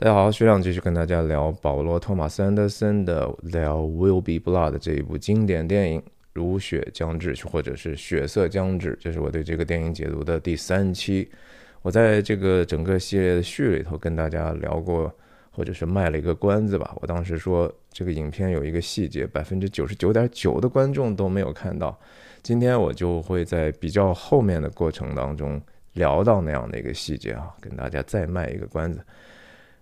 大家好，学长继续跟大家聊保罗·托马斯·安德森的《There Will Be Blood》这一部经典电影《如雪将至》或者是《血色将至》，这是我对这个电影解读的第三期。我在这个整个系列的序里头跟大家聊过，或者是卖了一个关子吧。我当时说这个影片有一个细节，百分之九十九点九的观众都没有看到。今天我就会在比较后面的过程当中聊到那样的一个细节啊，跟大家再卖一个关子。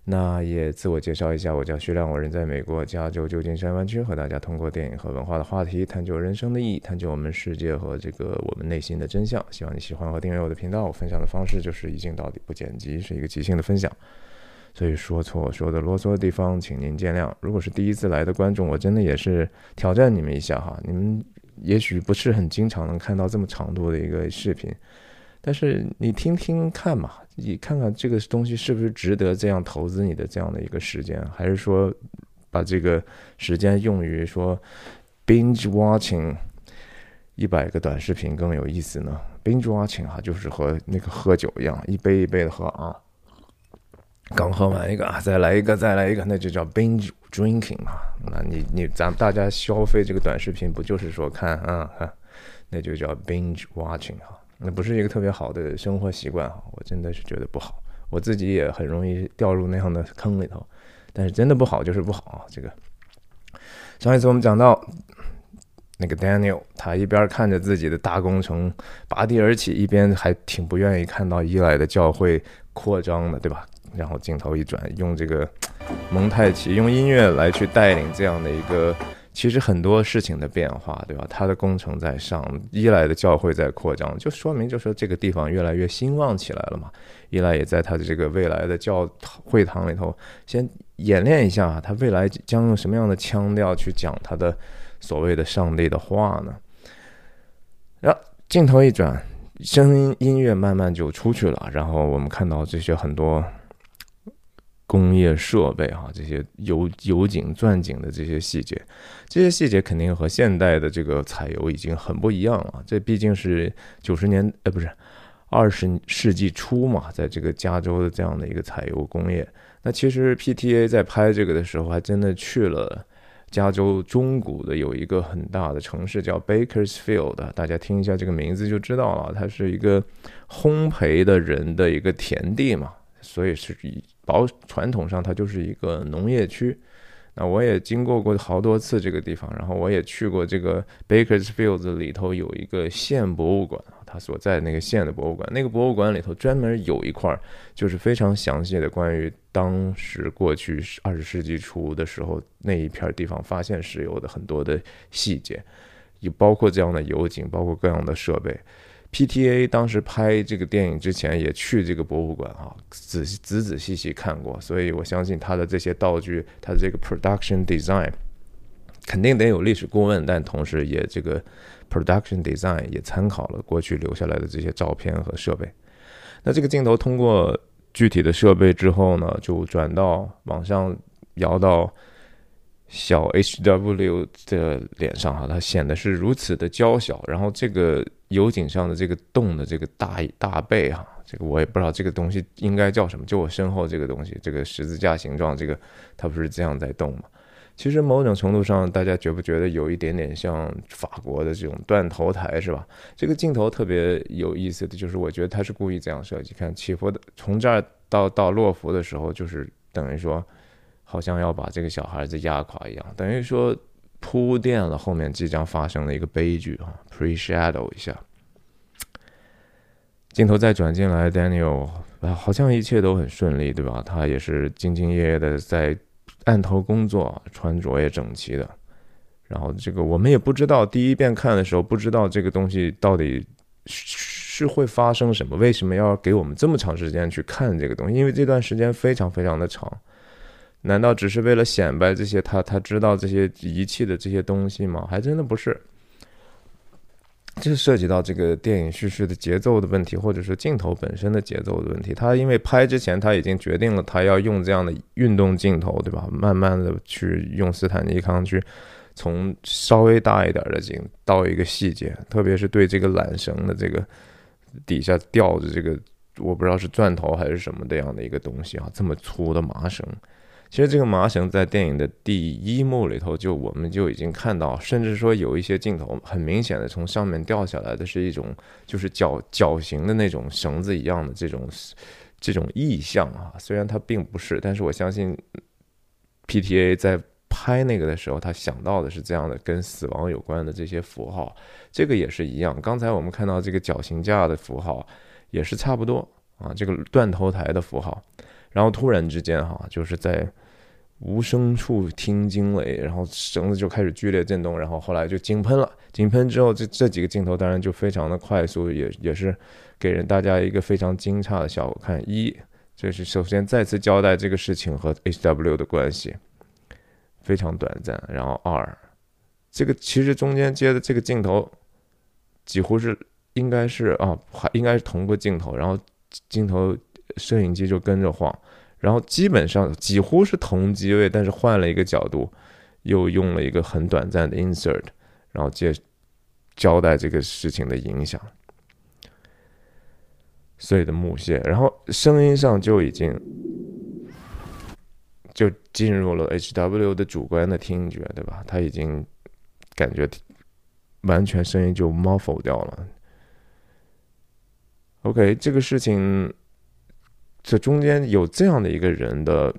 那也自我介绍一下，我叫徐亮，我人在美国加州旧金山湾区，和大家通过电影和文化的话题，探究人生的意义，探究我们世界和这个我们内心的真相。希望你喜欢和订阅我的频道。我分享的方式就是一镜到底，不剪辑，是一个即兴的分享。所以说错说的啰嗦的地方，请您见谅。如果是第一次来的观众，我真的也是挑战你们一下哈，你们也许不是很经常能看到这么长度的一个视频。但是你听听看嘛，你看看这个东西是不是值得这样投资你的这样的一个时间，还是说把这个时间用于说 binge watching 一百个短视频更有意思呢？binge watching 哈，就是和那个喝酒一样，一杯一杯的喝啊，刚喝完一个，再来一个，再来一个，那就叫 binge drinking 嘛。那你你咱大家消费这个短视频，不就是说看啊看，那就叫 binge watching 哈。那不是一个特别好的生活习惯啊，我真的是觉得不好。我自己也很容易掉入那样的坑里头，但是真的不好就是不好啊。这个上一次我们讲到那个 Daniel，他一边看着自己的大工程拔地而起，一边还挺不愿意看到伊莱的教会扩张的，对吧？然后镜头一转，用这个蒙太奇，用音乐来去带领这样的一个。其实很多事情的变化，对吧？他的工程在上，伊莱的教会在扩张，就说明就说这个地方越来越兴旺起来了嘛。伊莱也在他的这个未来的教会堂里头，先演练一下他未来将用什么样的腔调去讲他的所谓的上帝的话呢？然后镜头一转，声音音乐慢慢就出去了，然后我们看到这些很多。工业设备哈，这些油油井钻井的这些细节，这些细节肯定和现代的这个采油已经很不一样了。这毕竟是九十年，呃，不是二十世纪初嘛，在这个加州的这样的一个采油工业。那其实 PTA 在拍这个的时候，还真的去了加州中谷的有一个很大的城市叫 Bakersfield，大家听一下这个名字就知道了，它是一个烘焙的人的一个田地嘛。所以是以保传统上，它就是一个农业区。那我也经过过好多次这个地方，然后我也去过这个 Bakersfield 里头有一个县博物馆它所在那个县的博物馆，那个博物馆里头专门有一块，就是非常详细的关于当时过去二十世纪初的时候那一片地方发现石油的很多的细节，也包括这样的油井，包括各样的设备。P.T.A. 当时拍这个电影之前也去这个博物馆啊，仔仔仔细细看过，所以我相信他的这些道具，他的这个 production design 肯定得有历史顾问，但同时也这个 production design 也参考了过去留下来的这些照片和设备。那这个镜头通过具体的设备之后呢，就转到往上摇到小 H.W. 的脸上哈，它显得是如此的娇小，然后这个。油井上的这个洞的这个大大背哈，这个我也不知道这个东西应该叫什么。就我身后这个东西，这个十字架形状，这个它不是这样在动吗？其实某种程度上，大家觉不觉得有一点点像法国的这种断头台是吧？这个镜头特别有意思的就是，我觉得他是故意这样设计。看起伏的，从这儿到到落伏的时候，就是等于说，好像要把这个小孩子压垮一样，等于说。铺垫了后面即将发生的一个悲剧啊，pre-shadow 一下，镜头再转进来，Daniel 啊，好像一切都很顺利，对吧？他也是兢兢业业的在案头工作，穿着也整齐的。然后这个我们也不知道，第一遍看的时候不知道这个东西到底是会发生什么，为什么要给我们这么长时间去看这个东西？因为这段时间非常非常的长。难道只是为了显摆这些他他知道这些仪器的这些东西吗？还真的不是，这涉及到这个电影叙事的节奏的问题，或者是镜头本身的节奏的问题。他因为拍之前他已经决定了他要用这样的运动镜头，对吧？慢慢的去用斯坦尼康去从稍微大一点的景到一个细节，特别是对这个缆绳的这个底下吊着这个我不知道是钻头还是什么这样的一个东西啊，这么粗的麻绳。其实这个麻绳在电影的第一幕里头就我们就已经看到，甚至说有一些镜头很明显的从上面掉下来的是一种就是绞绞刑的那种绳子一样的这种这种意象啊。虽然它并不是，但是我相信 PTA 在拍那个的时候，他想到的是这样的跟死亡有关的这些符号。这个也是一样。刚才我们看到这个绞刑架的符号也是差不多啊，这个断头台的符号。然后突然之间，哈，就是在无声处听惊雷，然后绳子就开始剧烈震动，然后后来就井喷了。井喷之后，这这几个镜头当然就非常的快速，也也是给人大家一个非常惊诧的效果。看一，这是首先再次交代这个事情和 H.W 的关系，非常短暂。然后二，这个其实中间接的这个镜头几乎是应该是啊，还应该是同个镜头，然后镜头。摄影机就跟着晃，然后基本上几乎是同机位，但是换了一个角度，又用了一个很短暂的 insert，然后接交代这个事情的影响，碎的木屑，然后声音上就已经就进入了 H W 的主观的听觉，对吧？他已经感觉完全声音就 muffle 掉了。OK，这个事情。这中间有这样的一个人的，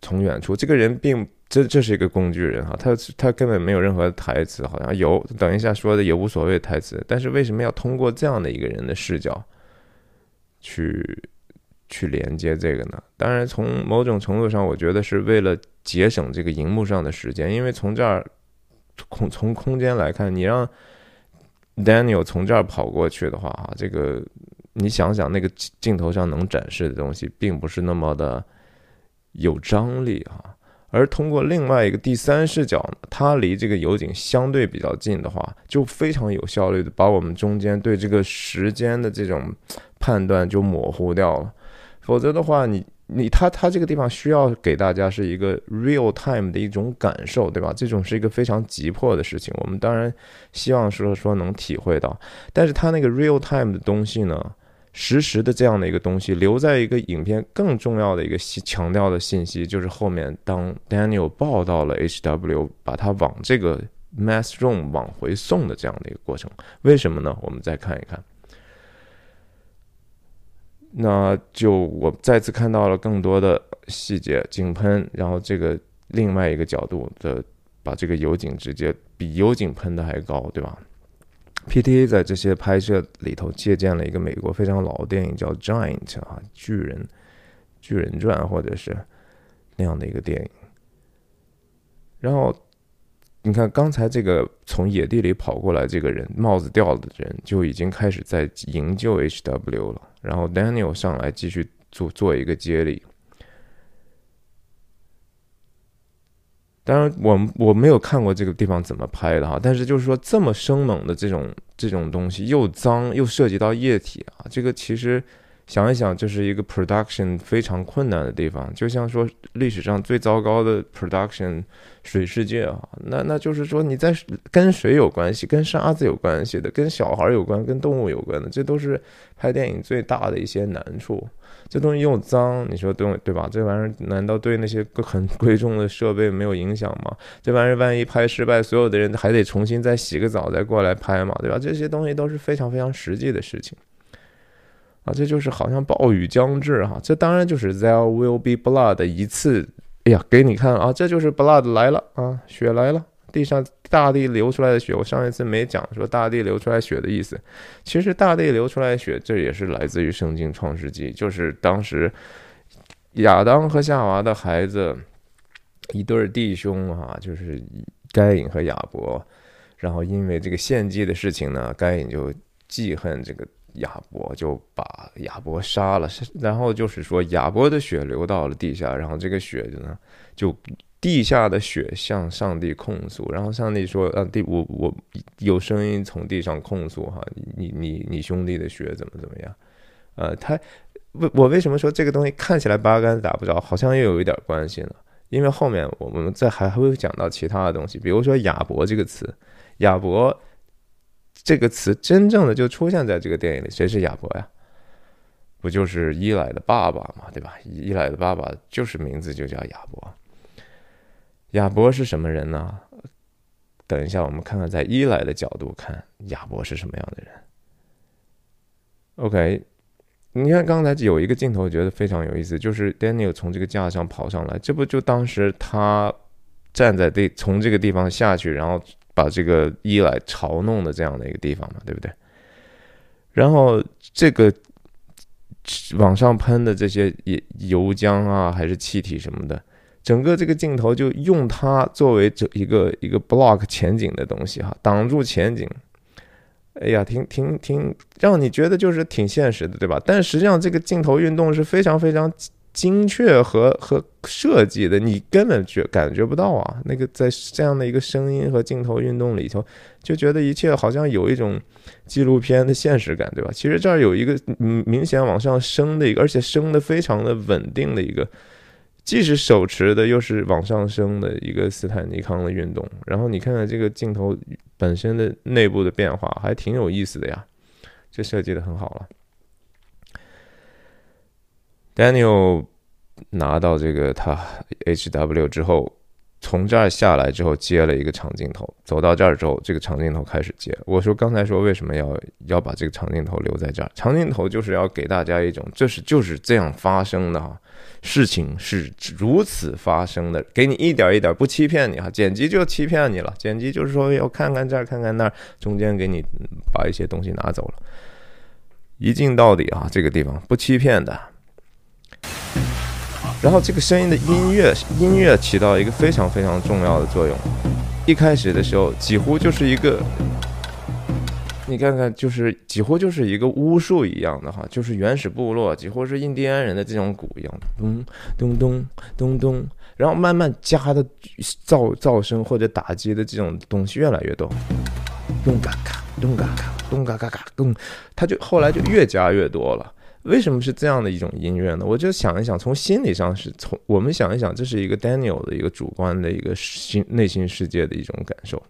从远处，这个人并这这是一个工具人哈，他他根本没有任何台词，好像有等一下说的也无所谓台词，但是为什么要通过这样的一个人的视角，去去连接这个呢？当然，从某种程度上，我觉得是为了节省这个荧幕上的时间，因为从这儿空从空间来看，你让 Daniel 从这儿跑过去的话，哈，这个。你想想，那个镜头上能展示的东西，并不是那么的有张力啊。而通过另外一个第三视角，它离这个油井相对比较近的话，就非常有效率的把我们中间对这个时间的这种判断就模糊掉了。否则的话，你。你他他这个地方需要给大家是一个 real time 的一种感受，对吧？这种是一个非常急迫的事情，我们当然希望说说能体会到。但是他那个 real time 的东西呢，实时的这样的一个东西，留在一个影片更重要的一个强调的信息，就是后面当 Daniel 报到了 HW，把他往这个 mass room 往回送的这样的一个过程。为什么呢？我们再看一看。那就我再次看到了更多的细节，井喷，然后这个另外一个角度的把这个油井直接比油井喷的还高，对吧？P.T.A 在这些拍摄里头借鉴了一个美国非常老的电影叫《Giant》啊，巨人，巨人传或者是那样的一个电影，然后。你看，刚才这个从野地里跑过来这个人，帽子掉了的人，就已经开始在营救 H.W 了。然后 Daniel 上来继续做做一个接力。当然，我我没有看过这个地方怎么拍的哈，但是就是说这么生猛的这种这种东西，又脏又涉及到液体啊，这个其实。想一想，这是一个 production 非常困难的地方，就像说历史上最糟糕的 production 水世界啊，那那就是说你在跟水有关系、跟沙子有关系的、跟小孩有关、跟动物有关的，这都是拍电影最大的一些难处。这东西又脏，你说对对吧？这玩意儿难道对那些很贵重的设备没有影响吗？这玩意儿万一拍失败，所有的人还得重新再洗个澡再过来拍嘛，对吧？这些东西都是非常非常实际的事情。啊，这就是好像暴雨将至哈，这当然就是 there will be blood 一次，哎呀，给你看啊，这就是 blood 来了啊，雪来了，地上大地流出来的血，我上一次没讲说大地流出来血的意思，其实大地流出来血，这也是来自于圣经创世纪，就是当时亚当和夏娃的孩子一对弟兄哈，就是该隐和亚伯，然后因为这个献祭的事情呢，该隐就记恨这个。亚伯就把亚伯杀了，然后就是说亚伯的血流到了地下，然后这个血呢，就地下的血向上帝控诉，然后上帝说：“啊，地我我有声音从地上控诉哈，你你你兄弟的血怎么怎么样？”呃，他为我为什么说这个东西看起来八竿子打不着，好像又有一点关系呢？因为后面我们在还会讲到其他的东西，比如说亚伯这个词，亚伯。这个词真正的就出现在这个电影里，谁是亚伯呀？不就是伊莱的爸爸嘛，对吧？伊莱的爸爸就是名字就叫亚伯。亚伯是什么人呢？等一下，我们看看在伊莱的角度看亚伯是什么样的人。OK，你看刚才有一个镜头，觉得非常有意思，就是 Daniel 从这个架上跑上来，这不就当时他站在地从这个地方下去，然后把这个伊莱嘲弄的这样的一个地方嘛，对不对？然后这个往上喷的这些油油浆啊，还是气体什么的。整个这个镜头就用它作为这一个一个 block 前景的东西哈，挡住前景。哎呀，挺挺挺，让你觉得就是挺现实的，对吧？但实际上这个镜头运动是非常非常精确和和设计的，你根本觉感觉不到啊。那个在这样的一个声音和镜头运动里头，就觉得一切好像有一种纪录片的现实感，对吧？其实这儿有一个明显往上升的一个，而且升的非常的稳定的一个。既是手持的，又是往上升的一个斯坦尼康的运动，然后你看看这个镜头本身的内部的变化，还挺有意思的呀，这设计的很好了。Daniel 拿到这个他 HW 之后。从这儿下来之后，接了一个长镜头，走到这儿之后，这个长镜头开始接。我说刚才说为什么要要把这个长镜头留在这儿？长镜头就是要给大家一种，这是就是这样发生的哈，事情是如此发生的，给你一点一点不欺骗你哈，剪辑就欺骗你了，剪辑就是说要看看这儿看看那儿，中间给你把一些东西拿走了，一镜到底啊，这个地方不欺骗的。然后这个声音的音乐，音乐起到一个非常非常重要的作用。一开始的时候，几乎就是一个，你看看，就是几乎就是一个巫术一样的哈，就是原始部落，几乎是印第安人的这种鼓一样的，咚咚咚咚咚，然后慢慢加的噪噪声或者打击的这种东西越来越多，咚嘎嘎，咚嘎嘎，咚嘎嘎嘎，咚，它就后来就越加越多了。为什么是这样的一种音乐呢？我就想一想，从心理上是从我们想一想，这是一个 Daniel 的一个主观的一个心内心世界的一种感受。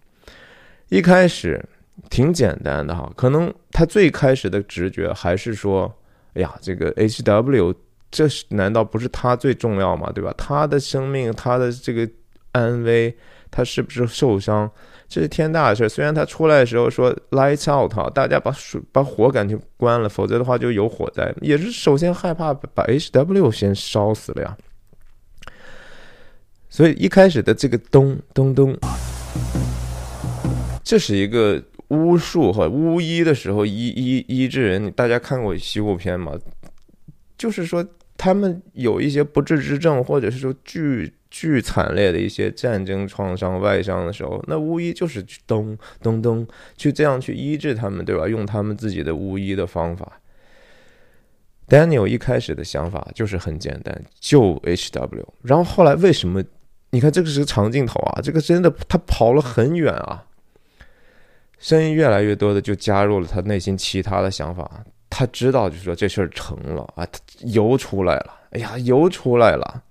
一开始挺简单的哈，可能他最开始的直觉还是说：“哎呀，这个 HW，这是难道不是他最重要吗？对吧？他的生命，他的这个安危，他是不是受伤？”这是天大的事儿。虽然他出来的时候说 “lights out”，大家把水把火赶紧关了，否则的话就有火灾。也是首先害怕把 HW 先烧死了呀。所以一开始的这个咚咚咚，这是一个巫术和巫医的时候医医医治人。大家看过西部片吗？就是说他们有一些不治之症，或者是说巨。巨惨烈的一些战争创伤、外伤的时候，那巫医就是咚咚咚去这样去医治他们，对吧？用他们自己的巫医的方法。Daniel 一开始的想法就是很简单，救 HW。然后后来为什么？你看这个是个长镜头啊，这个真的他跑了很远啊。声音越来越多的就加入了他内心其他的想法，他知道就是说这事儿成了啊，油出来了，哎呀，油出来了。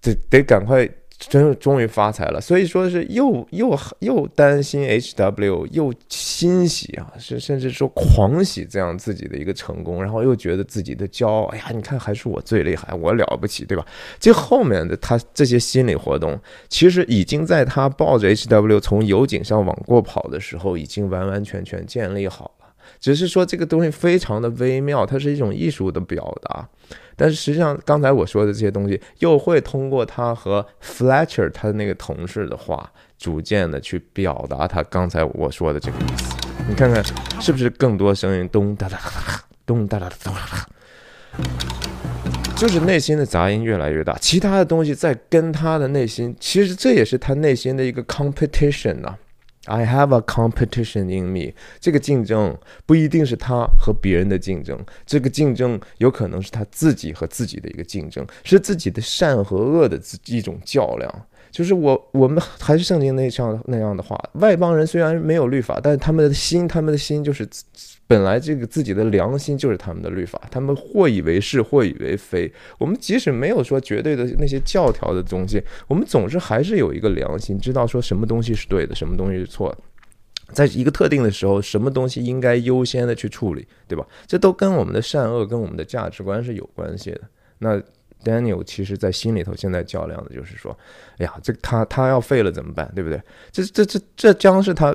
得得赶快，真终于发财了。所以说是又又又担心 HW，又欣喜啊，是甚至说狂喜这样自己的一个成功，然后又觉得自己的骄傲。哎呀，你看还是我最厉害，我了不起，对吧？这后面的他这些心理活动，其实已经在他抱着 HW 从油井上往过跑的时候，已经完完全全建立好了。只是说这个东西非常的微妙，它是一种艺术的表达。但是实际上，刚才我说的这些东西，又会通过他和 Fletcher 他的那个同事的话，逐渐的去表达他刚才我说的这个意思。你看看，是不是更多声音咚哒哒哒哒，咚哒哒哒咚哒哒，就是内心的杂音越来越大，其他的东西在跟他的内心，其实这也是他内心的一个 competition 呐。I have a competition in me。这个竞争不一定是他和别人的竞争，这个竞争有可能是他自己和自己的一个竞争，是自己的善和恶的一种较量。就是我，我们还是圣经那样那样的话，外邦人虽然没有律法，但是他们的心，他们的心就是。本来这个自己的良心就是他们的律法，他们或以为是，或以为非。我们即使没有说绝对的那些教条的东西，我们总是还是有一个良心，知道说什么东西是对的，什么东西是错的。在一个特定的时候，什么东西应该优先的去处理，对吧？这都跟我们的善恶、跟我们的价值观是有关系的。那 Daniel 其实，在心里头现在较量的就是说，哎呀，这他他要废了怎么办，对不对？这这这这将是他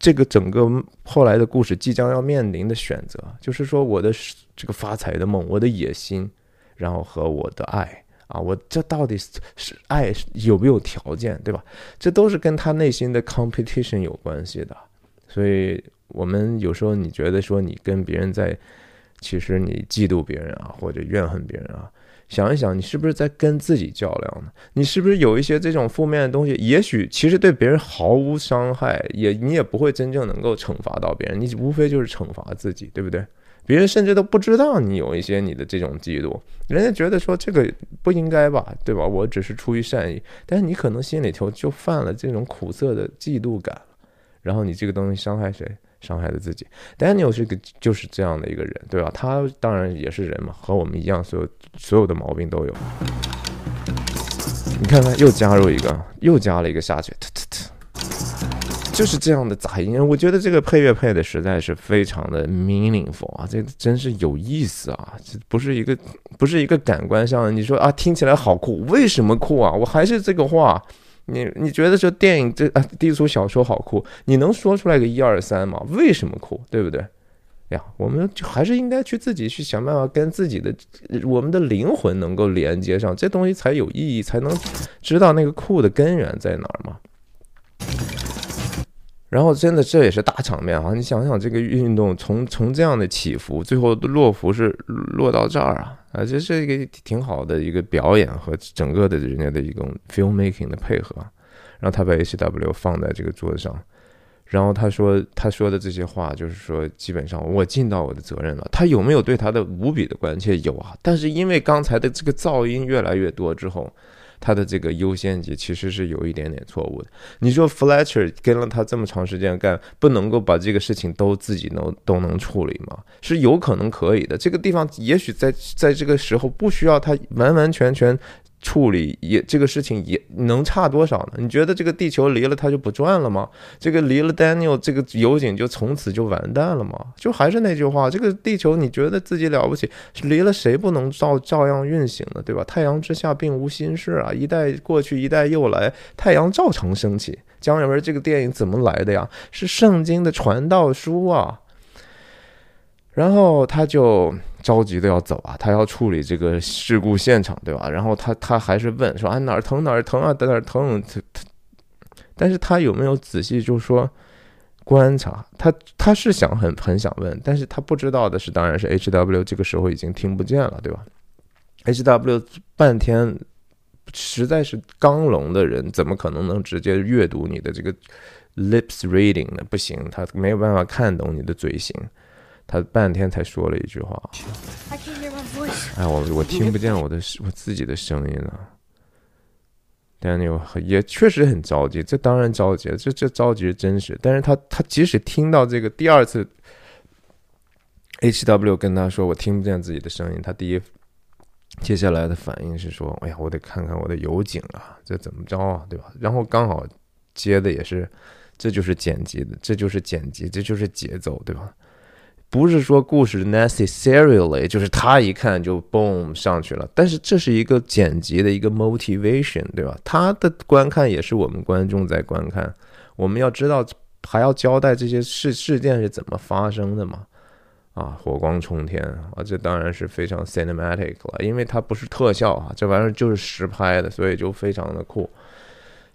这个整个后来的故事即将要面临的选择，就是说我的这个发财的梦，我的野心，然后和我的爱。啊，我这到底是爱有没有条件，对吧？这都是跟他内心的 competition 有关系的。所以，我们有时候你觉得说你跟别人在，其实你嫉妒别人啊，或者怨恨别人啊，想一想，你是不是在跟自己较量呢？你是不是有一些这种负面的东西？也许其实对别人毫无伤害，也你也不会真正能够惩罚到别人，你无非就是惩罚自己，对不对？别人甚至都不知道你有一些你的这种嫉妒，人家觉得说这个不应该吧，对吧？我只是出于善意，但是你可能心里头就犯了这种苦涩的嫉妒感，然后你这个东西伤害谁？伤害了自己。Daniel 是个就是这样的一个人，对吧？他当然也是人嘛，和我们一样，所有所有的毛病都有。你看看，又加入一个，又加了一个下去，就是这样的杂音，我觉得这个配乐配的实在是非常的 meaningful 啊，这真是有意思啊，这不是一个不是一个感官上，你说啊听起来好酷，为什么酷啊？我还是这个话，你你觉得这电影这啊低俗小说好酷，你能说出来个一二三吗？为什么酷？对不对？呀，我们就还是应该去自己去想办法跟自己的我们的灵魂能够连接上，这东西才有意义，才能知道那个酷的根源在哪儿嘛。然后真的这也是大场面啊！你想想这个运动从从这样的起伏，最后落伏是落到这儿啊啊！这是一个挺好的一个表演和整个的人家的一种 filmmaking 的配合。然后他把 H W 放在这个桌子上，然后他说他说的这些话就是说，基本上我尽到我的责任了。他有没有对他的无比的关切？有啊！但是因为刚才的这个噪音越来越多之后。他的这个优先级其实是有一点点错误的。你说 Fletcher 跟了他这么长时间干，不能够把这个事情都自己能都能处理吗？是有可能可以的。这个地方也许在在这个时候不需要他完完全全。处理也这个事情也能差多少呢？你觉得这个地球离了它就不转了吗？这个离了 Daniel 这个油井就从此就完蛋了吗？就还是那句话，这个地球你觉得自己了不起，离了谁不能照照样运行呢？对吧？太阳之下并无新事啊，一代过去一代又来，太阳照常升起。姜文这个电影怎么来的呀？是圣经的传道书啊。然后他就。着急的要走啊，他要处理这个事故现场，对吧？然后他他还是问说啊哪儿疼哪儿疼啊，在哪儿疼？他他，但是他有没有仔细就说观察？他他是想很很想问，但是他不知道的是，当然是 H W 这个时候已经听不见了，对吧？H W 半天实在是刚聋的人，怎么可能能直接阅读你的这个 lips reading 呢？不行，他没有办法看懂你的嘴型。他半天才说了一句话，哎，我我听不见我的我自己的声音了。Daniel 也确实很着急，这当然着急，这这着急是真实。但是他他即使听到这个第二次，HW 跟他说我听不见自己的声音，他第一接下来的反应是说，哎呀，我得看看我的油井啊，这怎么着啊，对吧？然后刚好接的也是，这就是剪辑的，这就是剪辑，这就是节奏，对吧？不是说故事 necessarily 就是他一看就 boom 上去了，但是这是一个剪辑的一个 motivation，对吧？他的观看也是我们观众在观看，我们要知道还要交代这些事事件是怎么发生的嘛？啊，火光冲天啊，这当然是非常 cinematic 了，因为它不是特效啊，这玩意儿就是实拍的，所以就非常的酷。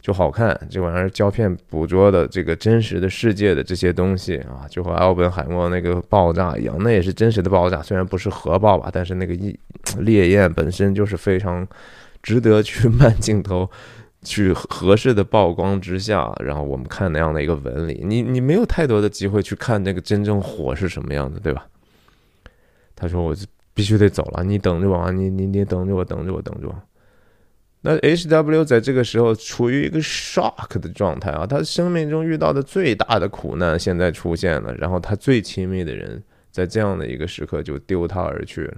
就好看，这玩意儿胶片捕捉的这个真实的世界的这些东西啊，就和奥本海默那个爆炸一样，那也是真实的爆炸，虽然不是核爆吧，但是那个一烈焰本身就是非常值得去慢镜头、去合适的曝光之下，然后我们看那样的一个纹理。你你没有太多的机会去看那个真正火是什么样子，对吧？他说：“我必须得走了，你等着我啊，你你你等着我，等着我，等着我。”那 H W 在这个时候处于一个 shock 的状态啊，他生命中遇到的最大的苦难现在出现了，然后他最亲密的人在这样的一个时刻就丢他而去了，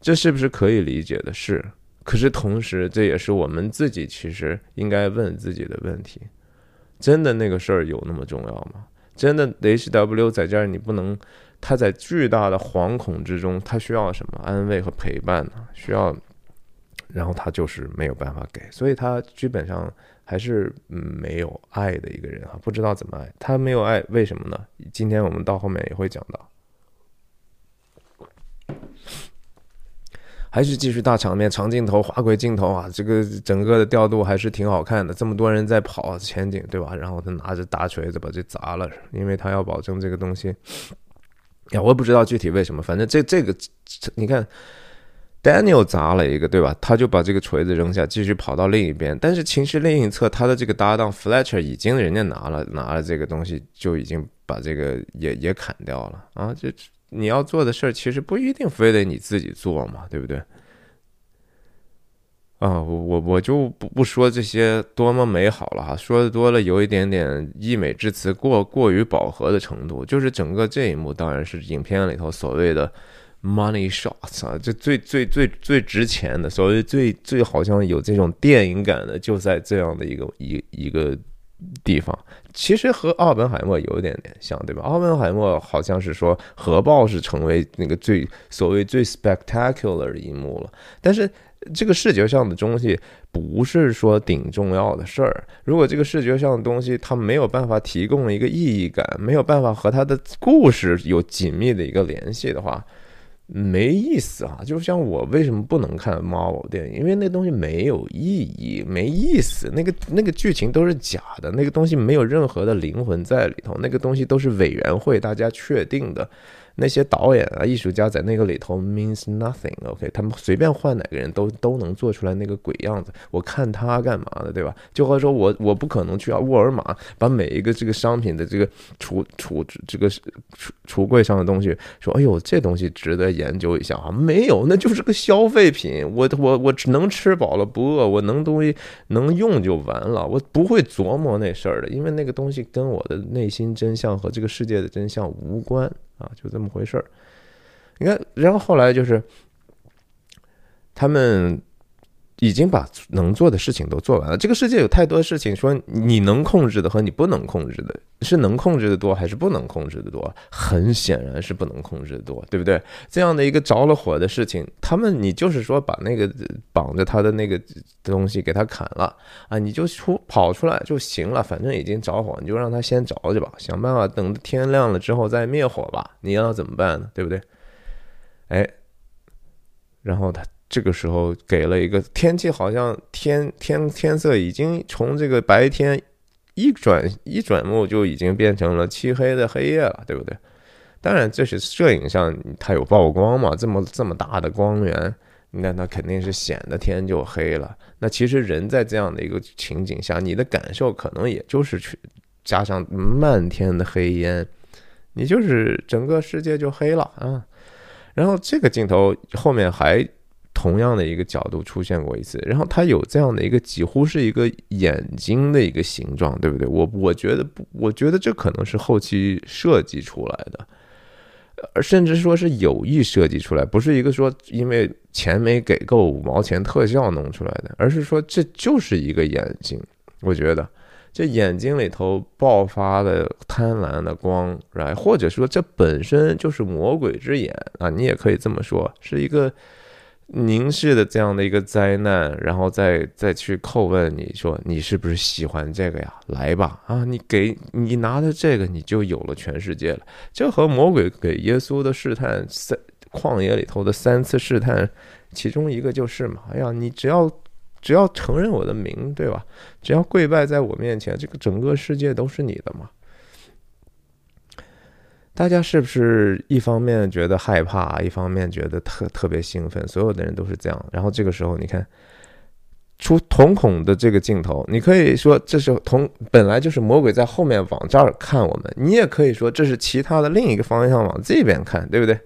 这是不是可以理解的？是，可是同时这也是我们自己其实应该问自己的问题，真的那个事儿有那么重要吗？真的 H W 在这儿你不能，他在巨大的惶恐之中，他需要什么安慰和陪伴呢？需要，然后他就是没有办法给，所以他基本上还是没有爱的一个人啊，不知道怎么爱。他没有爱，为什么呢？今天我们到后面也会讲到。还是继续大场面、长镜头、滑轨镜头啊！这个整个的调度还是挺好看的。这么多人在跑前景，对吧？然后他拿着大锤子把这砸了，因为他要保证这个东西。呀，我也不知道具体为什么，反正这这个，你看，Daniel 砸了一个，对吧？他就把这个锤子扔下，继续跑到另一边。但是其实另一侧，他的这个搭档 Fletcher 已经人家拿了拿了这个东西，就已经把这个也也砍掉了啊！这。你要做的事儿其实不一定非得你自己做嘛，对不对？啊，我我我就不不说这些多么美好了哈，说的多了有一点点溢美之词，过过于饱和的程度。就是整个这一幕当然是影片里头所谓的 money shots 啊，就最最最最值钱的，所谓最最好像有这种电影感的，就在这样的一个一一个。地方其实和奥本海默有一点点像，对吧？奥本海默好像是说核爆是成为那个最所谓最 spectacular 的一幕了，但是这个视觉上的东西不是说顶重要的事儿。如果这个视觉上的东西它没有办法提供一个意义感，没有办法和它的故事有紧密的一个联系的话。没意思啊！就像我为什么不能看 Marvel 电影？因为那东西没有意义，没意思。那个那个剧情都是假的，那个东西没有任何的灵魂在里头，那个东西都是委员会大家确定的。那些导演啊、艺术家在那个里头 means nothing，OK，他们随便换哪个人都都能做出来那个鬼样子。我看他干嘛的，对吧？就和说我我不可能去啊沃尔玛把每一个这个商品的这个橱橱这个橱橱柜上的东西说，哎呦，这东西值得研究一下啊？没有，那就是个消费品。我我我只能吃饱了不饿，我能东西能用就完了，我不会琢磨那事儿的，因为那个东西跟我的内心真相和这个世界的真相无关。啊，就这么回事儿。你看，然后后来就是他们已经把能做的事情都做完了。这个世界有太多事情，说你能控制的和你不能控制的，是能控制的多还是不能控制的多？很显然是不能控制的多，对不对？这样的一个着了火的事情，他们你就是说把那个绑着他的那个东西给他砍了啊，你就出跑出来就行了。反正已经着火，你就让他先着去吧，想办法等天亮了之后再灭火吧。你要怎么办呢？对不对？哎，然后他。这个时候给了一个天气，好像天天天色已经从这个白天一转一转目就已经变成了漆黑的黑夜了，对不对？当然这是摄影上它有曝光嘛，这么这么大的光源，那那肯定是显得天就黑了。那其实人在这样的一个情景下，你的感受可能也就是去加上漫天的黑烟，你就是整个世界就黑了啊。然后这个镜头后面还。同样的一个角度出现过一次，然后它有这样的一个几乎是一个眼睛的一个形状，对不对？我我觉得不，我觉得这可能是后期设计出来的，而甚至说是有意设计出来，不是一个说因为钱没给够五毛钱特效弄出来的，而是说这就是一个眼睛。我觉得这眼睛里头爆发的贪婪的光，来或者说这本身就是魔鬼之眼啊，你也可以这么说，是一个。凝视的这样的一个灾难，然后再再去叩问你说你是不是喜欢这个呀？来吧，啊，你给你拿的这个，你就有了全世界了。这和魔鬼给耶稣的试探三旷野里头的三次试探，其中一个就是嘛，哎呀，你只要只要承认我的名，对吧？只要跪拜在我面前，这个整个世界都是你的嘛。大家是不是一方面觉得害怕，一方面觉得特特别兴奋？所有的人都是这样。然后这个时候，你看出瞳孔的这个镜头，你可以说这是瞳本来就是魔鬼在后面往这儿看我们，你也可以说这是其他的另一个方向往这边看，对不对？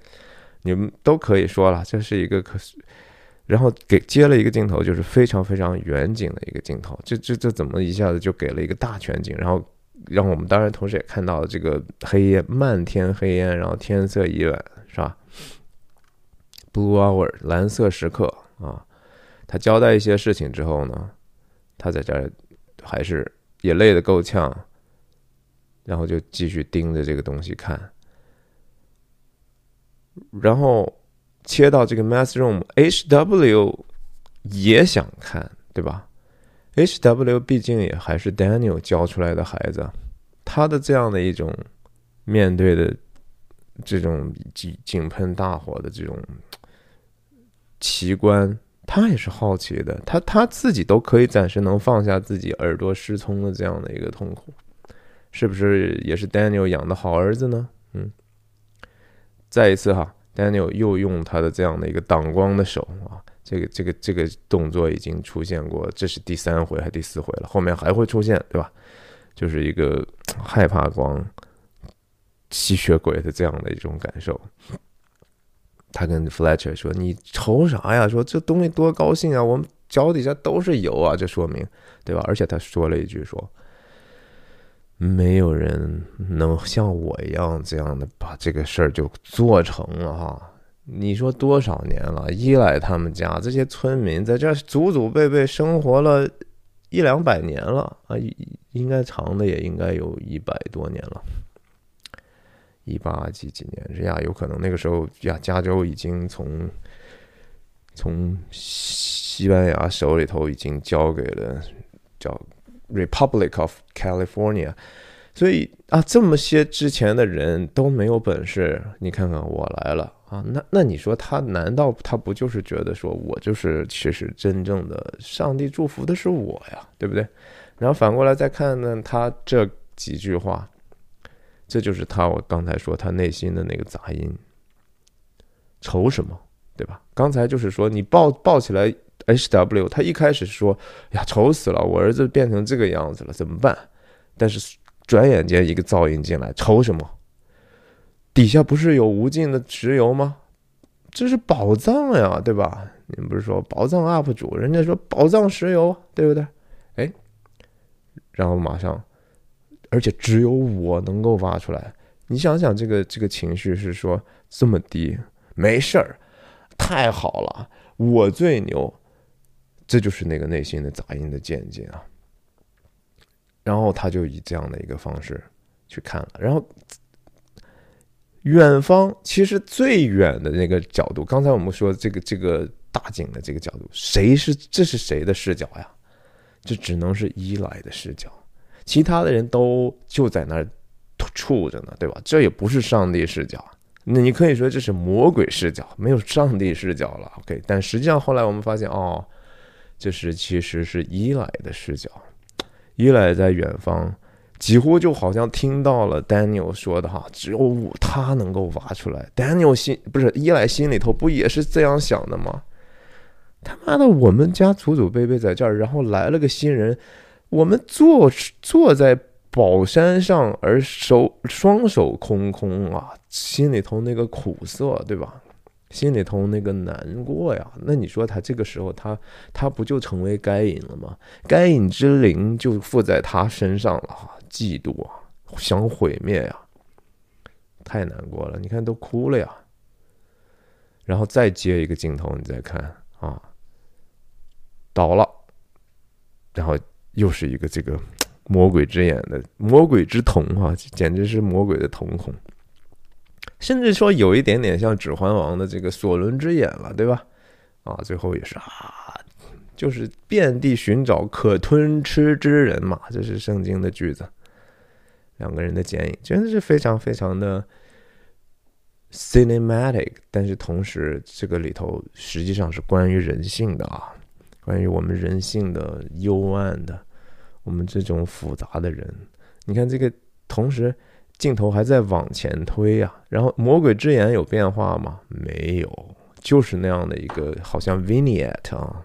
你们都可以说了，这是一个可，然后给接了一个镜头，就是非常非常远景的一个镜头。这这这怎么一下子就给了一个大全景？然后。让我们当然同时也看到了这个黑夜漫天黑烟，然后天色已晚，是吧？Blue hour 蓝色时刻啊，他交代一些事情之后呢，他在这儿还是也累得够呛，然后就继续盯着这个东西看，然后切到这个 Math Room，H W 也想看，对吧？H W 毕竟也还是 Daniel 教出来的孩子，他的这样的一种面对的这种井井喷大火的这种奇观。他也是好奇的，他他自己都可以暂时能放下自己耳朵失聪的这样的一个痛苦，是不是也是 Daniel 养的好儿子呢？嗯，再一次哈，Daniel 又用他的这样的一个挡光的手啊，这个这个这个动作已经出现过，这是第三回还是第四回了？后面还会出现，对吧？就是一个害怕光、吸血鬼的这样的一种感受。他跟 Fletcher 说：“你愁啥呀？说这东西多高兴啊！我们脚底下都是油啊！这说明，对吧？而且他说了一句说，没有人能像我一样这样的把这个事儿就做成了哈。你说多少年了？依赖他们家这些村民在这祖祖辈辈生活了一两百年了啊，应该长的也应该有一百多年了。”一八几几年呀？有可能那个时候呀，加州已经从从西班牙手里头已经交给了叫 Republic of California，所以啊，这么些之前的人都没有本事。你看看我来了啊，那那你说他难道他不就是觉得说我就是其实真正的上帝祝福的是我呀，对不对？然后反过来再看呢，他这几句话。这就是他，我刚才说他内心的那个杂音，愁什么，对吧？刚才就是说你抱抱起来 H W，他一开始说呀，愁死了，我儿子变成这个样子了，怎么办？但是转眼间一个噪音进来，愁什么？底下不是有无尽的石油吗？这是宝藏呀，对吧？你们不是说宝藏 UP 主，人家说宝藏石油，对不对？哎，然后马上。而且只有我能够挖出来，你想想，这个这个情绪是说这么低，没事儿，太好了，我最牛，这就是那个内心的杂音的渐进啊。然后他就以这样的一个方式去看了，然后远方其实最远的那个角度，刚才我们说这个这个大景的这个角度，谁是这是谁的视角呀？这只能是伊莱的视角。其他的人都就在那儿处着呢，对吧？这也不是上帝视角，那你可以说这是魔鬼视角，没有上帝视角了。OK，但实际上后来我们发现，哦，这是其实是伊莱的视角。伊莱在远方，几乎就好像听到了 Daniel 说的哈，只有他能够挖出来。Daniel 心不是伊莱心里头不也是这样想的吗？他妈的，我们家祖祖辈辈在这儿，然后来了个新人。我们坐坐在宝山上，而手双手空空啊，心里头那个苦涩，对吧？心里头那个难过呀。那你说他这个时候，他他不就成为该隐了吗？该隐之灵就附在他身上了哈，嫉妒啊，想毁灭呀，太难过了。你看都哭了呀。然后再接一个镜头，你再看啊，倒了，然后。又是一个这个魔鬼之眼的魔鬼之瞳啊，简直是魔鬼的瞳孔，甚至说有一点点像《指环王》的这个索伦之眼了，对吧？啊，最后也是啊，就是遍地寻找可吞吃之人嘛，这是圣经的句子。两个人的剪影真的是非常非常的 cinematic，但是同时这个里头实际上是关于人性的啊，关于我们人性的幽暗的。我们这种复杂的人，你看这个，同时镜头还在往前推呀。然后魔鬼之眼有变化吗？没有，就是那样的一个好像 vignette 啊，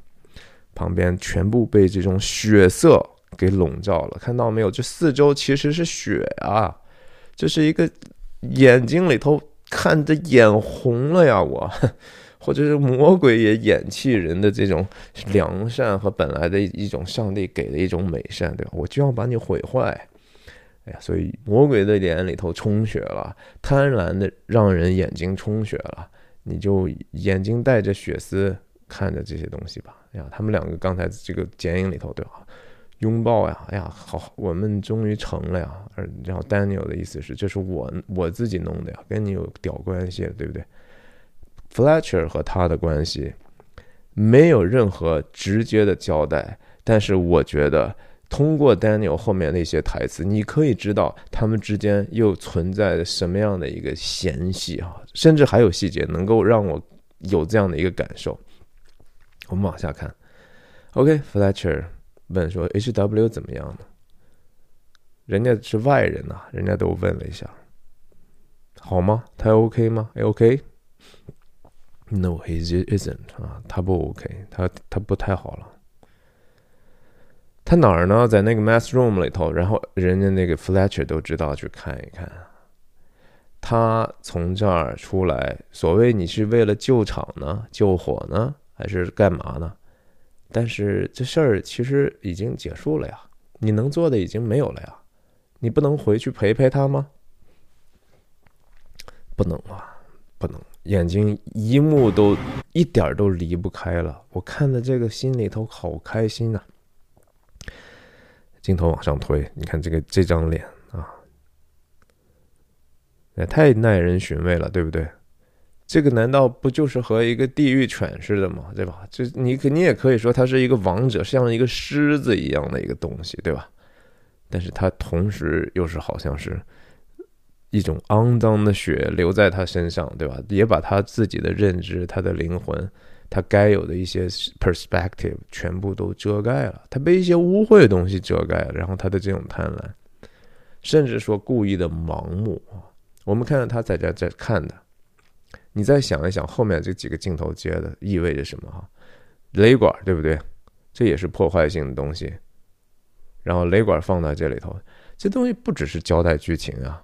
旁边全部被这种血色给笼罩了。看到没有？这四周其实是血啊，这是一个眼睛里头看着眼红了呀，我。或者是魔鬼也掩弃人的这种良善和本来的一种上帝给的一种美善，对吧？我就要把你毁坏，哎呀，所以魔鬼的脸里头充血了，贪婪的让人眼睛充血了，你就眼睛带着血丝看着这些东西吧。哎呀，他们两个刚才这个剪影里头，对吧？拥抱呀，哎呀，好，我们终于成了呀。然后 Daniel 的意思是，这是我我自己弄的呀，跟你有屌关系，对不对？Fletcher 和他的关系没有任何直接的交代，但是我觉得通过 Daniel 后面那些台词，你可以知道他们之间又存在什么样的一个嫌隙啊，甚至还有细节能够让我有这样的一个感受。我们往下看，OK，Fletcher。问说 H W 怎么样呢？人家是外人呐，人家都问了一下，好吗？他 OK 吗？OK？No，he isn't 啊，他不 OK，他他不太好了。他哪儿呢？在那个 Mass Room 里头，然后人家那个 Fletcher 都知道去看一看。他从这儿出来，所谓你是为了救场呢、救火呢，还是干嘛呢？但是这事儿其实已经结束了呀，你能做的已经没有了呀，你不能回去陪陪他吗？不能啊，不能，眼睛一幕都一点都离不开了。我看的这个心里头好开心呐。镜头往上推，你看这个这张脸啊，也太耐人寻味了，对不对？这个难道不就是和一个地狱犬似的吗？对吧？这你可你也可以说它是一个王者，像一个狮子一样的一个东西，对吧？但是它同时又是好像是一种肮脏的血流在他身上，对吧？也把他自己的认知、他的灵魂、他该有的一些 perspective 全部都遮盖了。他被一些污秽的东西遮盖了，然后他的这种贪婪，甚至说故意的盲目。我们看到他在这在看的。你再想一想，后面这几个镜头接的意味着什么？哈，雷管对不对？这也是破坏性的东西。然后雷管放在这里头，这东西不只是交代剧情啊，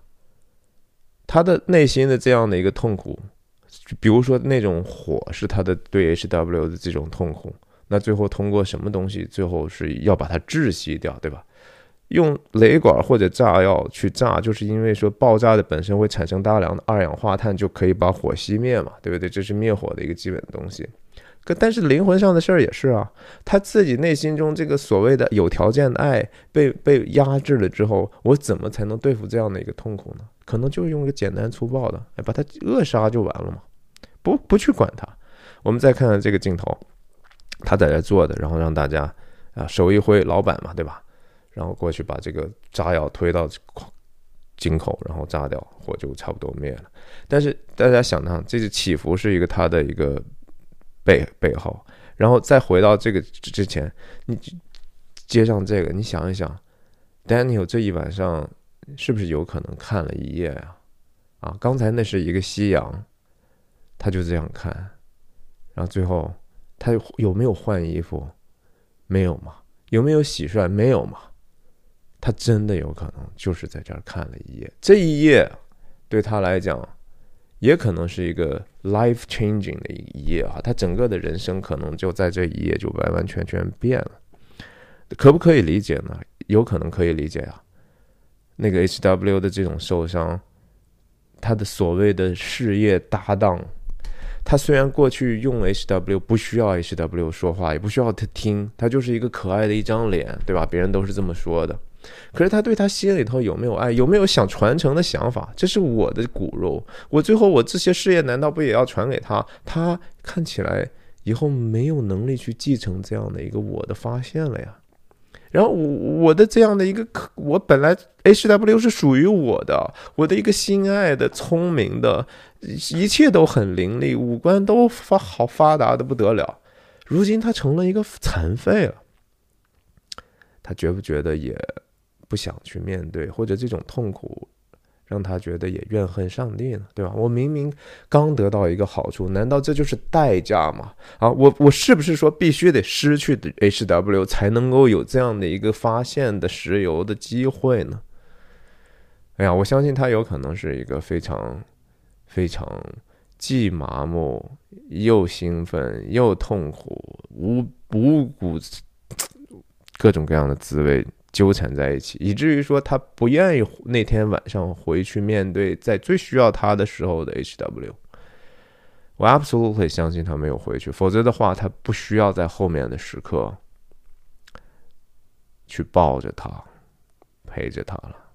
他的内心的这样的一个痛苦，比如说那种火是他的对 H W 的这种痛苦，那最后通过什么东西，最后是要把它窒息掉，对吧？用雷管或者炸药去炸，就是因为说爆炸的本身会产生大量的二氧化碳，就可以把火熄灭嘛，对不对？这是灭火的一个基本的东西。可但是灵魂上的事儿也是啊，他自己内心中这个所谓的有条件的爱被被压制了之后，我怎么才能对付这样的一个痛苦呢？可能就是用一个简单粗暴的，哎，把它扼杀就完了嘛，不不去管它。我们再看看这个镜头，他在这做的，然后让大家啊手一挥，老板嘛，对吧？然后过去把这个炸药推到井口，然后炸掉，火就差不多灭了。但是大家想呢，这个起伏是一个他的一个背背后，然后再回到这个之前，你接上这个，你想一想，Daniel 这一晚上是不是有可能看了一夜呀？啊，刚才那是一个夕阳，他就这样看，然后最后他有没有换衣服？没有嘛？有没有洗涮？没有嘛？他真的有可能就是在这儿看了一夜，这一夜对他来讲也可能是一个 life changing 的一夜啊！他整个的人生可能就在这一夜就完完全全变了，可不可以理解呢？有可能可以理解啊。那个 H W 的这种受伤，他的所谓的事业搭档，他虽然过去用 H W 不需要 H W 说话，也不需要他听，他就是一个可爱的一张脸，对吧？别人都是这么说的。可是他对他心里头有没有爱，有没有想传承的想法？这是我的骨肉，我最后我这些事业难道不也要传给他？他看起来以后没有能力去继承这样的一个我的发现了呀。然后我我的这样的一个可，我本来 H W 是属于我的，我的一个心爱的、聪明的，一切都很伶俐，五官都发好发达的不得了。如今他成了一个残废了，他觉不觉得也？不想去面对，或者这种痛苦让他觉得也怨恨上帝呢，对吧？我明明刚得到一个好处，难道这就是代价吗？啊，我我是不是说必须得失去的 H W 才能够有这样的一个发现的石油的机会呢？哎呀，我相信他有可能是一个非常非常既麻木又兴奋又痛苦无无谷各种各样的滋味。纠缠在一起，以至于说他不愿意那天晚上回去面对在最需要他的时候的 H W。我 absolutely 相信他没有回去，否则的话他不需要在后面的时刻去抱着他，陪着他了。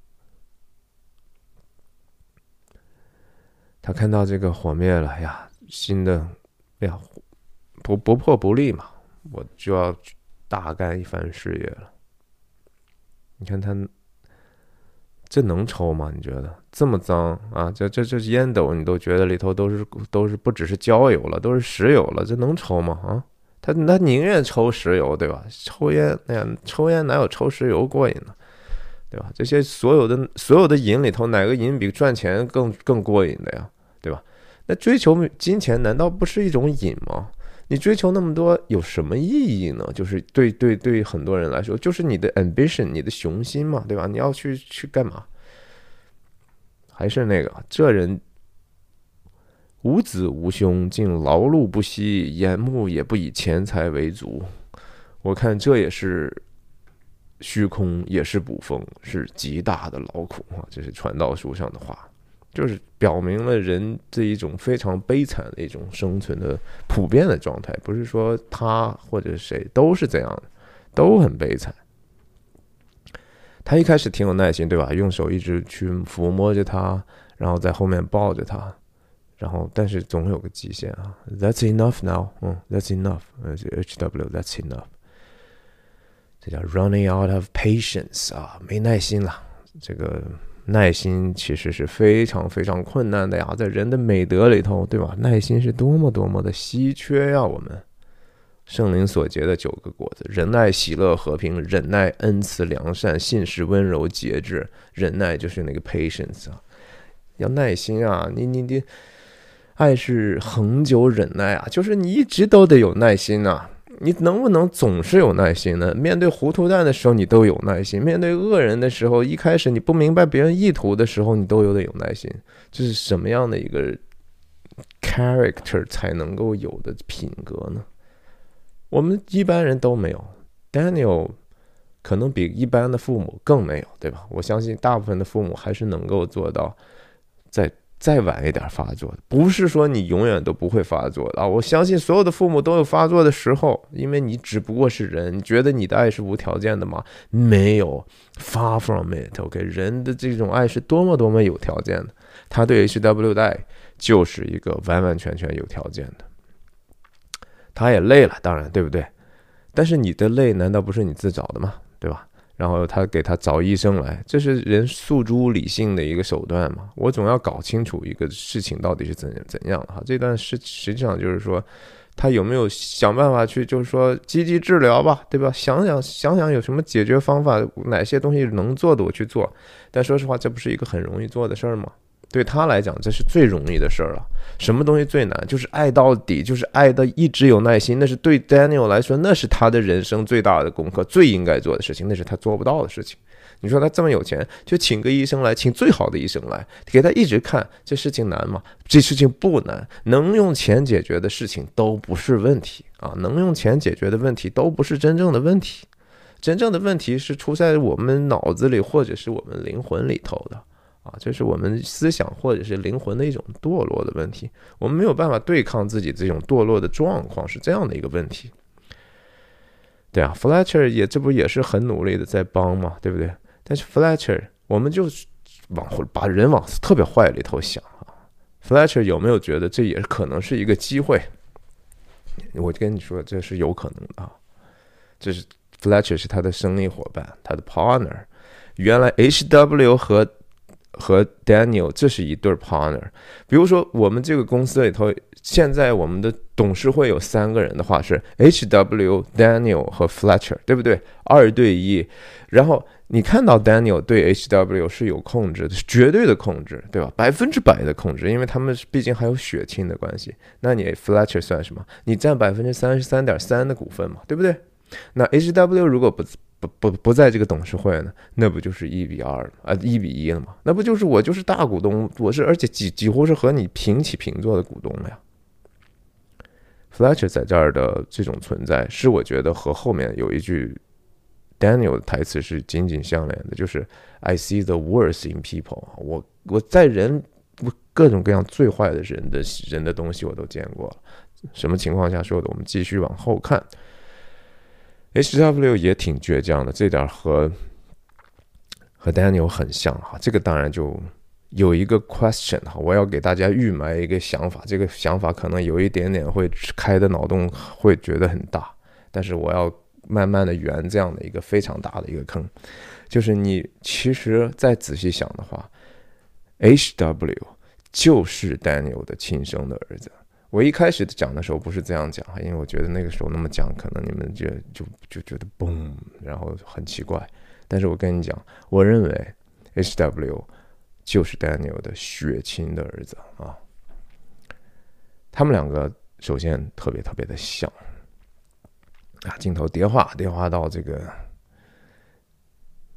他看到这个火灭了，呀，新的，哎呀，不不破不立嘛，我就要大干一番事业了。你看他。这能抽吗？你觉得这么脏啊？这这这烟斗，你都觉得里头都是都是不只是焦油了，都是石油了，这能抽吗？啊，他他宁愿抽石油，对吧？抽烟，哎呀，抽烟哪有抽石油过瘾呢？对吧？这些所有的所有的瘾里头，哪个瘾比赚钱更更过瘾的呀？对吧？那追求金钱难道不是一种瘾吗？你追求那么多有什么意义呢？就是对对对很多人来说，就是你的 ambition，你的雄心嘛，对吧？你要去去干嘛？还是那个，这人无子无兄，竟劳碌不息，眼目也不以钱财为足。我看这也是虚空，也是捕风，是极大的劳苦啊！这是传道书上的话。就是表明了人这一种非常悲惨的一种生存的普遍的状态，不是说他或者谁都是这样，都很悲惨。他一开始挺有耐心，对吧？用手一直去抚摸着他，然后在后面抱着他，然后但是总有个极限啊。That's enough now，嗯，That's enough，呃，H W，That's enough。这叫 running out of patience 啊，没耐心了，这个。耐心其实是非常非常困难的呀，在人的美德里头，对吧？耐心是多么多么的稀缺呀！我们圣灵所结的九个果子：仁爱、喜乐、和平、忍耐、恩慈、良善、信实、温柔、节制。忍耐就是那个 patience 啊，要耐心啊！你你你，爱是恒久忍耐啊，就是你一直都得有耐心呐。你能不能总是有耐心呢？面对糊涂蛋的时候，你都有耐心；面对恶人的时候，一开始你不明白别人意图的时候，你都有得有耐心。这是什么样的一个 character 才能够有的品格呢？我们一般人都没有。Daniel 可能比一般的父母更没有，对吧？我相信大部分的父母还是能够做到在。再晚一点发作的，不是说你永远都不会发作的啊！我相信所有的父母都有发作的时候，因为你只不过是人，你觉得你的爱是无条件的吗？没有，far from it。OK，人的这种爱是多么多么有条件的，他对 HW 的爱就是一个完完全全有条件的。他也累了，当然对不对？但是你的累难道不是你自找的吗？对吧？然后他给他找医生来，这是人诉诸理性的一个手段嘛？我总要搞清楚一个事情到底是怎怎样哈。这段实实际上就是说，他有没有想办法去，就是说积极治疗吧，对吧？想想想想有什么解决方法，哪些东西能做的我去做。但说实话，这不是一个很容易做的事儿吗？对他来讲，这是最容易的事儿了。什么东西最难？就是爱到底，就是爱的一直有耐心。那是对 Daniel 来说，那是他的人生最大的功课，最应该做的事情。那是他做不到的事情。你说他这么有钱，就请个医生来，请最好的医生来给他一直看，这事情难吗？这事情不难，能用钱解决的事情都不是问题啊！能用钱解决的问题都不是真正的问题，真正的问题是出在我们脑子里，或者是我们灵魂里头的。啊，这是我们思想或者是灵魂的一种堕落的问题，我们没有办法对抗自己这种堕落的状况，是这样的一个问题。对啊，Fletcher 也这不也是很努力的在帮嘛，对不对？但是 Fletcher，我们就往把人往特别坏里头想啊，Fletcher 有没有觉得这也可能是一个机会？我跟你说，这是有可能的啊，这是 Fletcher 是他的生意伙伴，他的 partner，原来 HW 和和 Daniel 这是一对 partner。比如说，我们这个公司里头，现在我们的董事会有三个人的话是 HW、Daniel 和 Fletcher，对不对？二对一。然后你看到 Daniel 对 HW 是有控制的，是绝对的控制，对吧？百分之百的控制，因为他们毕竟还有血亲的关系。那你 Fletcher 算什么？你占百分之三十三点三的股份嘛，对不对？那 HW 如果不不不在这个董事会呢，那不就是一比二啊，一比一了吗？那不就是我就是大股东，我是而且几几乎是和你平起平坐的股东了呀。Fletcher 在这儿的这种存在，是我觉得和后面有一句 Daniel 的台词是紧紧相连的，就是 I see the worst in people。我我在人各种各样最坏的人的人的东西我都见过了。什么情况下说的？我们继续往后看。H.W 也挺倔强的，这点和和 Daniel 很像哈。这个当然就有一个 question 哈，我要给大家预埋一个想法，这个想法可能有一点点会开的脑洞会觉得很大，但是我要慢慢的圆这样的一个非常大的一个坑，就是你其实再仔细想的话，H.W 就是 Daniel 的亲生的儿子。我一开始讲的时候不是这样讲因为我觉得那个时候那么讲，可能你们就就就觉得嘣，然后很奇怪。但是我跟你讲，我认为 H W 就是 Daniel 的血亲的儿子啊。他们两个首先特别特别的像啊，镜头叠化叠化到这个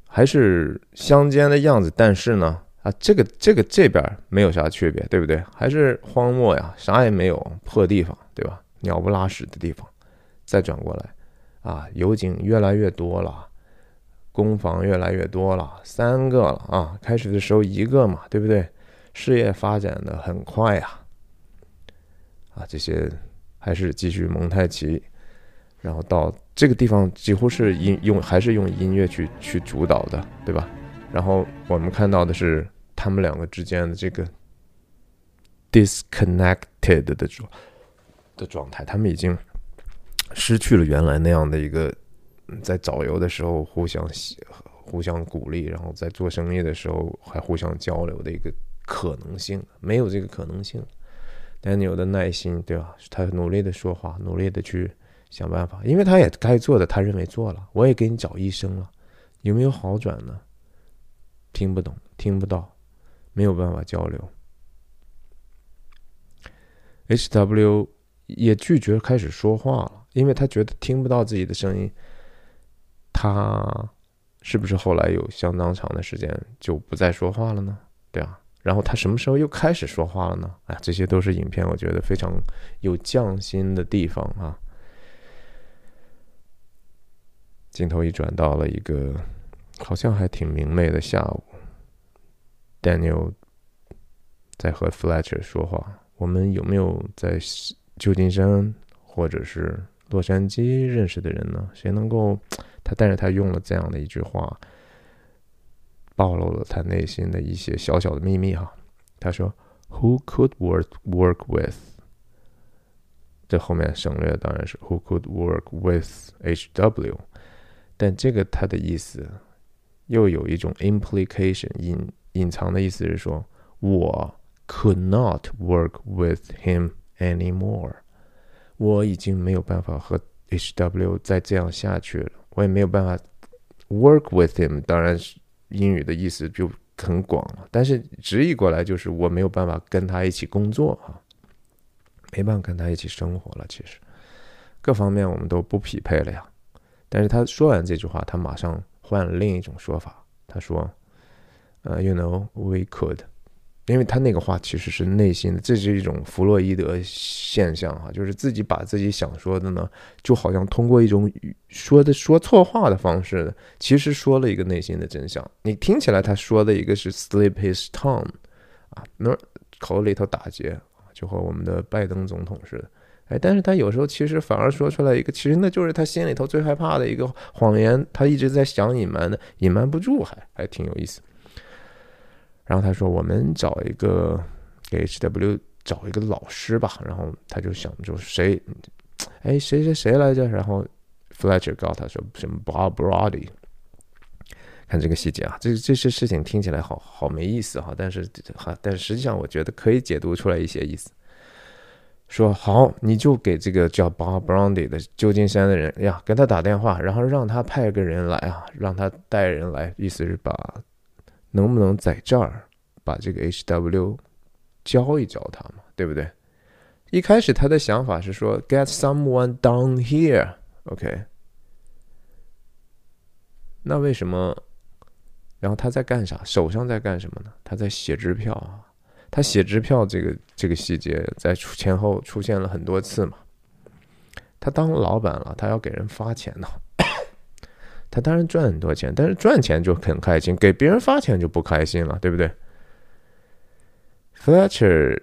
还是相间的样子，但是呢。啊，这个这个这边没有啥区别，对不对？还是荒漠呀，啥也没有，破地方，对吧？鸟不拉屎的地方。再转过来，啊，油井越来越多了，工房越来越多了，三个了啊。开始的时候一个嘛，对不对？事业发展的很快呀，啊，这些还是继续蒙太奇，然后到这个地方几乎是音用还是用音乐去去主导的，对吧？然后我们看到的是他们两个之间的这个 disconnected 的状的状态，他们已经失去了原来那样的一个在早游的时候互相互相鼓励，然后在做生意的时候还互相交流的一个可能性，没有这个可能性。Daniel 的耐心，对吧？他努力的说话，努力的去想办法，因为他也该做的，他认为做了。我也给你找医生了，有没有好转呢？听不懂，听不到，没有办法交流。H.W. 也拒绝开始说话了，因为他觉得听不到自己的声音。他是不是后来有相当长的时间就不再说话了呢？对啊，然后他什么时候又开始说话了呢？哎，这些都是影片我觉得非常有匠心的地方啊。镜头一转到了一个。好像还挺明媚的下午，Daniel 在和 Fletcher 说话。我们有没有在旧金山或者是洛杉矶认识的人呢？谁能够？他但是他用了这样的一句话，暴露了他内心的一些小小的秘密哈。他说：“Who could work work with？” 这后面省略当然是 “Who could work with H.W.”，但这个他的意思。又有一种 implication 隐隐藏的意思是说，我 could not work with him anymore，我已经没有办法和 H.W. 再这样下去了，我也没有办法 work with him。当然英语的意思就很广了，但是直译过来就是我没有办法跟他一起工作啊，没办法跟他一起生活了。其实各方面我们都不匹配了呀。但是他说完这句话，他马上。换了另一种说法，他说：“呃，you know we could，因为他那个话其实是内心的，这是一种弗洛伊德现象哈，就是自己把自己想说的呢，就好像通过一种说的说错话的方式，其实说了一个内心的真相。你听起来他说的一个是 slip his tongue，啊，那口里头打结，就和我们的拜登总统似的。”哎，但是他有时候其实反而说出来一个，其实那就是他心里头最害怕的一个谎言，他一直在想隐瞒的，隐瞒不住，还还挺有意思。然后他说：“我们找一个给 H W 找一个老师吧。”然后他就想，就谁，哎，谁谁谁来着？然后 Fletcher 告诉他说：“什么 Bob Brody。”看这个细节啊，这这些事情听起来好好没意思哈，但是哈，但是实际上我觉得可以解读出来一些意思。说好，你就给这个叫 Bob Brandy 的旧金山的人呀，跟他打电话，然后让他派个人来啊，让他带人来，意思是把能不能在这儿把这个 HW 教一教他嘛，对不对？一开始他的想法是说 Get someone down here，OK？那为什么？然后他在干啥？手上在干什么呢？他在写支票啊。他写支票这个这个细节在前后出现了很多次嘛。他当老板了，他要给人发钱呢。他当然赚很多钱，但是赚钱就很开心，给别人发钱就不开心了，对不对？Fletcher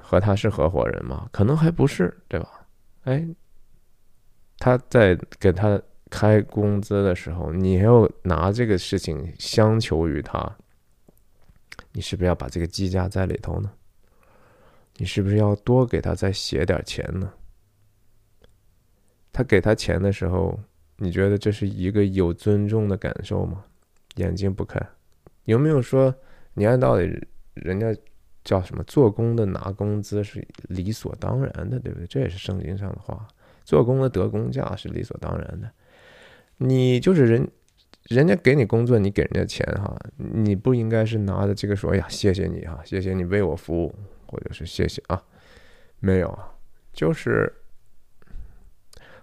和他是合伙人吗？可能还不是，对吧？哎，他在给他开工资的时候，你要拿这个事情相求于他，你是不是要把这个积加在里头呢？你是不是要多给他再写点钱呢？他给他钱的时候，你觉得这是一个有尊重的感受吗？眼睛不看，有没有说你按道理人家？叫什么？做工的拿工资是理所当然的，对不对？这也是圣经上的话。做工的得工价是理所当然的。你就是人，人家给你工作，你给人家钱哈，你不应该是拿着这个说呀，谢谢你哈，谢谢你为我服务，或者是谢谢啊，没有，就是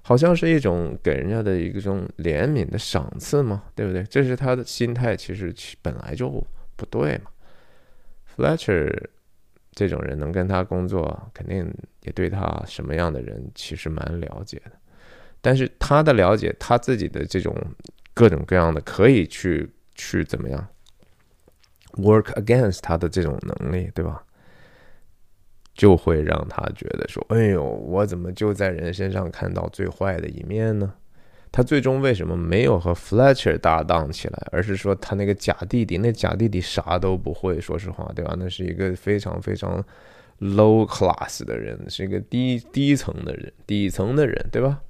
好像是一种给人家的一种怜悯的赏赐嘛，对不对？这是他的心态，其实本来就不对嘛。Fletcher 这种人能跟他工作，肯定也对他什么样的人其实蛮了解的。但是他的了解，他自己的这种各种各样的可以去去怎么样 work against 他的这种能力，对吧？就会让他觉得说：“哎呦，我怎么就在人身上看到最坏的一面呢？”他最终为什么没有和 Fletcher 搭档起来，而是说他那个假弟弟？那假弟弟啥都不会，说实话，对吧？那是一个非常非常 low class 的人，是一个低低层的人，底层的人，对吧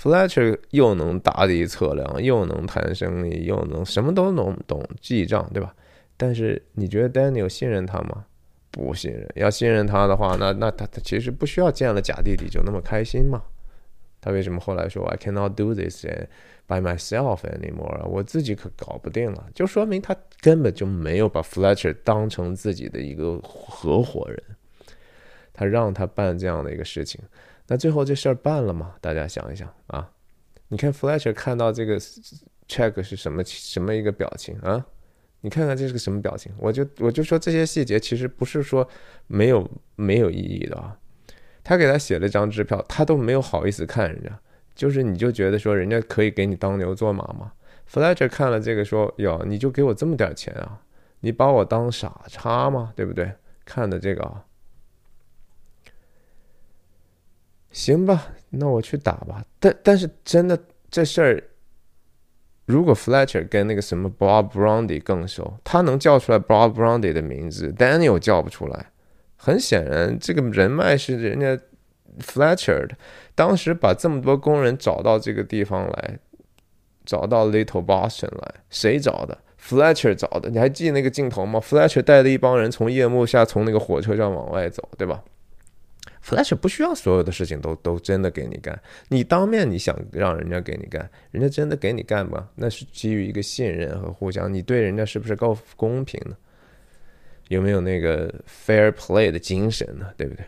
？Fletcher 又能打底测量，又能谈生意，又能什么都能懂记账，对吧？但是你觉得 Daniel 信任他吗？不信任。要信任他的话，那那他他其实不需要见了假弟弟就那么开心嘛？他为什么后来说 I cannot do this by myself anymore？我自己可搞不定了，就说明他根本就没有把 Fletcher 当成自己的一个合伙人。他让他办这样的一个事情，那最后这事儿办了吗？大家想一想啊！你看 Fletcher 看到这个 check 是什么什么一个表情啊？你看看这是个什么表情？我就我就说这些细节其实不是说没有没有意义的啊。他给他写了张支票，他都没有好意思看人家，就是你就觉得说人家可以给你当牛做马吗？Fletcher 看了这个说：“哟，你就给我这么点钱啊？你把我当傻叉吗？对不对？”看的这个啊，行吧，那我去打吧。但但是真的这事儿，如果 Fletcher 跟那个什么 Bob Brandy 更熟，他能叫出来 Bob Brandy 的名字，Daniel 叫不出来。很显然，这个人脉是人家 Fletcher 的。当时把这么多工人找到这个地方来，找到 Little Boston 来，谁找的？Fletcher 找的。你还记那个镜头吗？Fletcher 带着一帮人从夜幕下从那个火车上往外走，对吧 Flash 不需要所有的事情都都真的给你干，你当面你想让人家给你干，人家真的给你干吗？那是基于一个信任和互相，你对人家是不是够公平呢？有没有那个 fair play 的精神呢？对不对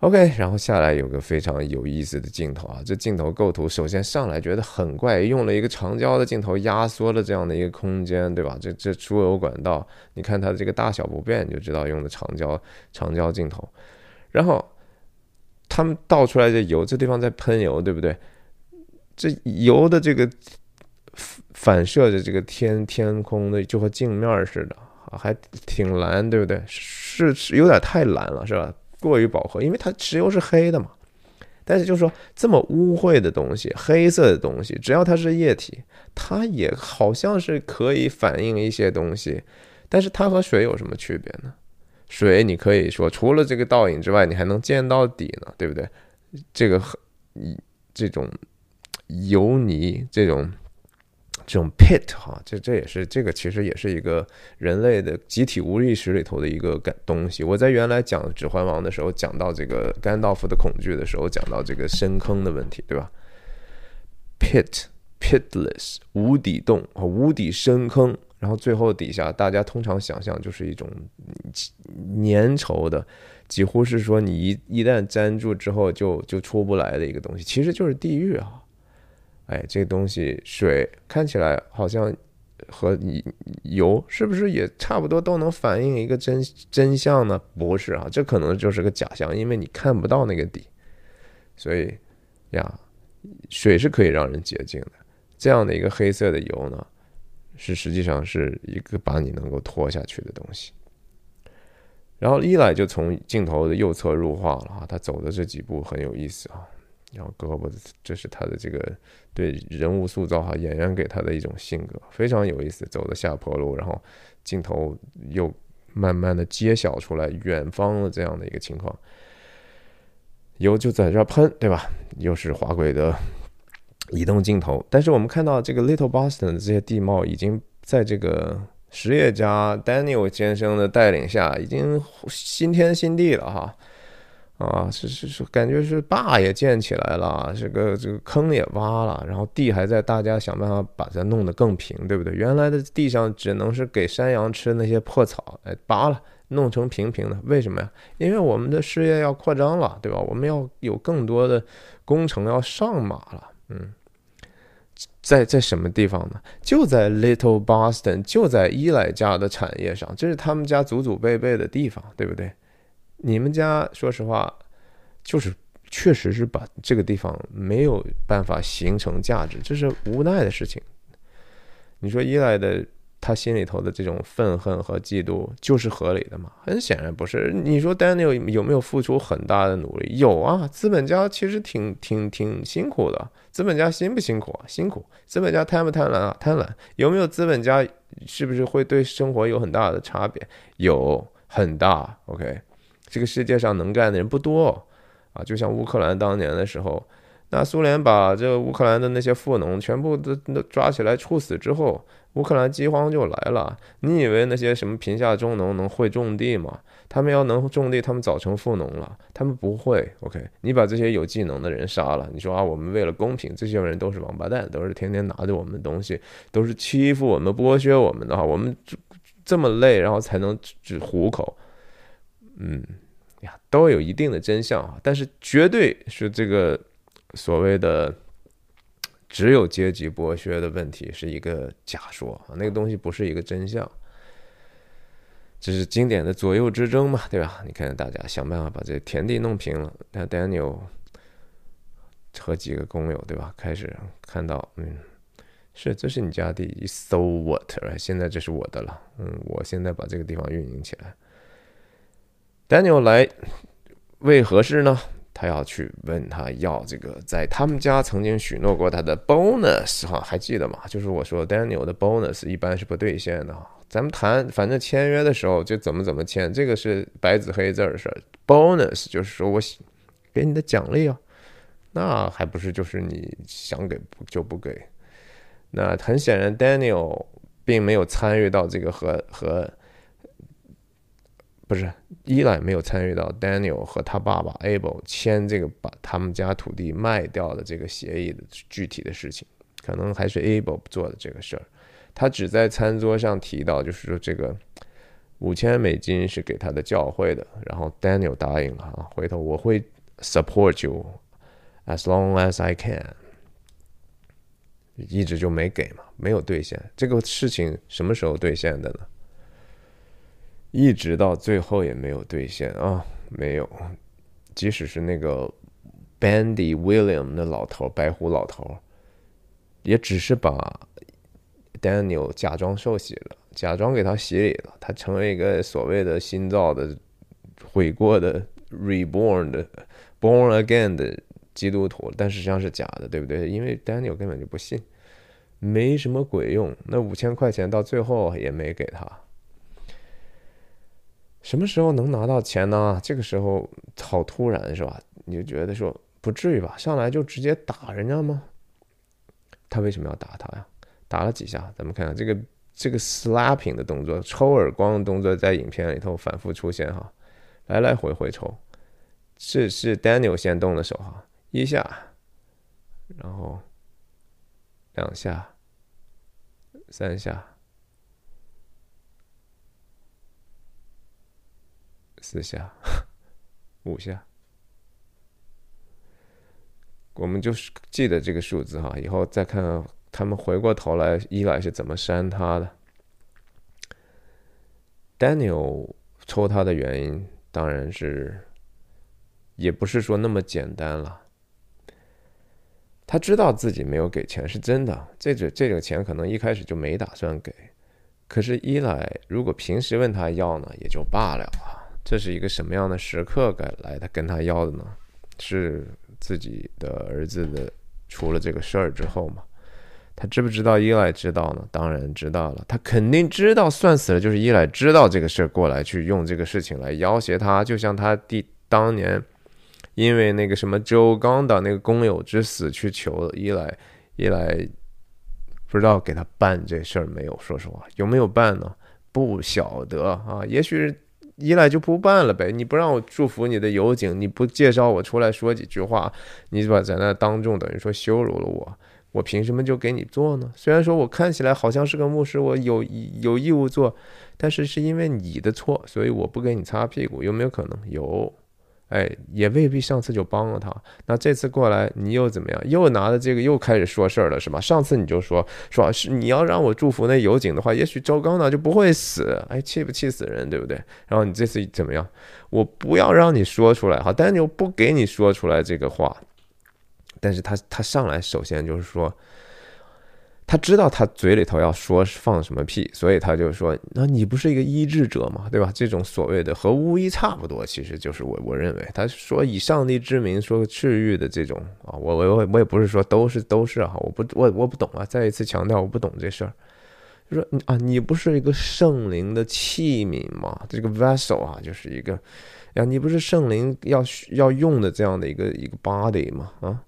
？OK，然后下来有个非常有意思的镜头啊，这镜头构图首先上来觉得很怪，用了一个长焦的镜头压缩了这样的一个空间，对吧？这这输油管道，你看它的这个大小不变，你就知道用的长焦长焦镜头。然后他们倒出来的油，这地方在喷油，对不对？这油的这个反射的这个天天空的，就和镜面似的。啊，还挺蓝，对不对？是是有点太蓝了，是吧？过于饱和，因为它石油是黑的嘛。但是就是说，这么污秽的东西，黑色的东西，只要它是液体，它也好像是可以反映一些东西。但是它和水有什么区别呢？水你可以说，除了这个倒影之外，你还能见到底呢，对不对？这个这种油泥这种。这种 pit 哈，这这也是这个其实也是一个人类的集体无意识里头的一个感东西。我在原来讲《指环王》的时候，讲到这个甘道夫的恐惧的时候，讲到这个深坑的问题，对吧？pit pitless 无底洞啊，无底深坑，然后最后底下大家通常想象就是一种粘稠的，几乎是说你一一旦粘住之后就就出不来的一个东西，其实就是地狱啊。哎，这东西水看起来好像和油是不是也差不多，都能反映一个真真相呢？不是啊，这可能就是个假象，因为你看不到那个底。所以呀，水是可以让人洁净的。这样的一个黑色的油呢，是实际上是一个把你能够拖下去的东西。然后伊莱就从镜头的右侧入画了啊，他走的这几步很有意思啊。然后胳膊，这是他的这个对人物塑造哈，演员给他的一种性格，非常有意思。走的下坡路，然后镜头又慢慢的揭晓出来远方的这样的一个情况，油就在这喷，对吧？又是滑轨的移动镜头，但是我们看到这个 Little Boston 的这些地貌已经在这个实业家 Daniel 先生的带领下，已经新天新地了哈。啊，是是是，感觉是坝也建起来了，这个这个坑也挖了，然后地还在大家想办法把它弄得更平，对不对？原来的地上只能是给山羊吃那些破草，哎，拔了，弄成平平的。为什么呀？因为我们的事业要扩张了，对吧？我们要有更多的工程要上马了。嗯，在在什么地方呢？就在 Little Boston，就在伊莱家的产业上，这是他们家祖祖辈辈的地方，对不对？你们家说实话，就是确实是把这个地方没有办法形成价值，这是无奈的事情。你说伊莱的他心里头的这种愤恨和嫉妒就是合理的吗？很显然不是。你说 Daniel 有没有付出很大的努力？有啊，资本家其实挺挺挺辛苦的。资本家辛不辛苦啊？辛苦。资本家贪不贪婪啊？贪婪。有没有资本家是不是会对生活有很大的差别？有很大。OK。这个世界上能干的人不多啊，就像乌克兰当年的时候，那苏联把这个乌克兰的那些富农全部都都抓起来处死之后，乌克兰饥荒就来了。你以为那些什么贫下中农能会种地吗？他们要能种地，他们早成富农了。他们不会。OK，你把这些有技能的人杀了，你说啊，我们为了公平，这些人都是王八蛋，都是天天拿着我们的东西，都是欺负我们、剥削我们的话，我们这么累，然后才能只糊口。嗯，呀，都有一定的真相啊，但是绝对是这个所谓的只有阶级剥削的问题是一个假说啊，那个东西不是一个真相，这是经典的左右之争嘛，对吧？你看看大家想办法把这田地弄平了，那 Daniel 和几个工友对吧，开始看到，嗯，是这是你家地，so what？现在这是我的了，嗯，我现在把这个地方运营起来。Daniel 来为何事呢？他要去问他要这个，在他们家曾经许诺过他的 bonus 哈，还记得吗？就是我说 Daniel 的 bonus 一般是不兑现的。咱们谈，反正签约的时候就怎么怎么签，这个是白纸黑字的事儿。bonus 就是说我给你的奖励啊，那还不是就是你想给就不给？那很显然，Daniel 并没有参与到这个和和。不是伊莱没有参与到 Daniel 和他爸爸 Abel 签这个把他们家土地卖掉的这个协议的具体的事情，可能还是 Abel 做的这个事儿。他只在餐桌上提到，就是说这个五千美金是给他的教会的，然后 Daniel 答应了啊，回头我会 support you as long as I can，一直就没给嘛，没有兑现。这个事情什么时候兑现的呢？一直到最后也没有兑现啊，没有。即使是那个 Bandy William 那老头，白胡老头，也只是把 Daniel 假装受洗了，假装给他洗礼了，他成为一个所谓的新造的、悔过的、reborn 的、born again 的基督徒，但实际上是假的，对不对？因为 Daniel 根本就不信，没什么鬼用。那五千块钱到最后也没给他。什么时候能拿到钱呢？这个时候好突然，是吧？你就觉得说不至于吧？上来就直接打人家吗？他为什么要打他呀？打了几下？咱们看看这个这个 slapping 的动作，抽耳光的动作，在影片里头反复出现哈，来来回回抽，是是 Daniel 先动的手哈，一下，然后两下，三下。四下，五下，我们就是记得这个数字哈，以后再看他们回过头来，伊莱是怎么扇他的。Daniel 抽他的原因，当然是，也不是说那么简单了。他知道自己没有给钱是真的，这这这个钱可能一开始就没打算给。可是伊莱如果平时问他要呢，也就罢了啊。这是一个什么样的时刻该来他跟他要的呢？是自己的儿子的出了这个事儿之后嘛，他知不知道伊莱知道呢？当然知道了，他肯定知道，算死了，就是伊莱知道这个事儿过来去用这个事情来要挟他，就像他弟当年因为那个什么周刚的那个工友之死去求伊莱，伊莱不知道给他办这事儿没有？说实话，有没有办呢？不晓得啊，也许。依赖就不办了呗，你不让我祝福你的油井，你不介绍我出来说几句话，你把在那当众等于说羞辱了我，我凭什么就给你做呢？虽然说我看起来好像是个牧师，我有有义务做，但是是因为你的错，所以我不给你擦屁股，有没有可能？有。哎，也未必上次就帮了他。那这次过来，你又怎么样？又拿着这个又开始说事儿了，是吧？上次你就说说是你要让我祝福那油井的话，也许周刚呢就不会死。哎，气不气死人，对不对？然后你这次怎么样？我不要让你说出来，好，但是又不给你说出来这个话。但是他他上来首先就是说。他知道他嘴里头要说放什么屁，所以他就说：“那你不是一个医治者吗？对吧？这种所谓的和巫医差不多，其实就是我我认为，他说以上帝之名说治愈的这种啊，我我我我也不是说都是都是哈，我不我我不懂啊。再一次强调，我不懂这事儿。就说啊，你不是一个圣灵的器皿吗？这个 vessel 啊，就是一个呀，你不是圣灵要要用的这样的一个一个 body 吗？啊？”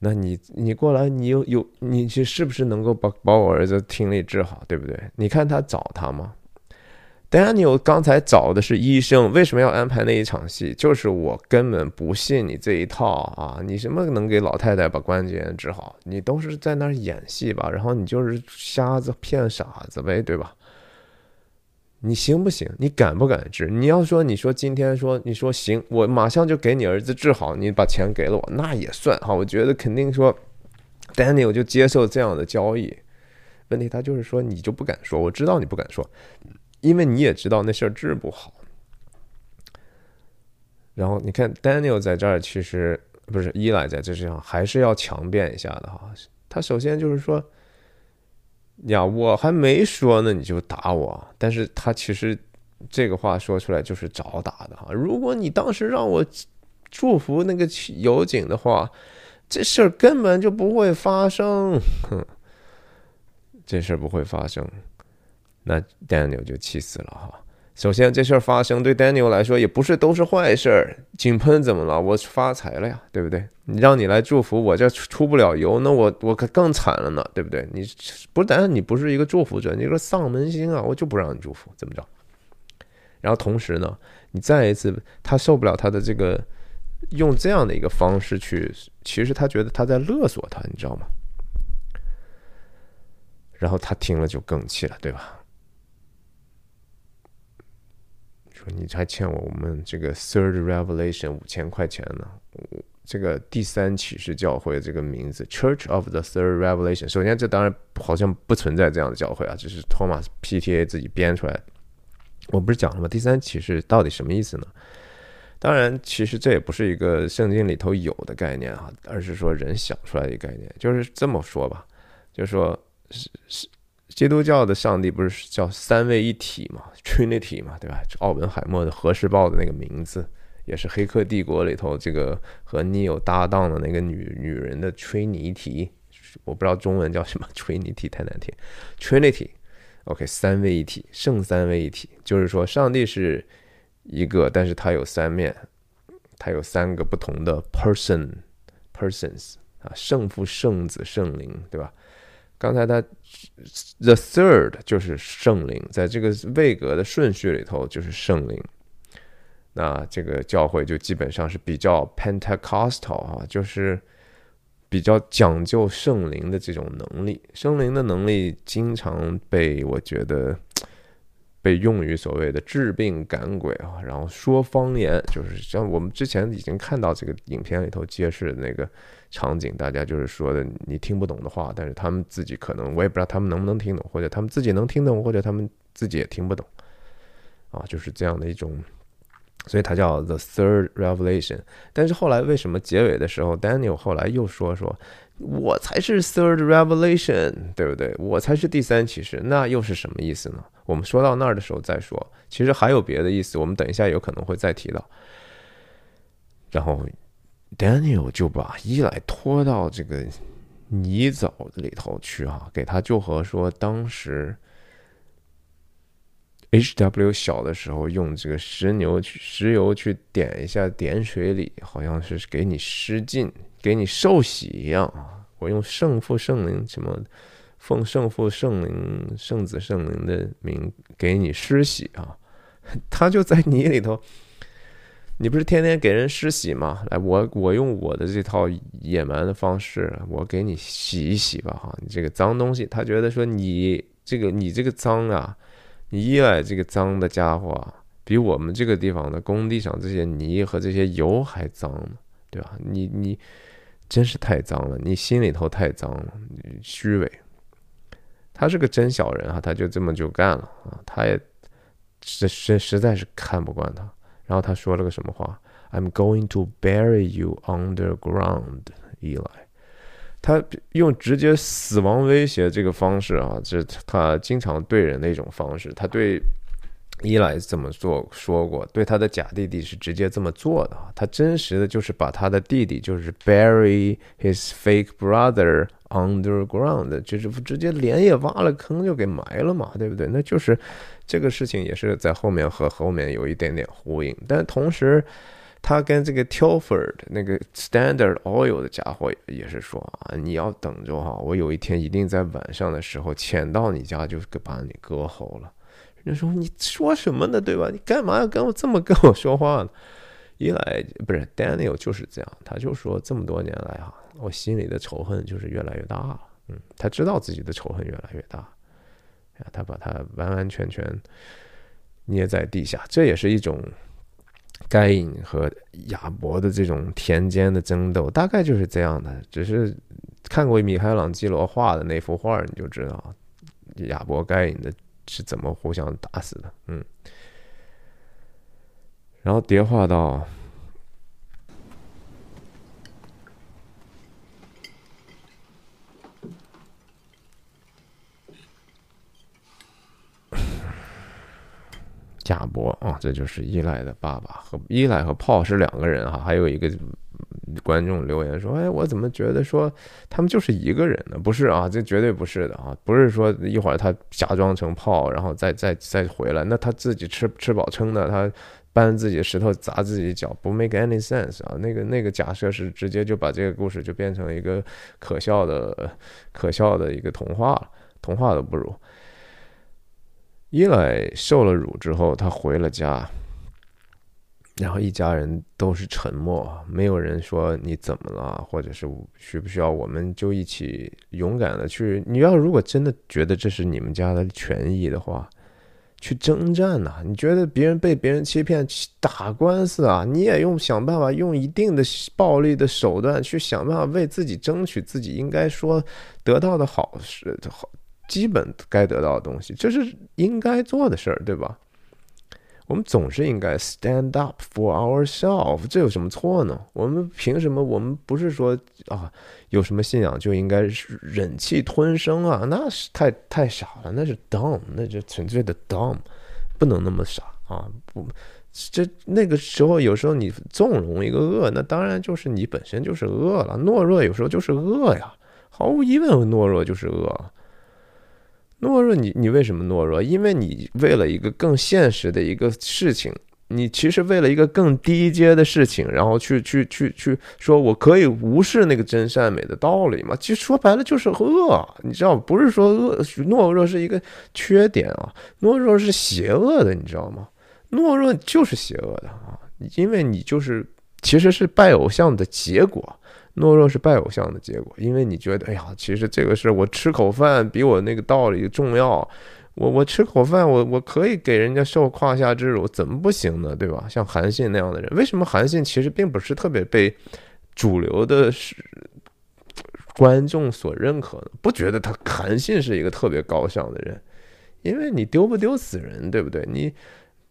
那你你过来，你有有你去是不是能够把把我儿子听力治好，对不对？你看他找他吗？Daniel 刚才找的是医生，为什么要安排那一场戏？就是我根本不信你这一套啊！你什么能给老太太把关节炎治好？你都是在那儿演戏吧？然后你就是瞎子骗傻子呗，对吧？你行不行？你敢不敢治？你要说，你说今天说，你说行，我马上就给你儿子治好，你把钱给了我，那也算哈。我觉得肯定说，Daniel 就接受这样的交易。问题他就是说，你就不敢说，我知道你不敢说，因为你也知道那事儿治不好。然后你看 Daniel 在这儿，其实不是依赖在这上，还是要强辩一下的哈。他首先就是说。呀，我还没说呢，你就打我。但是他其实这个话说出来就是找打的哈。如果你当时让我祝福那个油井的话，这事儿根本就不会发生。哼，这事儿不会发生，那 Daniel 就气死了哈。首先，这事儿发生对 Daniel 来说也不是都是坏事儿。井喷怎么了？我发财了呀，对不对？你让你来祝福我，这出不了油，那我我可更惨了呢，对不对？你不但你不是一个祝福者，你个丧门星啊！我就不让你祝福，怎么着？然后同时呢，你再一次，他受不了他的这个用这样的一个方式去，其实他觉得他在勒索他，你知道吗？然后他听了就更气了，对吧？说你还欠我我们这个 Third Revelation 五千块钱呢。这个第三启示教会这个名字 Church of the Third Revelation，首先这当然好像不存在这样的教会啊，这是托马斯 PTA 自己编出来的。我不是讲了吗？第三启示到底什么意思呢？当然，其实这也不是一个圣经里头有的概念啊，而是说人想出来的一个概念。就是这么说吧，就是说是是。基督教的上帝不是叫三位一体嘛，Trinity 嘛，对吧？奥本海默的《核时报》的那个名字，也是《黑客帝国》里头这个和你有搭档的那个女女人的吹尼提，我不知道中文叫什么，吹尼提太难听。Trinity，OK，三位一体，圣三位一体，就是说上帝是一个，但是它有三面，它有三个不同的 person，persons 啊，圣父、圣子、圣灵，对吧？刚才他 the third 就是圣灵，在这个位格的顺序里头就是圣灵。那这个教会就基本上是比较 Pentecostal 啊，就是比较讲究圣灵的这种能力。圣灵的能力经常被我觉得被用于所谓的治病赶鬼啊，然后说方言，就是像我们之前已经看到这个影片里头揭示的那个。场景，大家就是说的你听不懂的话，但是他们自己可能我也不知道他们能不能听懂，或者他们自己能听懂，或者他们自己也听不懂，啊，就是这样的一种，所以它叫 The Third Revelation。但是后来为什么结尾的时候，Daniel 后来又说说，我才是 Third Revelation，对不对？我才是第三启示，那又是什么意思呢？我们说到那儿的时候再说。其实还有别的意思，我们等一下有可能会再提到。然后。Daniel 就把伊莱拖到这个泥沼里头去啊，给他就和说当时。H W 小的时候用这个石牛去石油去点一下点水里，好像是给你施浸、给你受洗一样啊！我用圣父圣灵什么奉圣父圣灵圣子圣灵的名给你施洗啊！他就在泥里头，你不是天天给人施洗吗？来，我我用我的这套野蛮的方式，我给你洗一洗吧哈！你这个脏东西，他觉得说你这个你这个脏啊！你依赖这个脏的家伙，比我们这个地方的工地上这些泥和这些油还脏呢，对吧？你你真是太脏了，你心里头太脏了，虚伪。他是个真小人啊，他就这么就干了啊，他也实实实在是看不惯他。然后他说了个什么话？I'm going to bury you underground, Eli。他用直接死亡威胁这个方式啊，这是他经常对人的一种方式。他对伊莱这么做说过，对他的假弟弟是直接这么做的。他真实的就是把他的弟弟就是 bury his fake brother underground，就是直接连夜挖了坑就给埋了嘛，对不对？那就是这个事情也是在后面和后面有一点点呼应，但同时。他跟这个 Telford 那个 Standard Oil 的家伙也是说啊，你要等着哈，我有一天一定在晚上的时候潜到你家，就把你割喉了。人说你说什么呢，对吧？你干嘛要跟我这么跟我说话呢？一来不是 Daniel 就是这样，他就说这么多年来哈，我心里的仇恨就是越来越大了。嗯，他知道自己的仇恨越来越大，他把他完完全全捏在地下，这也是一种。该隐和亚伯的这种田间的争斗，大概就是这样的。只是看过米开朗基罗画的那幅画，你就知道亚伯该隐的是怎么互相打死的。嗯，然后叠化到。亚伯啊，这就是依赖的爸爸和依赖和炮是两个人哈。还有一个观众留言说：“哎，我怎么觉得说他们就是一个人呢？不是啊，这绝对不是的啊！不是说一会儿他假装成炮，然后再再再回来，那他自己吃吃饱撑的，他搬自己石头砸自己脚，不 make any sense 啊！那个那个假设是直接就把这个故事就变成一个可笑的可笑的一个童话了，童话都不如。”伊莱受了辱之后，他回了家，然后一家人都是沉默，没有人说你怎么了，或者是需不需要我们就一起勇敢的去。你要如果真的觉得这是你们家的权益的话，去征战呐！你觉得别人被别人欺骗打官司啊，你也用想办法用一定的暴力的手段去想办法为自己争取自己应该说得到的好事好。基本该得到的东西，这是应该做的事儿，对吧？我们总是应该 stand up for ourselves，这有什么错呢？我们凭什么？我们不是说啊，有什么信仰就应该忍气吞声啊？那是太太傻了，那是 dumb，那就纯粹的 dumb，不能那么傻啊！不，这那个时候有时候你纵容一个恶，那当然就是你本身就是恶了。懦弱有时候就是恶呀，毫无疑问，懦弱就是恶。懦弱，你你为什么懦弱？因为你为了一个更现实的一个事情，你其实为了一个更低阶的事情，然后去去去去说，我可以无视那个真善美的道理嘛？其实说白了就是恶，你知道不是说恶懦弱是一个缺点啊，懦弱是邪恶的，你知道吗？懦弱就是邪恶的啊，因为你就是其实是拜偶像的结果。懦弱是拜偶像的结果，因为你觉得，哎呀，其实这个事我吃口饭比我那个道理重要。我我吃口饭，我我可以给人家受胯下之辱，怎么不行呢？对吧？像韩信那样的人，为什么韩信其实并不是特别被主流的是观众所认可呢？不觉得他韩信是一个特别高尚的人，因为你丢不丢死人，对不对？你。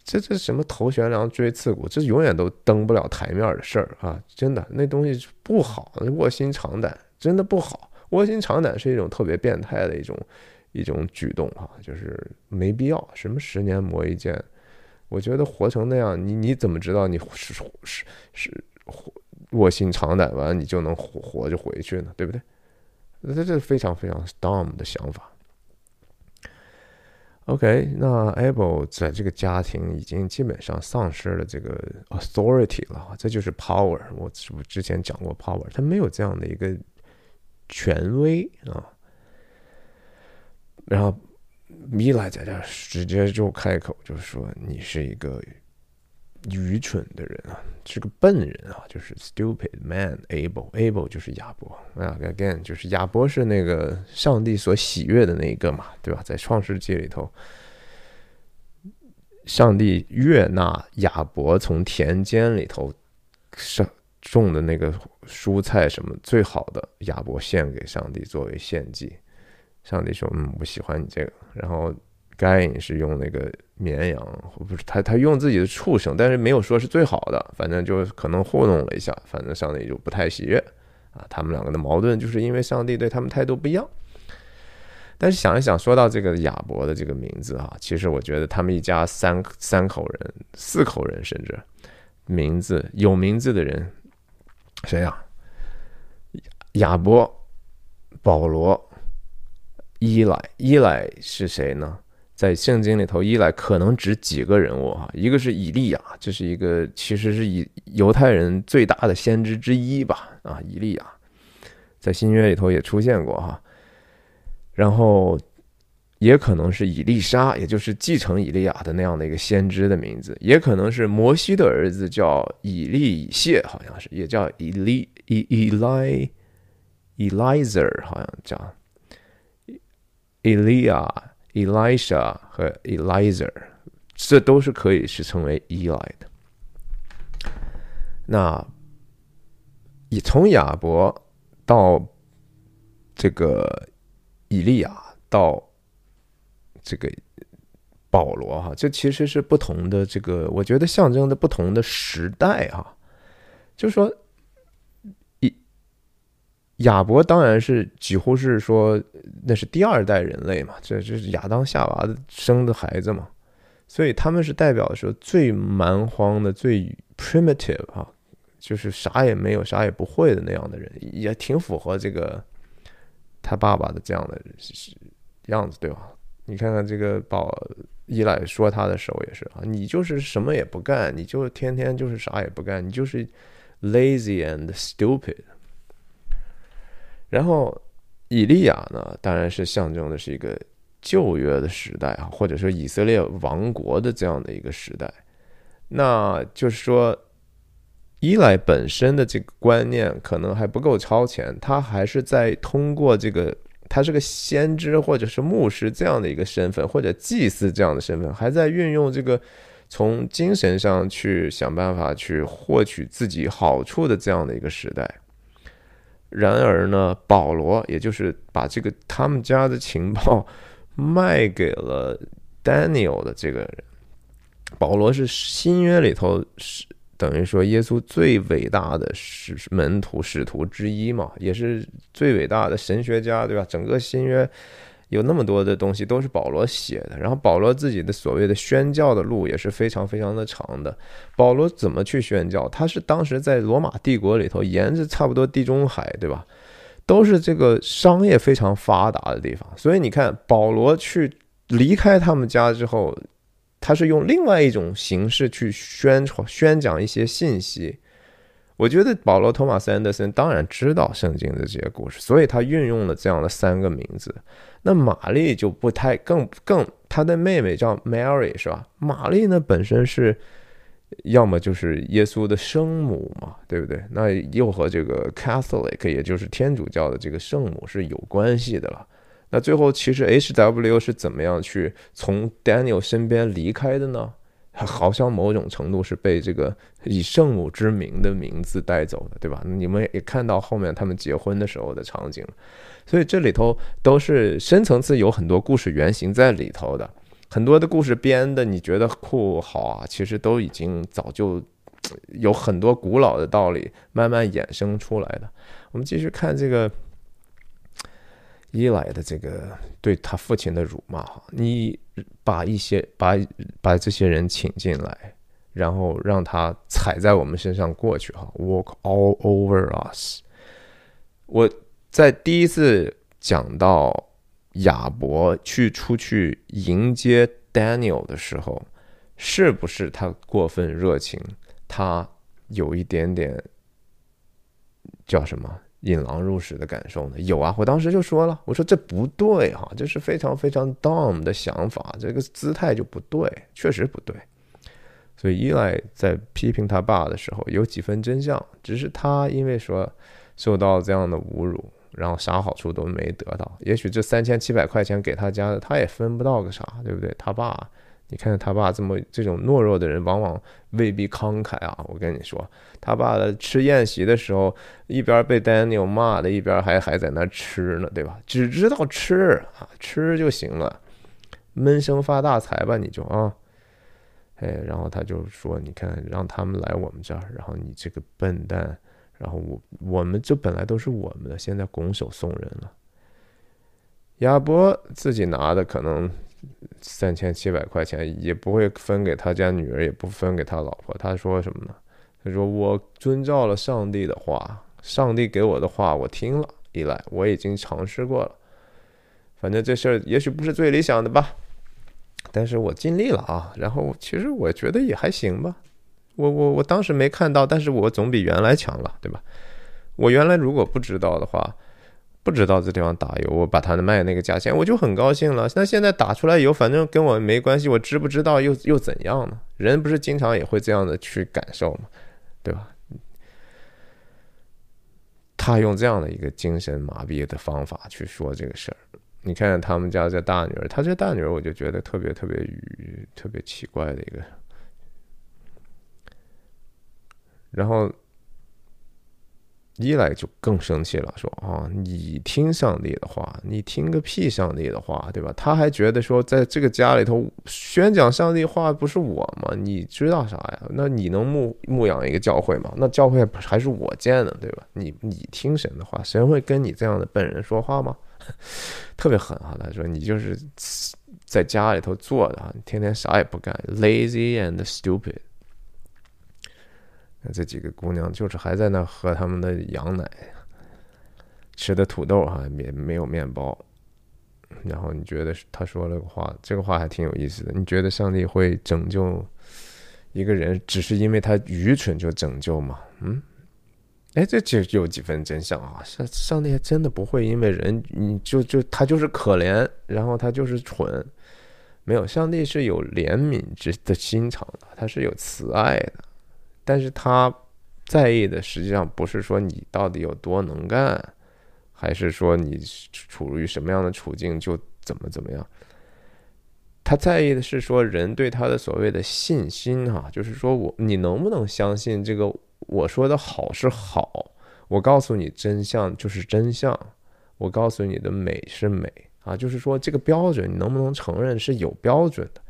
这这什么头悬梁锥刺股，这永远都登不了台面的事儿啊！真的，那东西不好，卧薪尝胆，真的不好。卧薪尝胆是一种特别变态的一种一种举动啊，就是没必要。什么十年磨一剑，我觉得活成那样，你你怎么知道你是是是卧薪尝胆，完你就能活活着回去呢？对不对？那这非常非常 dumb 的想法。OK，那 Abel 在这个家庭已经基本上丧失了这个 authority 了，这就是 power。我是不是之前讲过 power？他没有这样的一个权威啊。然后米莱在这直接就开口，就说你是一个。愚蠢的人啊，是个笨人啊，就是 stupid man able able 就是亚伯啊，again 就是亚伯是那个上帝所喜悦的那一个嘛，对吧？在创世纪里头，上帝悦纳亚伯从田间里头上种的那个蔬菜什么最好的，亚伯献给上帝作为献祭。上帝说：“嗯，我喜欢你这个。”然后。该隐是用那个绵羊，不是他，他用自己的畜生，但是没有说是最好的，反正就可能糊弄了一下，反正上帝就不太喜悦啊。他们两个的矛盾就是因为上帝对他们态度不一样。但是想一想，说到这个亚伯的这个名字啊，其实我觉得他们一家三三口人、四口人，甚至名字有名字的人，谁呀？亚伯、保罗、伊莱，伊莱是谁呢？在圣经里头，伊莱可能指几个人物哈，一个是以利亚，这是一个其实是以犹太人最大的先知之一吧啊，以利亚在新约里头也出现过哈，然后也可能是以利沙，也就是继承以利亚的那样的一个先知的名字，也可能是摩西的儿子叫以利以谢，好像是也叫以利以以莱，Elizer 好像叫以利亚。Elisha 和 Eliza，这都是可以是称为依赖的。那以从亚伯到这个以利亚到这个保罗哈，这其实是不同的这个，我觉得象征的不同的时代哈，就是说。亚伯当然是几乎是说那是第二代人类嘛，这这是亚当夏娃的生的孩子嘛，所以他们是代表说最蛮荒的、最 primitive 啊，就是啥也没有、啥也不会的那样的人，也挺符合这个他爸爸的这样的样子，对吧？你看看这个宝伊莱说他的时候也是啊，你就是什么也不干，你就天天就是啥也不干，你就是 lazy and stupid。然后，以利亚呢，当然是象征的是一个旧约的时代啊，或者说以色列王国的这样的一个时代。那就是说，伊莱本身的这个观念可能还不够超前，他还是在通过这个，他是个先知或者是牧师这样的一个身份，或者祭司这样的身份，还在运用这个从精神上去想办法去获取自己好处的这样的一个时代。然而呢，保罗也就是把这个他们家的情报卖给了 Daniel 的这个人。保罗是新约里头是等于说耶稣最伟大的使门徒使徒之一嘛，也是最伟大的神学家，对吧？整个新约。有那么多的东西都是保罗写的，然后保罗自己的所谓的宣教的路也是非常非常的长的。保罗怎么去宣教？他是当时在罗马帝国里头，沿着差不多地中海，对吧？都是这个商业非常发达的地方。所以你看，保罗去离开他们家之后，他是用另外一种形式去宣传、宣讲一些信息。我觉得保罗·托马斯·安德森当然知道圣经的这些故事，所以他运用了这样的三个名字。那玛丽就不太更更，她的妹妹叫 Mary 是吧？玛丽呢本身是要么就是耶稣的生母嘛，对不对？那又和这个 Catholic 也就是天主教的这个圣母是有关系的了。那最后其实 H.W 是怎么样去从 Daniel 身边离开的呢？好像某种程度是被这个以圣母之名的名字带走的，对吧？你们也看到后面他们结婚的时候的场景。所以这里头都是深层次有很多故事原型在里头的，很多的故事编的你觉得酷好啊，其实都已经早就 有很多古老的道理慢慢衍生出来的。我们继续看这个伊莱的这个对他父亲的辱骂哈，你把一些把把这些人请进来，然后让他踩在我们身上过去哈，walk all over us。我在第一次讲到亚伯去出去迎接 Daniel 的时候，是不是他过分热情？他有一点点叫什么引狼入室的感受呢？有啊，我当时就说了，我说这不对哈，这是非常非常 dumb 的想法，这个姿态就不对，确实不对。所以伊莱在批评他爸的时候有几分真相，只是他因为说受到这样的侮辱，然后啥好处都没得到。也许这三千七百块钱给他家的，他也分不到个啥，对不对？他爸，你看他爸这么这种懦弱的人，往往未必慷慨啊。我跟你说，他爸的吃宴席的时候，一边被 Daniel 骂的，一边还还在那吃呢，对吧？只知道吃啊，吃就行了，闷声发大财吧，你就啊。哎，然后他就说：“你看，让他们来我们这儿，然后你这个笨蛋，然后我我们这本来都是我们的，现在拱手送人了。”亚伯自己拿的可能三千七百块钱，也不会分给他家女儿，也不分给他老婆。他说什么呢？他说：“我遵照了上帝的话，上帝给我的话我听了，一来我已经尝试过了，反正这事儿也许不是最理想的吧。”但是我尽力了啊，然后其实我觉得也还行吧，我我我当时没看到，但是我总比原来强了，对吧？我原来如果不知道的话，不知道这地方打油，我把它的卖那个价钱，我就很高兴了。那现在打出来油，反正跟我没关系，我知不知道又又怎样呢？人不是经常也会这样的去感受吗？对吧？他用这样的一个精神麻痹的方法去说这个事儿。你看他们家这大女儿，她这大女儿，我就觉得特别特别愚，特别奇怪的一个。然后伊莱就更生气了，说：“啊，你听上帝的话，你听个屁上帝的话，对吧？”他还觉得说，在这个家里头宣讲上帝话不是我吗？你知道啥呀？那你能牧牧养一个教会吗？那教会还是我建的，对吧？你你听神的话，神会跟你这样的笨人说话吗？特别狠啊！他说：“你就是在家里头坐的，天天啥也不干，lazy and stupid。”那这几个姑娘就是还在那喝他们的羊奶，吃的土豆哈，也没有面包。然后你觉得他说了个话，这个话还挺有意思的。你觉得上帝会拯救一个人，只是因为他愚蠢就拯救吗？嗯？哎，这就有几分真相啊！上上帝还真的不会因为人，你就就他就是可怜，然后他就是蠢，没有上帝是有怜悯之的心肠的，他是有慈爱的，但是他在意的实际上不是说你到底有多能干，还是说你处于什么样的处境就怎么怎么样，他在意的是说人对他的所谓的信心哈，就是说我你能不能相信这个。我说的好是好，我告诉你真相就是真相，我告诉你的美是美啊，就是说这个标准你能不能承认是有标准的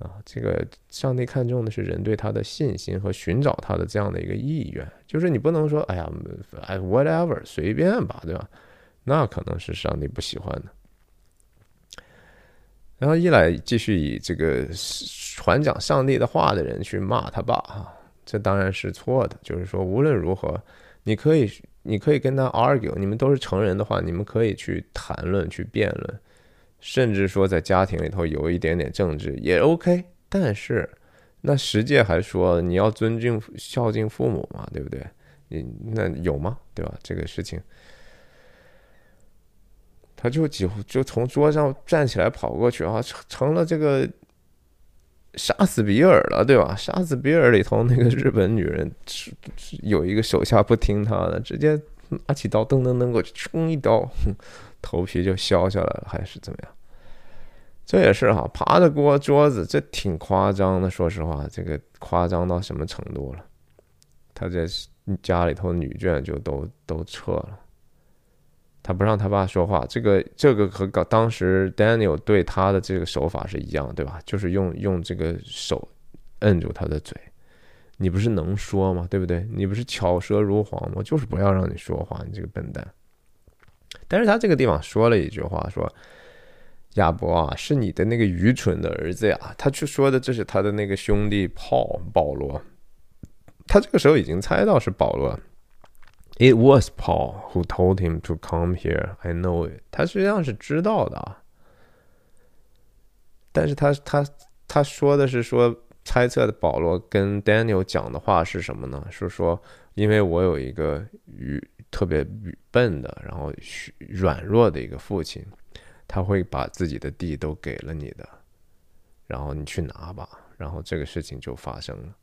啊？这个上帝看重的是人对他的信心和寻找他的这样的一个意愿，就是你不能说哎呀，哎 whatever 随便吧，对吧？那可能是上帝不喜欢的。然后一来继续以这个传讲上帝的话的人去骂他爸哈。这当然是错的，就是说无论如何，你可以你可以跟他 argue，你们都是成人的话，你们可以去谈论、去辩论，甚至说在家庭里头有一点点政治也 OK。但是那实际还说你要尊敬、孝敬父母嘛，对不对？你那有吗？对吧？这个事情，他就几乎就从桌上站起来跑过去啊，成成了这个。杀死比尔了，对吧？杀死比尔里头那个日本女人是有一个手下不听他的，直接拿起刀噔噔噔过去，冲一刀，哼头皮就削下来了，还是怎么样？这也是哈，爬着锅桌子，这挺夸张的。说实话，这个夸张到什么程度了？他在家里头女眷就都都撤了。他不让他爸说话，这个这个和当时 Daniel 对他的这个手法是一样，对吧？就是用用这个手摁住他的嘴。你不是能说吗？对不对？你不是巧舌如簧吗？就是不要让你说话，你这个笨蛋。但是他这个地方说了一句话，说亚伯啊，是你的那个愚蠢的儿子呀。”他去说的这是他的那个兄弟 Paul 保罗。他这个时候已经猜到是保罗。It was Paul who told him to come here. I know it. 他实际上是知道的啊，但是他他他说的是说猜测的保罗跟 Daniel 讲的话是什么呢？是说因为我有一个愚特别笨的，然后软弱的一个父亲，他会把自己的地都给了你的，然后你去拿吧，然后这个事情就发生了。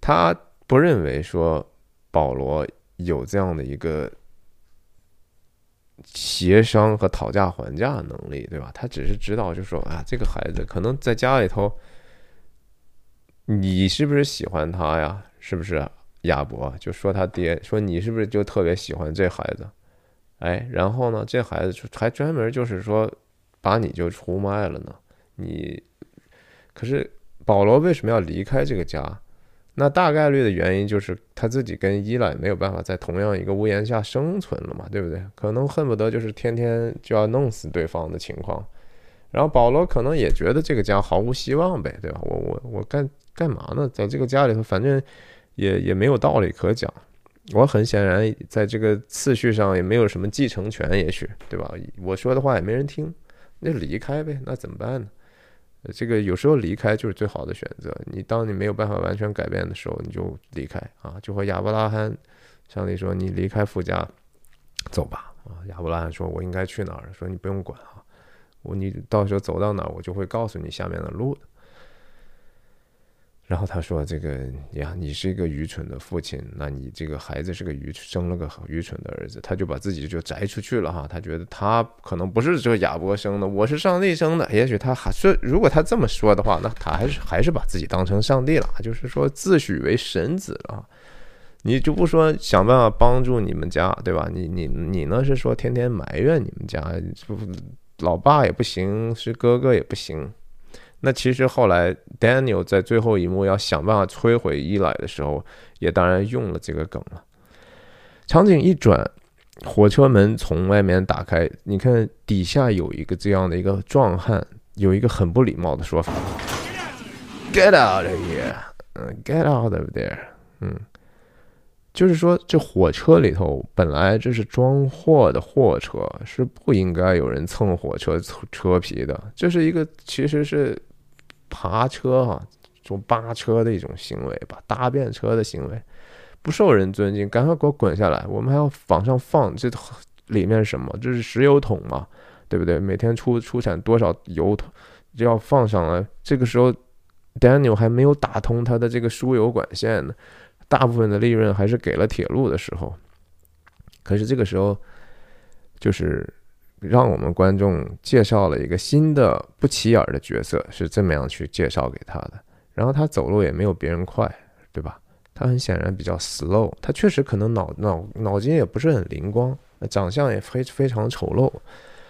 他不认为说。保罗有这样的一个协商和讨价还价能力，对吧？他只是知道，就说啊，这个孩子可能在家里头，你是不是喜欢他呀？是不是亚伯就说他爹说你是不是就特别喜欢这孩子？哎，然后呢，这孩子还专门就是说把你就出卖了呢？你可是保罗为什么要离开这个家？那大概率的原因就是他自己跟伊莱没有办法在同样一个屋檐下生存了嘛，对不对？可能恨不得就是天天就要弄死对方的情况。然后保罗可能也觉得这个家毫无希望呗，对吧？我我我干干嘛呢？在这个家里头，反正也也没有道理可讲。我很显然在这个次序上也没有什么继承权，也许对吧？我说的话也没人听，那离开呗。那怎么办呢？这个有时候离开就是最好的选择。你当你没有办法完全改变的时候，你就离开啊！就和亚伯拉罕，上帝说：“你离开富家，走吧。”啊，亚伯拉罕说：“我应该去哪儿？”说：“你不用管啊，我你到时候走到哪儿，我就会告诉你下面的路的。”然后他说：“这个呀，你是一个愚蠢的父亲，那你这个孩子是个愚生了个愚蠢的儿子，他就把自己就摘出去了哈。他觉得他可能不是这个亚伯生的，我是上帝生的。也许他还是如果他这么说的话，那他还是还是把自己当成上帝了，就是说自诩为神子了。你就不说想办法帮助你们家，对吧？你你你呢是说天天埋怨你们家，老爸也不行，是哥哥也不行。”那其实后来，Daniel 在最后一幕要想办法摧毁伊莱的时候，也当然用了这个梗了。场景一转，火车门从外面打开，你看底下有一个这样的一个壮汉，有一个很不礼貌的说法：“Get out of here！” 嗯，“Get out of there！” 嗯，就是说这火车里头本来这是装货的货车，是不应该有人蹭火车车皮的。这是一个其实是。爬车哈，这种扒车的一种行为吧，搭便车的行为，不受人尊敬，赶快给我滚下来！我们还要往上放，这里面什么？这是石油桶嘛，对不对？每天出出产多少油桶就要放上来。这个时候，Daniel 还没有打通他的这个输油管线呢，大部分的利润还是给了铁路的时候。可是这个时候，就是。让我们观众介绍了一个新的不起眼的角色，是这么样去介绍给他的。然后他走路也没有别人快，对吧？他很显然比较 slow，他确实可能脑脑脑筋也不是很灵光，长相也非非常丑陋。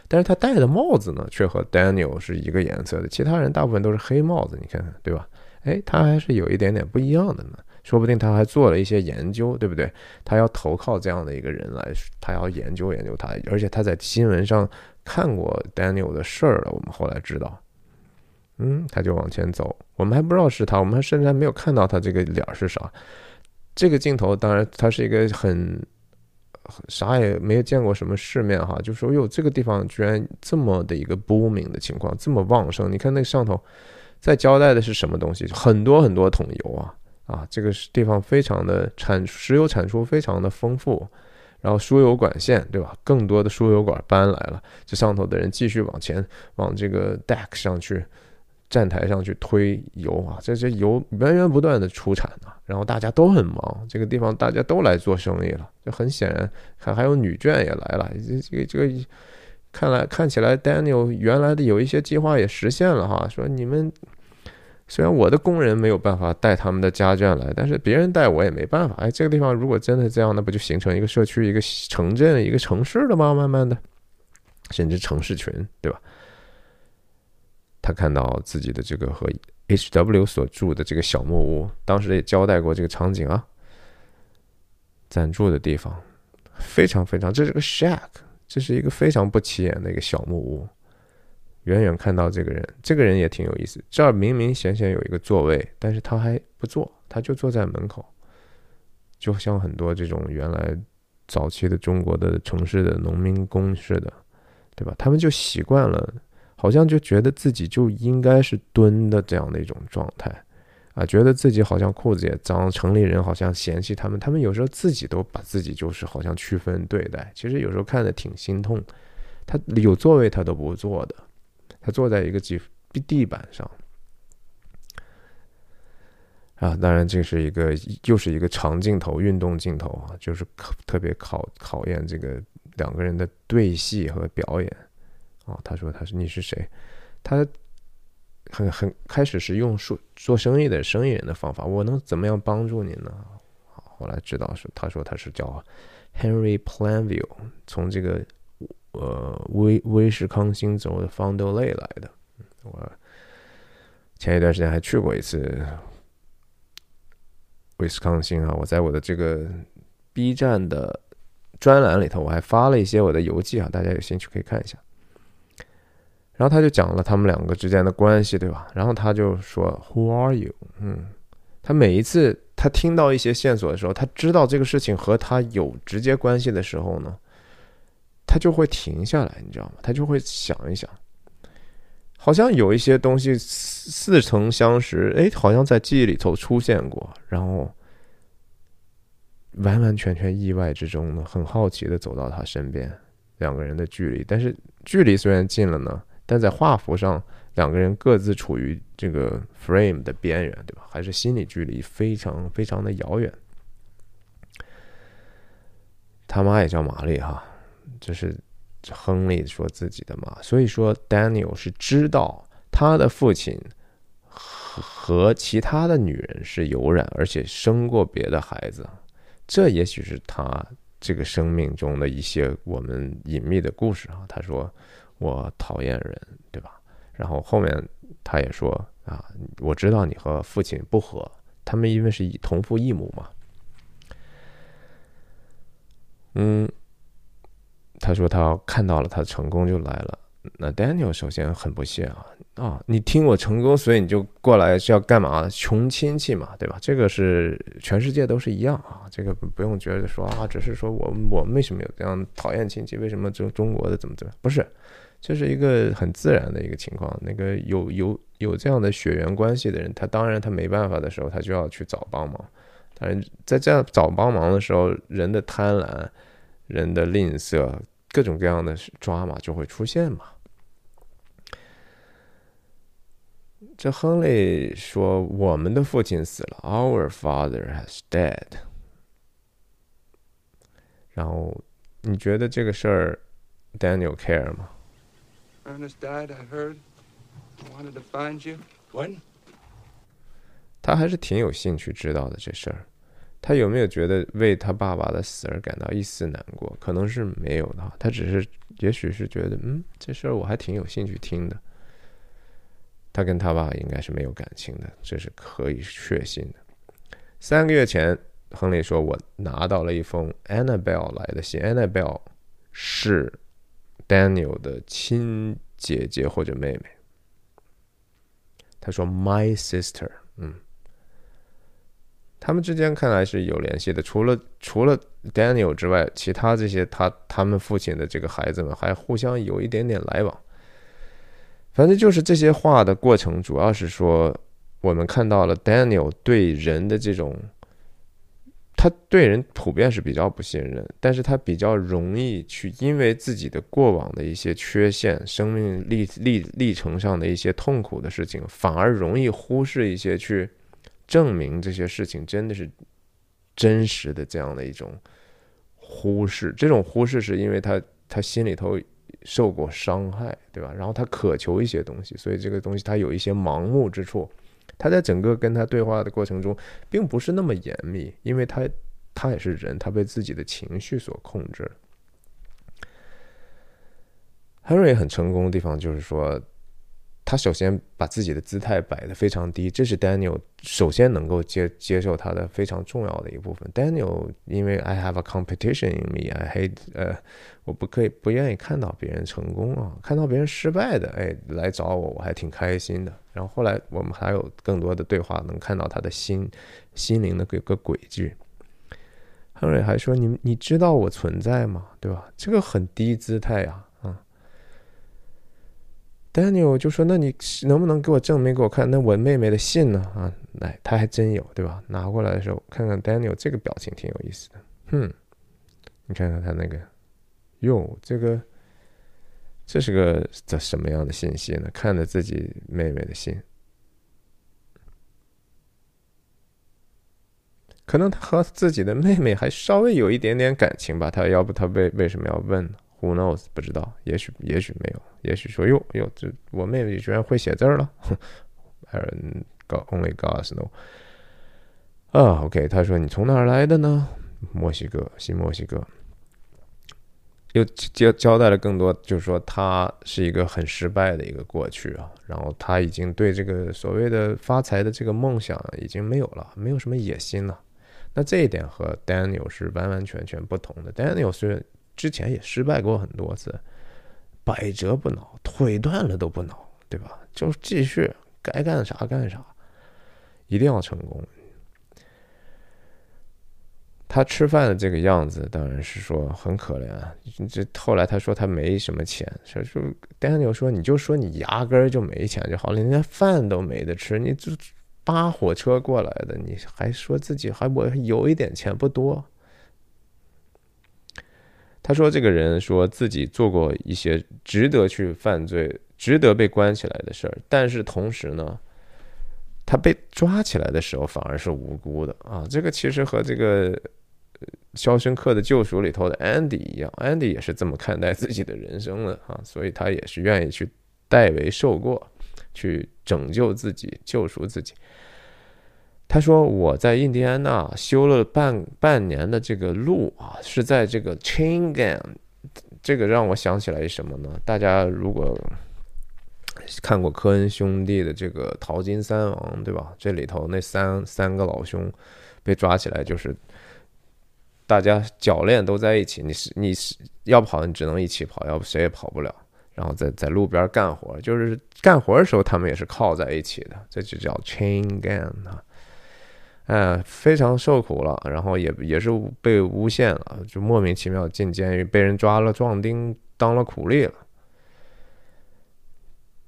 但是他戴的帽子呢，却和 Daniel 是一个颜色的，其他人大部分都是黑帽子，你看看，对吧？哎，他还是有一点点不一样的呢。说不定他还做了一些研究，对不对？他要投靠这样的一个人来，他要研究研究他，而且他在新闻上看过 Daniel 的事儿了。我们后来知道，嗯，他就往前走，我们还不知道是他，我们还甚至还没有看到他这个脸是啥。这个镜头当然他是一个很啥也没有见过什么世面哈，就说哟，这个地方居然这么的一个 booming 的情况，这么旺盛。你看那上头在交代的是什么东西？很多很多桶油啊。啊，这个地方非常的产石油产出非常的丰富，然后输油管线对吧？更多的输油管搬来了，这上头的人继续往前往这个 deck 上去站台上去推油啊，这些油源源不断的出产啊，然后大家都很忙，这个地方大家都来做生意了，就很显然还还有女眷也来了，这这个这个看来看起来 Daniel 原来的有一些计划也实现了哈，说你们。虽然我的工人没有办法带他们的家眷来，但是别人带我也没办法。哎，这个地方如果真的这样，那不就形成一个社区、一个城镇、一个城市了吗？慢慢的，甚至城市群，对吧？他看到自己的这个和 H.W. 所住的这个小木屋，当时也交代过这个场景啊。暂住的地方非常非常，这是个 shack，这是一个非常不起眼的一个小木屋。远远看到这个人，这个人也挺有意思。这儿明明显显有一个座位，但是他还不坐，他就坐在门口，就像很多这种原来早期的中国的城市的农民工似的，对吧？他们就习惯了，好像就觉得自己就应该是蹲的这样的一种状态，啊，觉得自己好像裤子也脏，城里人好像嫌弃他们，他们有时候自己都把自己就是好像区分对待，其实有时候看的挺心痛。他有座位他都不坐的。他坐在一个地地板上，啊，当然这是一个又是一个长镜头、运动镜头啊，就是考特别考考验这个两个人的对戏和表演啊。他说他是你是谁？他很很开始是用说做生意的生意人的方法，我能怎么样帮助您呢？后来知道是他说他是叫 Henry Planville，从这个。呃，威威士康星州的方德类来的，我前一段时间还去过一次威斯康星啊。我在我的这个 B 站的专栏里头，我还发了一些我的游记啊，大家有兴趣可以看一下。然后他就讲了他们两个之间的关系，对吧？然后他就说：“Who are you？” 嗯，他每一次他听到一些线索的时候，他知道这个事情和他有直接关系的时候呢。他就会停下来，你知道吗？他就会想一想，好像有一些东西似曾相识，哎，好像在记忆里头出现过，然后完完全全意外之中呢，很好奇的走到他身边，两个人的距离，但是距离虽然近了呢，但在画幅上，两个人各自处于这个 frame 的边缘，对吧？还是心理距离非常非常的遥远。他妈也叫玛丽哈。这是亨利说自己的嘛，所以说 Daniel 是知道他的父亲和其他的女人是有染，而且生过别的孩子，这也许是他这个生命中的一些我们隐秘的故事啊。他说我讨厌人，对吧？然后后面他也说啊，我知道你和父亲不和，他们因为是同父异母嘛，嗯。他说他看到了他的成功就来了。那 Daniel 首先很不屑啊啊！你听我成功，所以你就过来是要干嘛？穷亲戚嘛，对吧？这个是全世界都是一样啊，这个不用觉得说啊，只是说我我们为什么有这样讨厌亲戚？为什么中中国的怎么怎么？不是，这是一个很自然的一个情况。那个有有有这样的血缘关系的人，他当然他没办法的时候，他就要去找帮忙。当然，在这样找帮忙的时候，人的贪婪，人的吝啬。各种各样的抓嘛就会出现嘛。这亨利说：“我们的父亲死了，Our father has died。”然后你觉得这个事儿，Daniel care 吗？Ernest died. I heard. I wanted to find you. When? 他还是挺有兴趣知道的这事儿。他有没有觉得为他爸爸的死而感到一丝难过？可能是没有的。他只是，也许是觉得，嗯，这事儿我还挺有兴趣听的。他跟他爸应该是没有感情的，这是可以确信的。三个月前，亨利说：“我拿到了一封 Annabelle 来的信。Annabelle 是 Daniel 的亲姐姐或者妹妹。”他说：“My sister。”嗯。他们之间看来是有联系的，除了除了 Daniel 之外，其他这些他他们父亲的这个孩子们还互相有一点点来往。反正就是这些话的过程，主要是说我们看到了 Daniel 对人的这种，他对人普遍是比较不信任，但是他比较容易去因为自己的过往的一些缺陷、生命历历历程上的一些痛苦的事情，反而容易忽视一些去。证明这些事情真的是真实的，这样的一种忽视，这种忽视是因为他他心里头受过伤害，对吧？然后他渴求一些东西，所以这个东西他有一些盲目之处。他在整个跟他对话的过程中，并不是那么严密，因为他他也是人，他被自己的情绪所控制。Henry 很成功的地方就是说。他首先把自己的姿态摆得非常低，这是 Daniel 首先能够接接受他的非常重要的一部分。Daniel 因为 I have a competition in me，I hate 呃，我不可以不愿意看到别人成功啊，看到别人失败的，哎，来找我我还挺开心的。然后后来我们还有更多的对话，能看到他的心心灵的各个轨迹。亨利还说：“你你知道我存在吗？对吧？这个很低姿态呀。” Daniel 就说：“那你能不能给我证明给我看？那我妹妹的信呢？啊，来，他还真有，对吧？拿过来的时候，看看 Daniel 这个表情挺有意思的。哼，你看看他那个，哟，这个这是个这什么样的信息呢？看着自己妹妹的信，可能他和自己的妹妹还稍微有一点点感情吧。他要不他为为什么要问呢？” Who knows？不知道，也许也许没有，也许说哟哟，这我妹妹居然会写字了。Only God know。啊，OK，他说你从哪儿来的呢？墨西哥，新墨西哥。又交交代了更多，就是说他是一个很失败的一个过去啊，然后他已经对这个所谓的发财的这个梦想已经没有了，没有什么野心了。那这一点和 Daniel 是完完全全不同的。Daniel 是。之前也失败过很多次，百折不挠，腿断了都不挠，对吧？就继续该干啥干啥，一定要成功。他吃饭的这个样子，当然是说很可怜。这后来他说他没什么钱，说说 Daniel 说你就说你压根儿就没钱就好了，你连饭都没得吃，你就扒火车过来的，你还说自己还我有一点钱不多。他说：“这个人说自己做过一些值得去犯罪、值得被关起来的事儿，但是同时呢，他被抓起来的时候反而是无辜的啊！这个其实和这个《肖申克的救赎》里头的 Andy 一样，Andy 也是这么看待自己的人生的啊，所以他也是愿意去代为受过，去拯救自己、救赎自己。”他说：“我在印第安纳修了半半年的这个路啊，是在这个 Chain Gang，这个让我想起来什么呢？大家如果看过科恩兄弟的这个《淘金三王》，对吧？这里头那三三个老兄被抓起来，就是大家脚链都在一起，你是你是要跑，你只能一起跑，要不谁也跑不了。然后在在路边干活，就是干活的时候，他们也是靠在一起的，这就叫 Chain Gang 啊。”哎，非常受苦了，然后也也是被诬陷了，就莫名其妙进监狱，被人抓了壮丁，当了苦力了。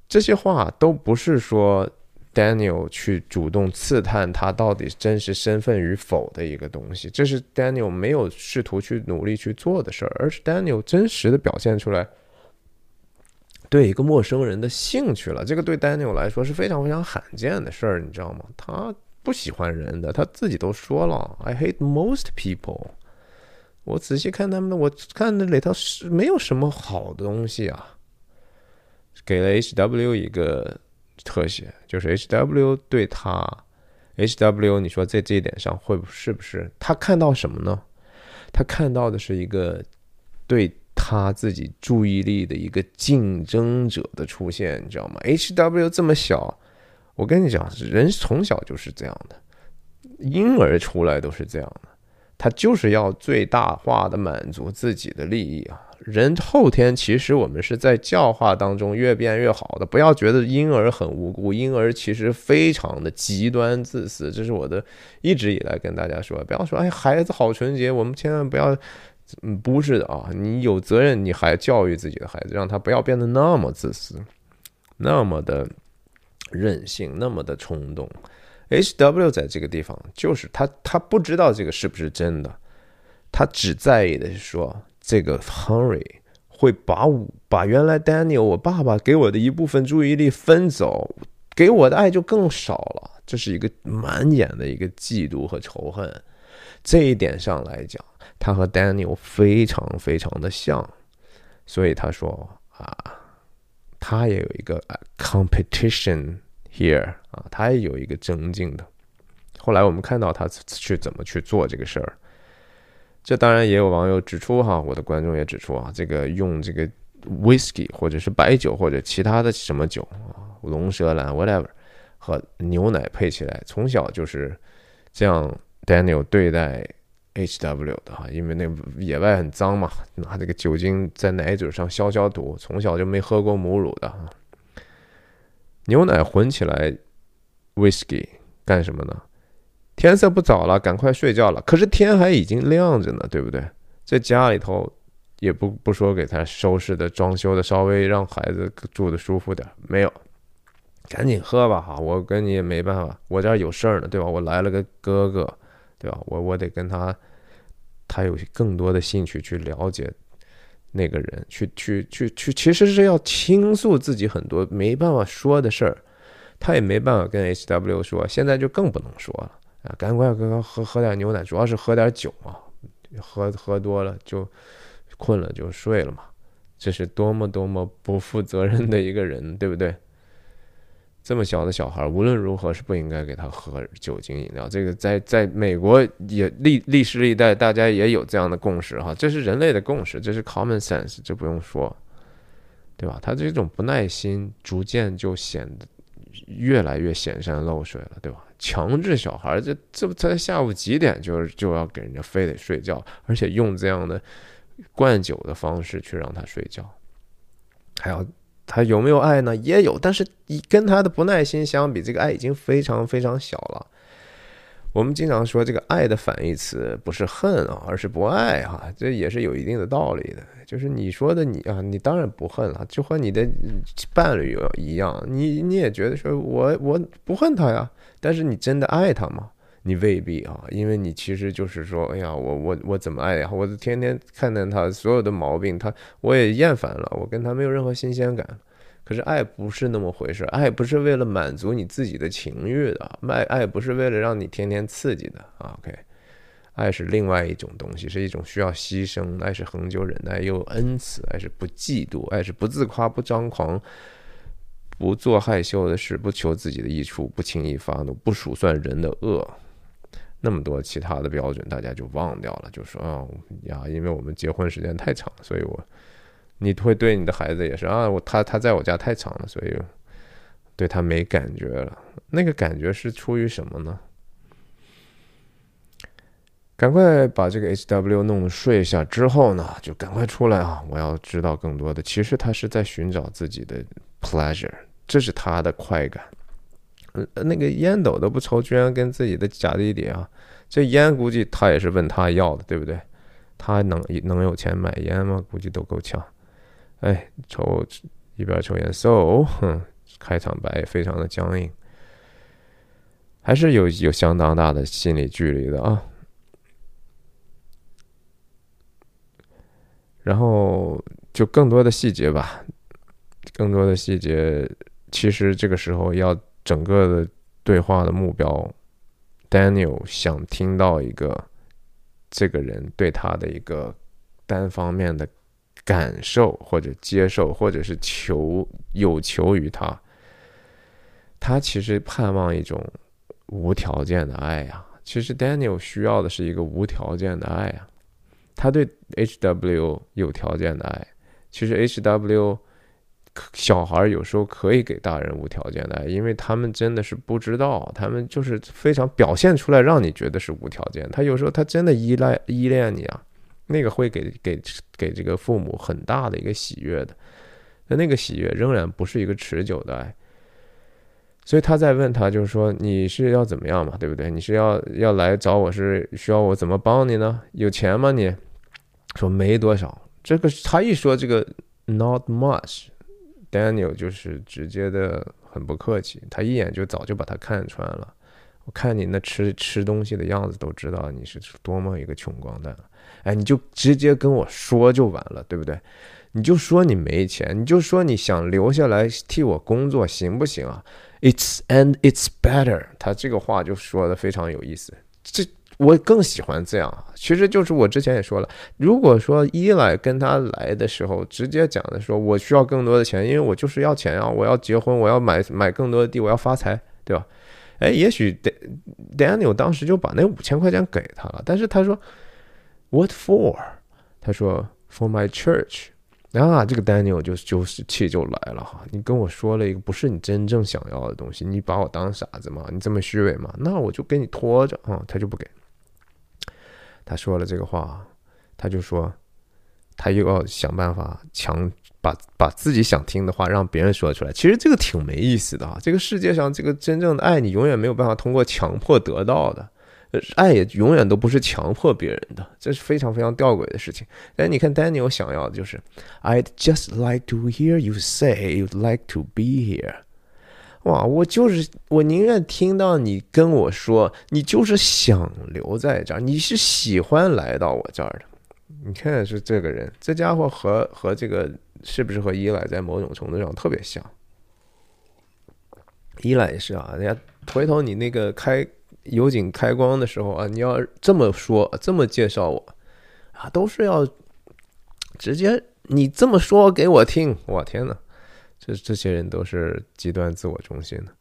这些话都不是说 Daniel 去主动刺探他到底真实身份与否的一个东西，这是 Daniel 没有试图去努力去做的事儿，而是 Daniel 真实的表现出来对一个陌生人的兴趣了。这个对 Daniel 来说是非常非常罕见的事儿，你知道吗？他。不喜欢人的，他自己都说了，I hate most people。我仔细看他们，我看那里头是没有什么好的东西啊。给了 H W 一个特写，就是 H W 对他，H W，你说在这一点上会不是不是他看到什么呢？他看到的是一个对他自己注意力的一个竞争者的出现，你知道吗？H W 这么小。我跟你讲，人从小就是这样的，婴儿出来都是这样的，他就是要最大化的满足自己的利益啊。人后天其实我们是在教化当中越变越好的，不要觉得婴儿很无辜，婴儿其实非常的极端自私。这是我的一直以来跟大家说，不要说哎孩子好纯洁，我们千万不要，嗯，不是的啊，你有责任，你还教育自己的孩子，让他不要变得那么自私，那么的。任性那么的冲动，H W 在这个地方就是他，他不知道这个是不是真的，他只在意的是说这个 Henry 会把我把原来 Daniel 我爸爸给我的一部分注意力分走，给我的爱就更少了。这是一个满眼的一个嫉妒和仇恨。这一点上来讲，他和 Daniel 非常非常的像，所以他说啊，他也有一个 competition。Here 啊，他也有一个增进的。后来我们看到他去怎么去做这个事儿。这当然也有网友指出哈，我的观众也指出啊，这个用这个 whisky 或者是白酒或者其他的什么酒啊，龙舌兰 whatever 和牛奶配起来，从小就是这样 Daniel 对待 HW 的哈，因为那野外很脏嘛，拿这个酒精在奶嘴上消消毒，从小就没喝过母乳的哈。牛奶混起来 whisky 干什么呢？天色不早了，赶快睡觉了。可是天还已经亮着呢，对不对？在家里头也不不说给他收拾的、装修的，稍微让孩子住的舒服点，没有，赶紧喝吧哈！我跟你也没办法，我这儿有事儿呢，对吧？我来了个哥哥，对吧？我我得跟他，他有更多的兴趣去了解那个人，去去去去，其实是要倾诉自己很多没办法说的事儿，他也没办法跟 H W 说，现在就更不能说了。啊，赶快喝喝喝点牛奶，主要是喝点酒嘛，喝喝多了就困了就睡了嘛，这是多么多么不负责任的一个人，对不对？这么小的小孩，无论如何是不应该给他喝酒精饮料。这个在在美国也历历史历代大家也有这样的共识哈，这是人类的共识，这是 common sense，这不用说，对吧？他这种不耐心逐渐就显得越来越显山露水了，对吧？强制小孩，这这不才下午几点就就要给人家非得睡觉，而且用这样的灌酒的方式去让他睡觉，还要他有没有爱呢？也有，但是跟他的不耐心相比，这个爱已经非常非常小了。我们经常说这个爱的反义词不是恨啊，而是不爱哈，这也是有一定的道理的。就是你说的你啊，你当然不恨了，就和你的伴侣一样，你你也觉得说我我不恨他呀，但是你真的爱他吗？你未必啊，因为你其实就是说，哎呀，我我我怎么爱呀？我天天看见他所有的毛病，他我也厌烦了，我跟他没有任何新鲜感。可是爱不是那么回事，爱不是为了满足你自己的情欲的，爱爱不是为了让你天天刺激的啊。OK，爱是另外一种东西，是一种需要牺牲，爱是恒久忍耐又恩慈，爱是不嫉妒，爱是不自夸不张狂，不做害羞的事，不求自己的益处，不轻易发怒，不数算人的恶。那么多其他的标准，大家就忘掉了，就说啊呀，因为我们结婚时间太长，所以我。你会对你的孩子也是啊，我他他在我家太长了，所以对他没感觉了。那个感觉是出于什么呢？赶快把这个 H W 弄睡下之后呢，就赶快出来啊！我要知道更多的。其实他是在寻找自己的 pleasure，这是他的快感。呃，那个烟斗都不抽，居然跟自己的假弟弟啊，这烟估计他也是问他要的，对不对？他能能有钱买烟吗？估计都够呛。哎，抽一边抽烟，so，哼，开场白非常的僵硬，还是有有相当大的心理距离的啊。然后就更多的细节吧，更多的细节，其实这个时候要整个的对话的目标，Daniel 想听到一个这个人对他的一个单方面的。感受或者接受，或者是求有求于他，他其实盼望一种无条件的爱呀。其实 Daniel 需要的是一个无条件的爱啊。他对 HW 有条件的爱，其实 HW 小孩有时候可以给大人无条件的爱，因为他们真的是不知道，他们就是非常表现出来让你觉得是无条件。他有时候他真的依赖依恋你啊。那个会给给给这个父母很大的一个喜悦的，那那个喜悦仍然不是一个持久的爱，所以他在问他，就是说你是要怎么样嘛，对不对？你是要要来找我是需要我怎么帮你呢？有钱吗？你说没多少。这个他一说这个 not much Daniel 就是直接的很不客气，他一眼就早就把他看穿了。我看你那吃吃东西的样子，都知道你是多么一个穷光蛋。哎，你就直接跟我说就完了，对不对？你就说你没钱，你就说你想留下来替我工作，行不行啊？It's and it's better。他这个话就说的非常有意思。这我更喜欢这样。其实就是我之前也说了，如果说伊莱跟他来的时候直接讲的说，我需要更多的钱，因为我就是要钱啊，我要结婚，我要买买更多的地，我要发财，对吧？哎，也许 Daniel 当时就把那五千块钱给他了，但是他说。What for？他说 For my church，啊，这个 Daniel 就就是气就来了哈！你跟我说了一个不是你真正想要的东西，你把我当傻子吗？你这么虚伪吗？那我就给你拖着啊！他就不给。他说了这个话，他就说他又要想办法强把把自己想听的话让别人说出来。其实这个挺没意思的啊！这个世界上这个真正的爱你永远没有办法通过强迫得到的。爱也永远都不是强迫别人的，这是非常非常吊诡的事情。但你看，Daniel 想要的就是，I'd just like to hear you say you'd like to be here。哇，我就是我宁愿听到你跟我说，你就是想留在这儿，你是喜欢来到我这儿的。你看是这个人，这家伙和和这个是不是和伊莱在某种程度上特别像？伊莱也是啊，人家回头你那个开。油井开光的时候啊，你要这么说，这么介绍我啊，都是要直接你这么说给我听。我天呐，这这些人都是极端自我中心的。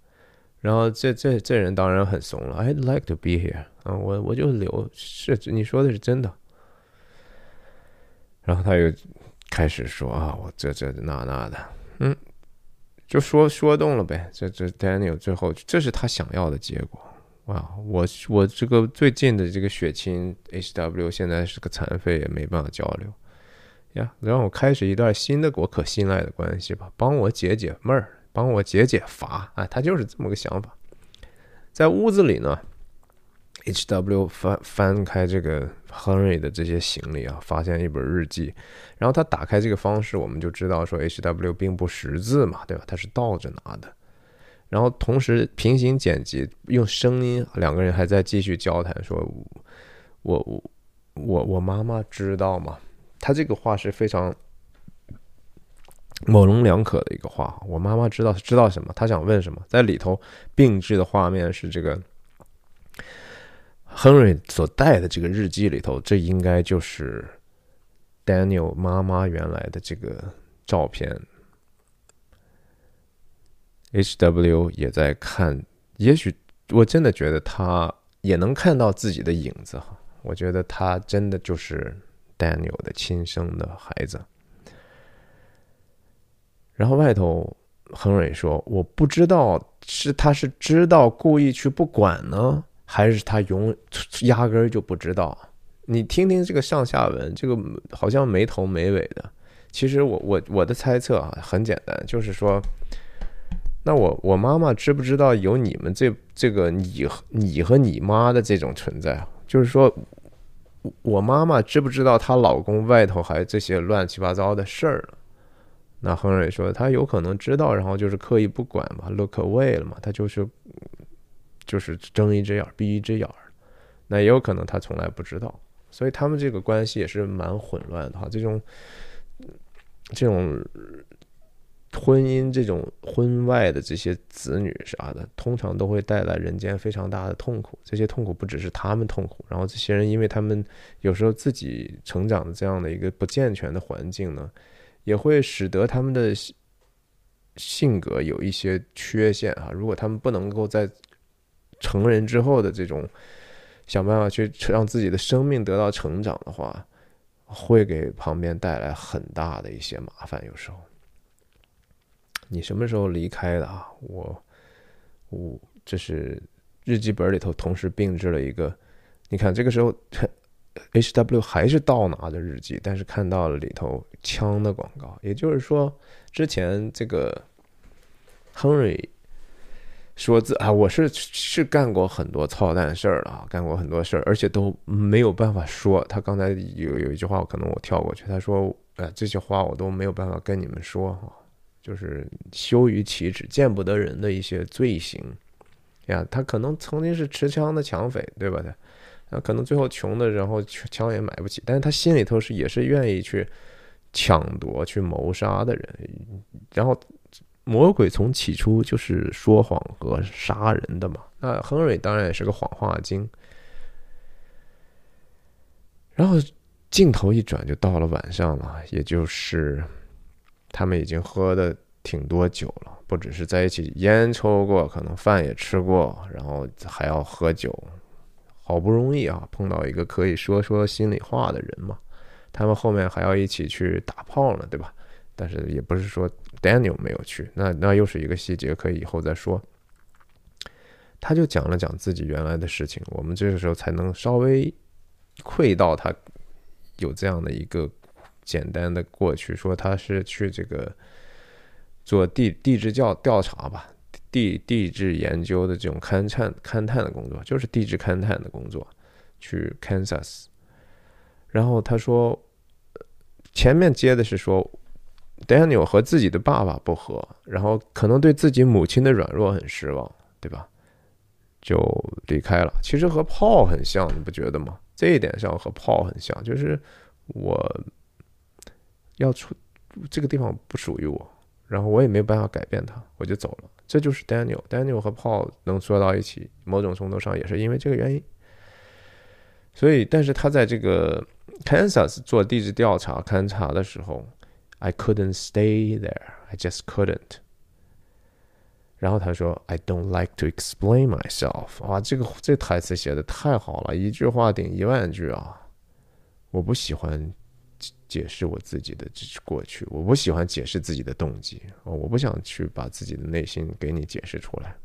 然后这这这人当然很怂了，I'd like to be here 啊，我我就留是你说的是真的。然后他又开始说啊，我这这那那的，嗯，就说说动了呗。这这 Daniel 最后这是他想要的结果。哇，我我这个最近的这个血亲 H W 现在是个残废，也没办法交流呀。让我开始一段新的我可信赖的关系吧，帮我解解闷儿，帮我解解乏。哎，他就是这么个想法。在屋子里呢，H W 翻翻开这个 Henry 的这些行李啊，发现一本日记。然后他打开这个方式，我们就知道说 H W 并不识字嘛，对吧？他是倒着拿的。然后同时平行剪辑，用声音，两个人还在继续交谈，说：“我我我我妈妈知道吗？”他这个话是非常模棱两可的一个话。我妈妈知道知道什么？她想问什么？在里头并置的画面是这个 Henry 所带的这个日记里头，这应该就是 Daniel 妈妈原来的这个照片。H W 也在看，也许我真的觉得他也能看到自己的影子哈。我觉得他真的就是 Daniel 的亲生的孩子。然后外头亨瑞说：“我不知道是他是知道故意去不管呢，还是他永压根儿就不知道。你听听这个上下文，这个好像没头没尾的。其实我我我的猜测啊，很简单，就是说。”那我我妈妈知不知道有你们这这个你你和你妈的这种存在？就是说，我妈妈知不知道她老公外头还这些乱七八糟的事儿？那亨瑞说他有可能知道，然后就是刻意不管嘛，look away 了嘛，他就是就是睁一只眼闭一只眼。那也有可能他从来不知道，所以他们这个关系也是蛮混乱的哈。这种这种。婚姻这种婚外的这些子女啥的，通常都会带来人间非常大的痛苦。这些痛苦不只是他们痛苦，然后这些人因为他们有时候自己成长的这样的一个不健全的环境呢，也会使得他们的性格有一些缺陷啊。如果他们不能够在成人之后的这种想办法去让自己的生命得到成长的话，会给旁边带来很大的一些麻烦。有时候。你什么时候离开的啊？我，我这是日记本里头同时并置了一个，你看这个时候，H W 还是倒拿的日记，但是看到了里头枪的广告，也就是说，之前这个 Henry 说自啊，我是是干过很多操蛋事儿了啊，干过很多事儿，而且都没有办法说。他刚才有有一句话，可能我跳过去，他说，呃，这些话我都没有办法跟你们说哈。就是羞于启齿、见不得人的一些罪行呀，他可能曾经是持枪的抢匪，对吧？他，那可能最后穷的，然后枪也买不起，但是他心里头是也是愿意去抢夺、去谋杀的人。然后，魔鬼从起初就是说谎和杀人的嘛。那亨瑞当然也是个谎话精。然后镜头一转，就到了晚上了，也就是。他们已经喝的挺多酒了，不只是在一起烟抽过，可能饭也吃过，然后还要喝酒。好不容易啊，碰到一个可以说说心里话的人嘛。他们后面还要一起去打炮呢，对吧？但是也不是说 Daniel 没有去，那那又是一个细节，可以以后再说。他就讲了讲自己原来的事情，我们这个时候才能稍微窥到他有这样的一个简单的过去，说他是去这个做地地质调调查吧，地地质研究的这种勘探勘探的工作，就是地质勘探的工作，去 Kansas。然后他说，前面接的是说 Daniel 和自己的爸爸不和，然后可能对自己母亲的软弱很失望，对吧？就离开了。其实和 Paul 很像，你不觉得吗？这一点上和 Paul 很像，就是我要出这个地方不属于我，然后我也没有办法改变它，我就走了。这就是 Daniel。Daniel 和 Paul 能说到一起，某种程度上也是因为这个原因。所以，但是他在这个 Kansas 做地质调查勘察的时候，I couldn't stay there. I just couldn't. 然后他说：“I don't like to explain myself。”哇，这个这台词写的太好了，一句话顶一万句啊！我不喜欢解释我自己的过去，我不喜欢解释自己的动机，我不想去把自己的内心给你解释出来，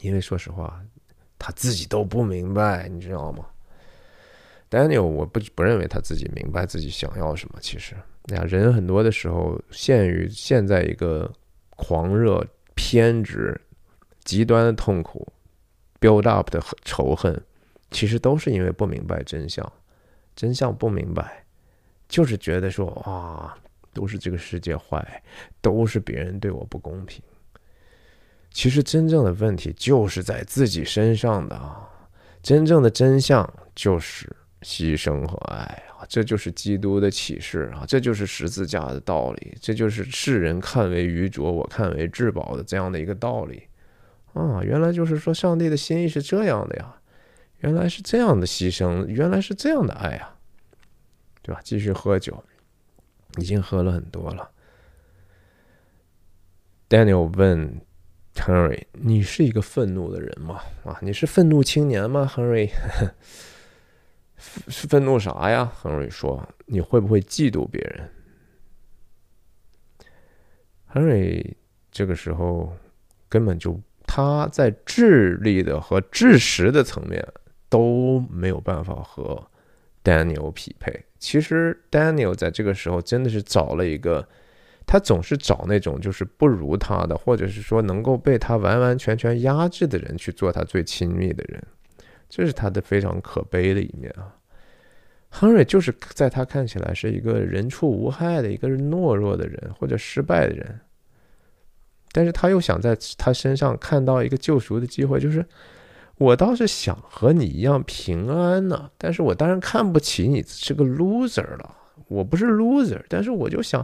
因为说实话，他自己都不明白，你知道吗？Daniel，我不不认为他自己明白自己想要什么。其实，呀，人很多的时候陷于陷在一个狂热。偏执、极端的痛苦、build up 的仇恨，其实都是因为不明白真相。真相不明白，就是觉得说啊，都是这个世界坏，都是别人对我不公平。其实真正的问题就是在自己身上的啊。真正的真相就是牺牲和爱啊。这就是基督的启示啊！这就是十字架的道理，这就是世人看为愚拙，我看为至宝的这样的一个道理啊！原来就是说，上帝的心意是这样的呀，原来是这样的牺牲，原来是这样的爱啊，对吧？继续喝酒，已经喝了很多了。Daniel 问 Henry：“ 你是一个愤怒的人吗？啊，你是愤怒青年吗，Henry？” 是 愤怒啥呀？亨瑞说：“你会不会嫉妒别人？”？”Henry 这个时候根本就他在智力的和知识的层面都没有办法和 Daniel 匹配。其实 Daniel 在这个时候真的是找了一个，他总是找那种就是不如他的，或者是说能够被他完完全全压制的人去做他最亲密的人。这是他的非常可悲的一面啊！亨瑞就是在他看起来是一个人畜无害的一个懦弱的人或者失败的人，但是他又想在他身上看到一个救赎的机会，就是我倒是想和你一样平安呢，但是我当然看不起你是个 loser 了，我不是 loser，但是我就想，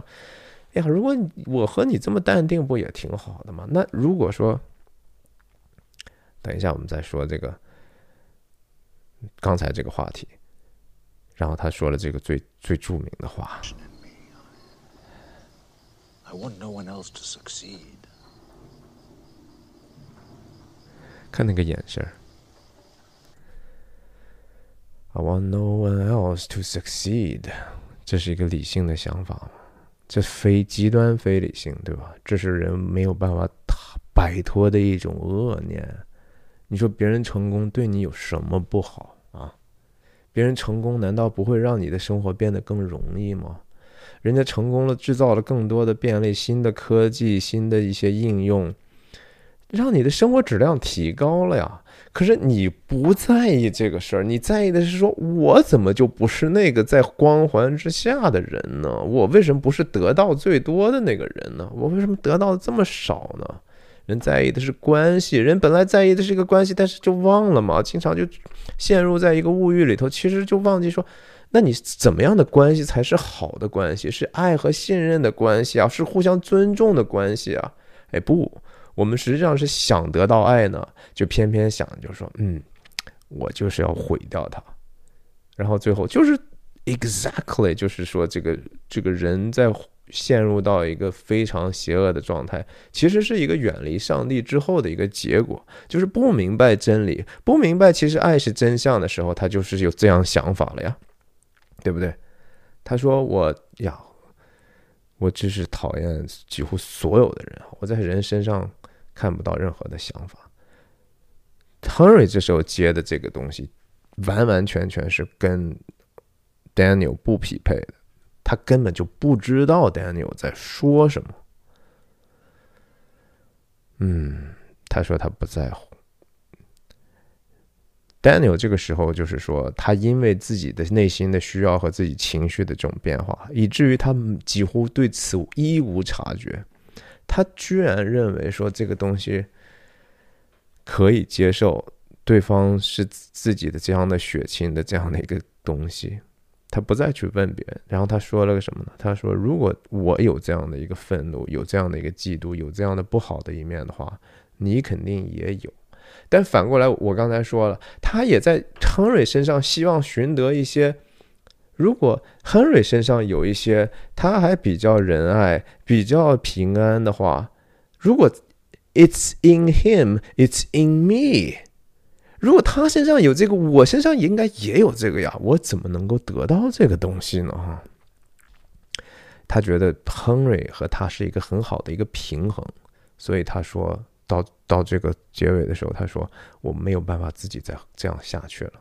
哎呀，如果我和你这么淡定，不也挺好的吗？那如果说，等一下我们再说这个。刚才这个话题，然后他说了这个最最著名的话。看那个眼神 I want no one else to succeed。这是一个理性的想法吗？这非极端非理性，对吧？这是人没有办法摆脱的一种恶念。你说别人成功对你有什么不好啊？别人成功难道不会让你的生活变得更容易吗？人家成功了，制造了更多的便利、新的科技、新的一些应用，让你的生活质量提高了呀。可是你不在意这个事儿，你在意的是说，我怎么就不是那个在光环之下的人呢？我为什么不是得到最多的那个人呢？我为什么得到的这么少呢？人在意的是关系，人本来在意的是一个关系，但是就忘了嘛，经常就陷入在一个物欲里头，其实就忘记说，那你怎么样的关系才是好的关系？是爱和信任的关系啊，是互相尊重的关系啊？哎，不，我们实际上是想得到爱呢，就偏偏想就说，嗯，我就是要毁掉它，然后最后就是 exactly，就是说这个这个人在。陷入到一个非常邪恶的状态，其实是一个远离上帝之后的一个结果，就是不明白真理，不明白其实爱是真相的时候，他就是有这样想法了呀，对不对？他说：“我呀，我只是讨厌几乎所有的人，我在人身上看不到任何的想法。Henry 这时候接的这个东西，完完全全是跟 Daniel 不匹配的，他根本就不知道 Daniel 在说什么。嗯，他说他不在乎。Daniel 这个时候就是说，他因为自己的内心的需要和自己情绪的这种变化，以至于他几乎对此一无察觉。他居然认为说这个东西可以接受，对方是自己的这样的血亲的这样的一个东西，他不再去问别人。然后他说了个什么呢？他说：“如果我有这样的一个愤怒，有这样的一个嫉妒，有这样的不好的一面的话，你肯定也有。”但反过来，我刚才说了，他也在亨瑞身上希望寻得一些。如果亨瑞身上有一些他还比较仁爱、比较平安的话，如果 it's in him, it's in me。如果他身上有这个，我身上应该也有这个呀，我怎么能够得到这个东西呢？哈，他觉得亨瑞和他是一个很好的一个平衡，所以他说。到到这个结尾的时候，他说：“我没有办法自己再这样下去了，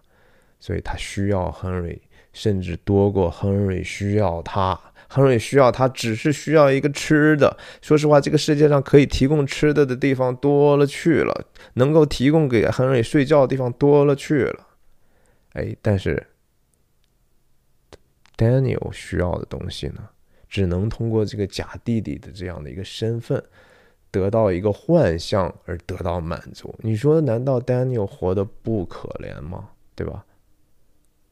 所以他需要亨瑞，甚至多过亨瑞需要他。亨瑞需要他，只是需要一个吃的。说实话，这个世界上可以提供吃的的地方多了去了，能够提供给亨瑞睡觉的地方多了去了。哎，但是 Daniel 需要的东西呢，只能通过这个假弟弟的这样的一个身份。”得到一个幻象而得到满足，你说难道 Daniel 活得不可怜吗？对吧？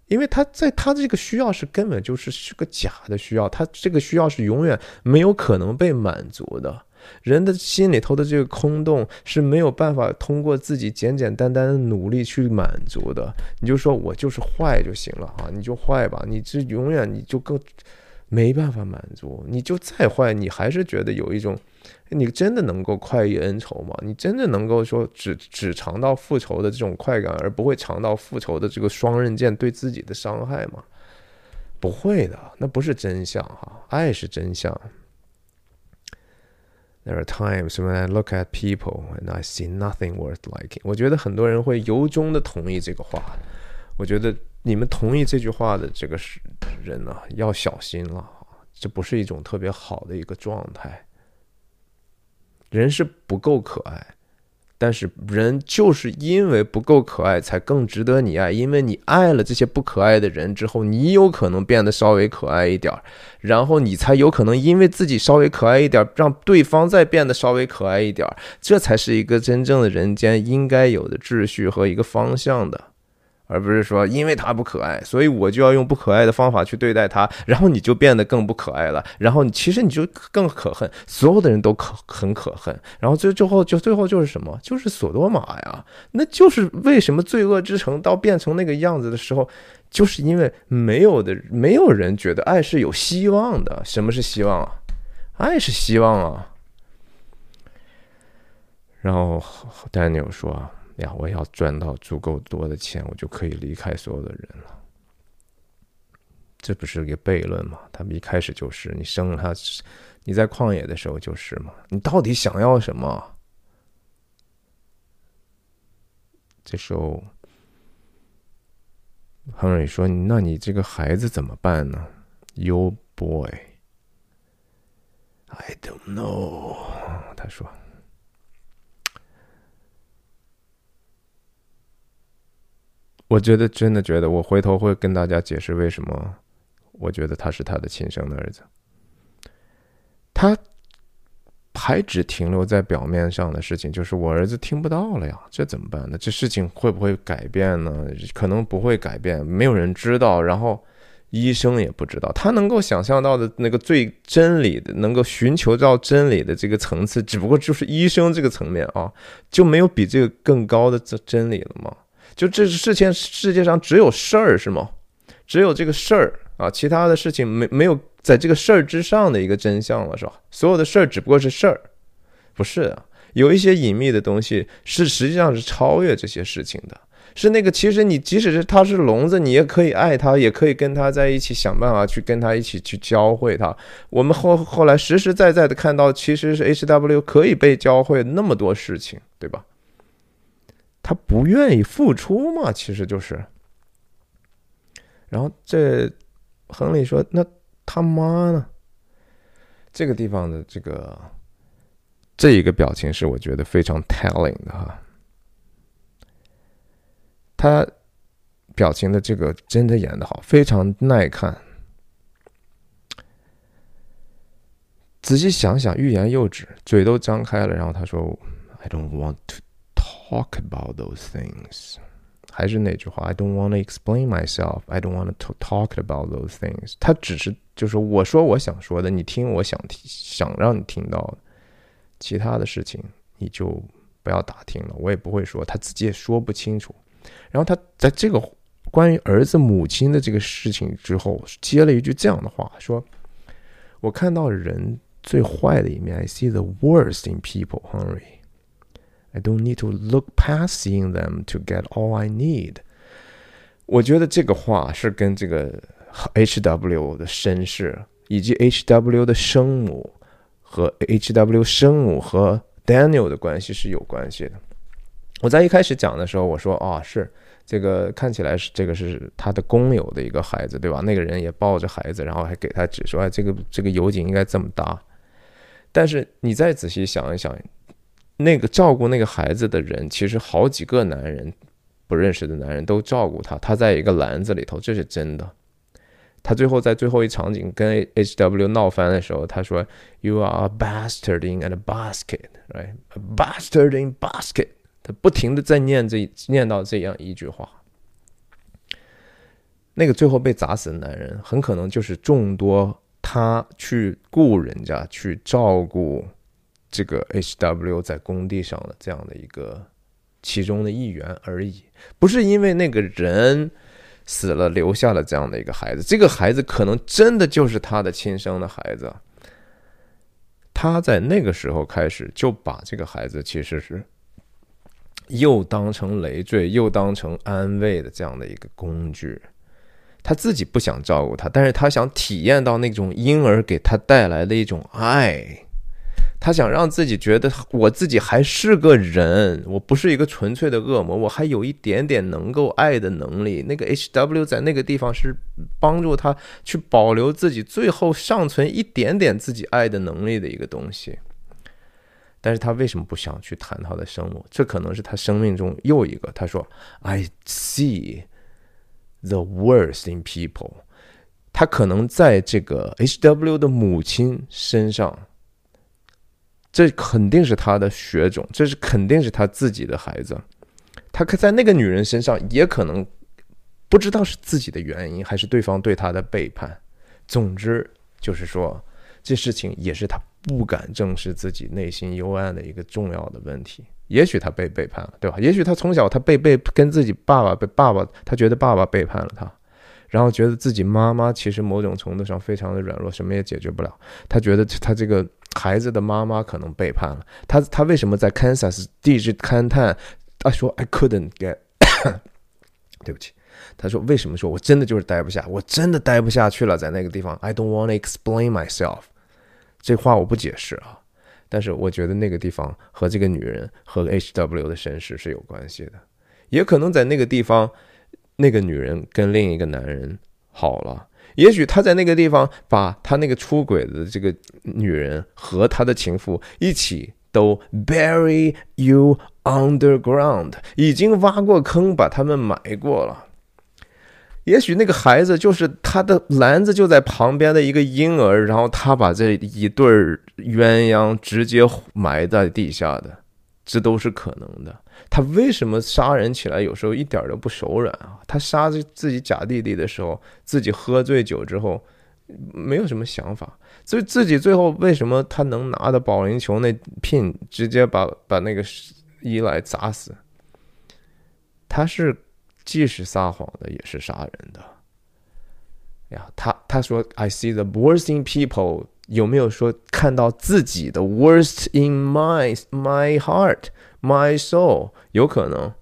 因为他在他这个需要是根本就是是个假的需要，他这个需要是永远没有可能被满足的。人的心里头的这个空洞是没有办法通过自己简简单单的努力去满足的。你就说我就是坏就行了啊，你就坏吧，你这永远你就更没办法满足。你就再坏，你还是觉得有一种。你真的能够快意恩仇吗？你真的能够说只只尝到复仇的这种快感，而不会尝到复仇的这个双刃剑对自己的伤害吗？不会的，那不是真相哈。爱是真相。There are times when I look at people and I see nothing worth liking。我觉得很多人会由衷的同意这个话。我觉得你们同意这句话的这个是人呢，要小心了这不是一种特别好的一个状态。人是不够可爱，但是人就是因为不够可爱，才更值得你爱。因为你爱了这些不可爱的人之后，你有可能变得稍微可爱一点儿，然后你才有可能因为自己稍微可爱一点，让对方再变得稍微可爱一点儿。这才是一个真正的人间应该有的秩序和一个方向的。而不是说因为他不可爱，所以我就要用不可爱的方法去对待他，然后你就变得更不可爱了，然后你其实你就更可恨，所有的人都可很可恨，然后最最后就最后就是什么？就是索多玛呀，那就是为什么罪恶之城到变成那个样子的时候，就是因为没有的没有人觉得爱是有希望的。什么是希望啊？爱是希望啊。然后丹尼尔说。呀，我要赚到足够多的钱，我就可以离开所有的人了。这不是一个悖论吗？他们一开始就是你生了他，你在旷野的时候就是嘛。你到底想要什么？这时候，亨瑞说：“那你这个孩子怎么办呢？”“You boy, I don't know。”他说。我觉得真的觉得，我回头会跟大家解释为什么，我觉得他是他的亲生的儿子。他还只停留在表面上的事情，就是我儿子听不到了呀，这怎么办呢？这事情会不会改变呢？可能不会改变，没有人知道，然后医生也不知道。他能够想象到的那个最真理的，能够寻求到真理的这个层次，只不过就是医生这个层面啊，就没有比这个更高的真真理了吗？就这事情，世界上只有事儿是吗？只有这个事儿啊，其他的事情没没有在这个事儿之上的一个真相了是吧？所有的事儿只不过是事儿，不是啊？有一些隐秘的东西是实际上是超越这些事情的，是那个，其实你即使是他是聋子，你也可以爱他，也可以跟他在一起想办法去跟他一起去教会他。我们后后来实实在在的看到，其实是 H W 可以被教会那么多事情，对吧？他不愿意付出嘛，其实就是。然后这亨利说：“那他妈呢？”这个地方的这个这一个表情是我觉得非常 telling 的哈。他表情的这个真的演的好，非常耐看。仔细想想，欲言又止，嘴都张开了。然后他说：“I don't want to talk about those things。”还是那句话，I don't want to explain myself. I don't want to talk about those things。他只是就是我说我想说的，你听我想听想让你听到的，其他的事情你就不要打听了，我也不会说，他自己也说不清楚。然后他在这个关于儿子母亲的这个事情之后，接了一句这样的话，说：“我看到人最坏的一面，I see the worst in people, Henry. I don't need to look past seeing them to get all I need。”我觉得这个话是跟这个 H W 的身世，以及 H W 的生母和 H W 生母和 Daniel 的关系是有关系的。我在一开始讲的时候，我说啊，是这个看起来是这个是他的工友的一个孩子，对吧？那个人也抱着孩子，然后还给他指说，哎，这个这个油井应该这么搭。但是你再仔细想一想，那个照顾那个孩子的人，其实好几个男人不认识的男人都照顾他，他在一个篮子里头，这是真的。他最后在最后一场景跟 H W 闹翻的时候，他说：“You are a bastard in a basket, right? A bastard in basket.” 他不停的在念这念到这样一句话，那个最后被砸死的男人，很可能就是众多他去雇人家去照顾这个 H W 在工地上的这样的一个其中的一员而已，不是因为那个人死了留下了这样的一个孩子，这个孩子可能真的就是他的亲生的孩子，他在那个时候开始就把这个孩子其实是。又当成累赘，又当成安慰的这样的一个工具，他自己不想照顾他，但是他想体验到那种婴儿给他带来的一种爱，他想让自己觉得我自己还是个人，我不是一个纯粹的恶魔，我还有一点点能够爱的能力。那个 H W 在那个地方是帮助他去保留自己最后尚存一点点自己爱的能力的一个东西。但是他为什么不想去谈他的生母？这可能是他生命中又一个。他说：“I see the worst in people。”他可能在这个 H W 的母亲身上，这肯定是他的血种，这是肯定是他自己的孩子。他可在那个女人身上，也可能不知道是自己的原因，还是对方对他的背叛。总之，就是说，这事情也是他。不敢正视自己内心幽暗的一个重要的问题。也许他被背叛了，对吧？也许他从小他被被跟自己爸爸被爸爸，他觉得爸爸背叛了他，然后觉得自己妈妈其实某种程度上非常的软弱，什么也解决不了。他觉得他这个孩子的妈妈可能背叛了他。他为什么在 Kansas 地质勘探？他说 I couldn't get，对不起，他说为什么说我真的就是待不下，我真的待不下去了，在那个地方。I don't want to explain myself。这话我不解释啊，但是我觉得那个地方和这个女人和 H W 的身世是有关系的，也可能在那个地方，那个女人跟另一个男人好了，也许他在那个地方把他那个出轨的这个女人和他的情妇一起都 bury you underground，已经挖过坑把他们埋过了。也许那个孩子就是他的篮子就在旁边的一个婴儿，然后他把这一对鸳鸯直接埋在地下的，这都是可能的。他为什么杀人起来有时候一点都不手软啊？他杀自己假弟弟的时候，自己喝醉酒之后没有什么想法，所以自己最后为什么他能拿的保龄球那聘直接把把那个伊莱砸死？他是。既是撒谎的，也是杀人的。呀，他他说，I see the worst in people，有没有说看到自己的 worst in my my heart my soul？有可能，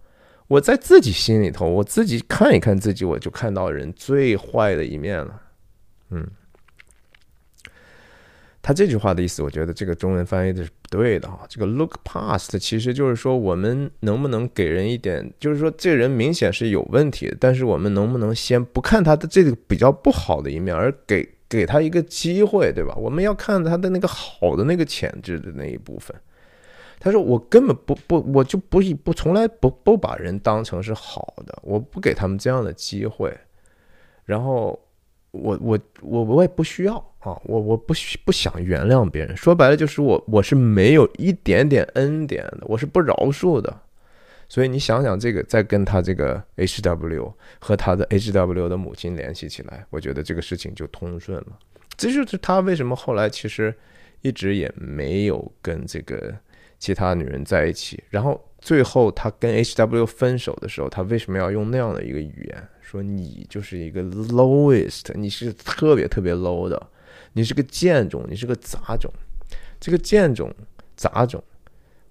我在自己心里头，我自己看一看自己，我就看到人最坏的一面了。嗯，他这句话的意思，我觉得这个中文翻译的是不对的哈。这个 look past 其实就是说，我们能不能给人一点，就是说这人明显是有问题，但是我们能不能先不看他的这个比较不好的一面，而给给他一个机会，对吧？我们要看他的那个好的那个潜质的那一部分。他说：“我根本不不，我就不不从来不不把人当成是好的，我不给他们这样的机会。然后我我我我也不需要啊，我我不不想原谅别人。说白了就是我我是没有一点点恩典的，我是不饶恕的。所以你想想这个，再跟他这个 H W 和他的 H W 的母亲联系起来，我觉得这个事情就通顺了。这就是他为什么后来其实一直也没有跟这个。”其他女人在一起，然后最后他跟 H W 分手的时候，他为什么要用那样的一个语言说你就是一个 lowest，你是特别特别 low 的，你是个贱种，你是个杂种。这个贱种、杂种，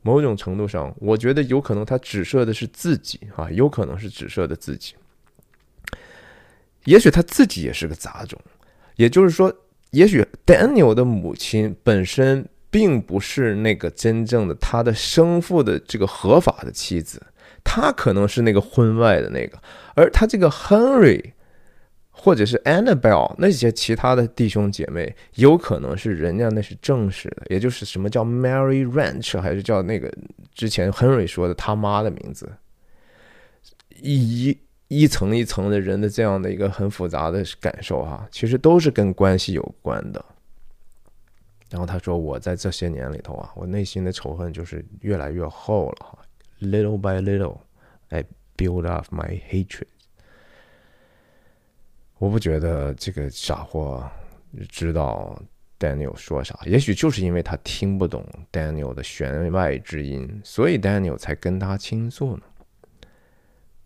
某种程度上，我觉得有可能他指涉的是自己啊，有可能是指涉的自己。也许他自己也是个杂种，也就是说，也许 Daniel 的母亲本身。并不是那个真正的他的生父的这个合法的妻子，他可能是那个婚外的那个，而他这个 Henry 或者是 Annabelle 那些其他的弟兄姐妹，有可能是人家那是正式的，也就是什么叫 Mary Ranch，还是叫那个之前 Henry 说的他妈的名字，一一层一层的人的这样的一个很复杂的感受哈，其实都是跟关系有关的。然后他说：“我在这些年里头啊，我内心的仇恨就是越来越厚了哈。Little by little, I build up my hatred。我不觉得这个傻货知道 Daniel 说啥，也许就是因为他听不懂 Daniel 的弦外之音，所以 Daniel 才跟他倾诉呢。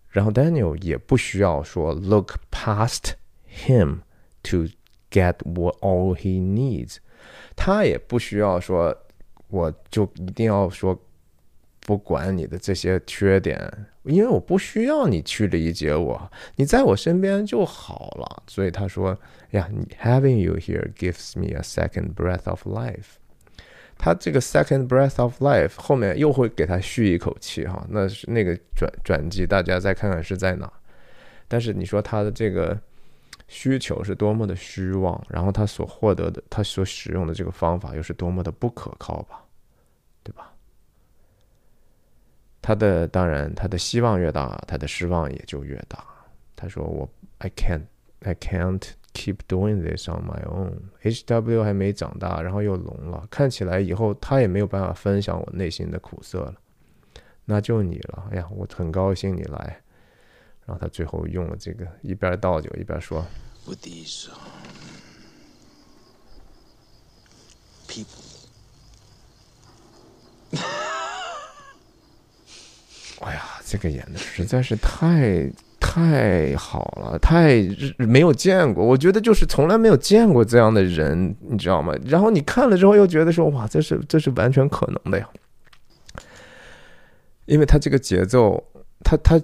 然后 Daniel 也不需要说 look past him to get what all he needs。”他也不需要说，我就一定要说不管你的这些缺点，因为我不需要你去理解我，你在我身边就好了。所以他说：“呀，Having you here gives me a second breath of life。”他这个 second breath of life 后面又会给他续一口气哈，那是那个转转机，大家再看看是在哪。但是你说他的这个。需求是多么的虚妄，然后他所获得的，他所使用的这个方法又是多么的不可靠吧，对吧？他的当然，他的希望越大，他的失望也就越大。他说：“我 I can't I can't keep doing this on my own。”H.W. 还没长大，然后又聋了，看起来以后他也没有办法分享我内心的苦涩了。那就你了，哎呀，我很高兴你来。然后他最后用了这个，一边倒酒一边说：“With these people。”哎呀，这个演的实在是太太好了，太没有见过。我觉得就是从来没有见过这样的人，你知道吗？然后你看了之后又觉得说：“哇，这是这是完全可能的呀！”因为他这个节奏，他他。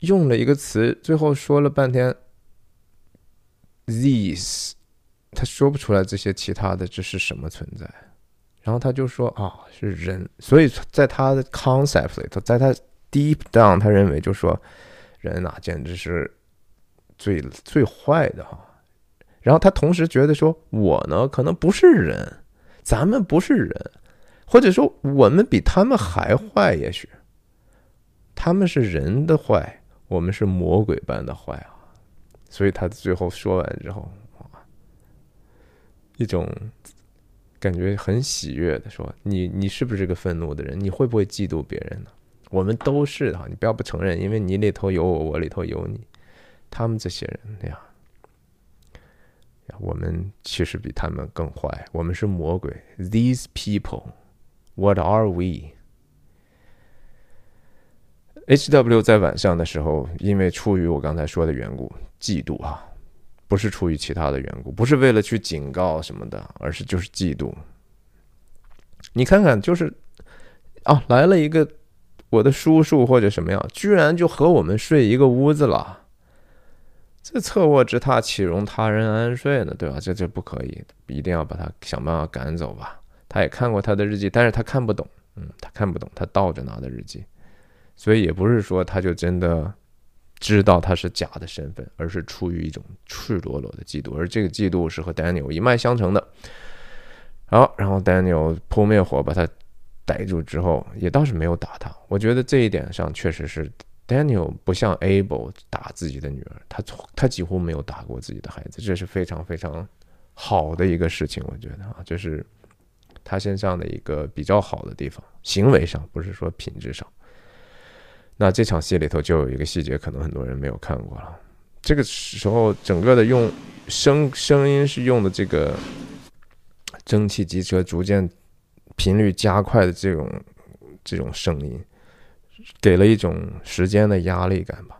用了一个词，最后说了半天，these，他说不出来这些其他的这是什么存在，然后他就说啊是人，所以在他的 concept 里头，在他 deep down，他认为就说人啊简直是最最坏的哈，然后他同时觉得说我呢可能不是人，咱们不是人，或者说我们比他们还坏，也许。他们是人的坏。我们是魔鬼般的坏啊，所以他最后说完之后，一种感觉很喜悦的说：“你你是不是个愤怒的人？你会不会嫉妒别人呢？我们都是哈，你不要不承认，因为你里头有我，我里头有你。他们这些人呀，我们其实比他们更坏。我们是魔鬼。These people, what are we？” H.W. 在晚上的时候，因为出于我刚才说的缘故，嫉妒啊，不是出于其他的缘故，不是为了去警告什么的，而是就是嫉妒。你看看，就是啊，来了一个我的叔叔或者什么样，居然就和我们睡一个屋子了，这侧卧之榻岂容他人安睡呢？对吧？这这不可以，一定要把他想办法赶走吧。他也看过他的日记，但是他看不懂，嗯，他看不懂，他倒着拿的日记，所以也不是说他就真的知道他是假的身份，而是出于一种赤裸裸的嫉妒，而这个嫉妒是和 Daniel 一脉相承的。好，然后 Daniel 扑灭火把他。逮住之后，也倒是没有打他。我觉得这一点上确实是 Daniel 不像 Abel 打自己的女儿，他从他几乎没有打过自己的孩子，这是非常非常好的一个事情。我觉得啊，这是他身上的一个比较好的地方，行为上不是说品质上。那这场戏里头就有一个细节，可能很多人没有看过了。这个时候，整个的用声声音是用的这个蒸汽机车逐渐。频率加快的这种这种声音，给了一种时间的压力感吧。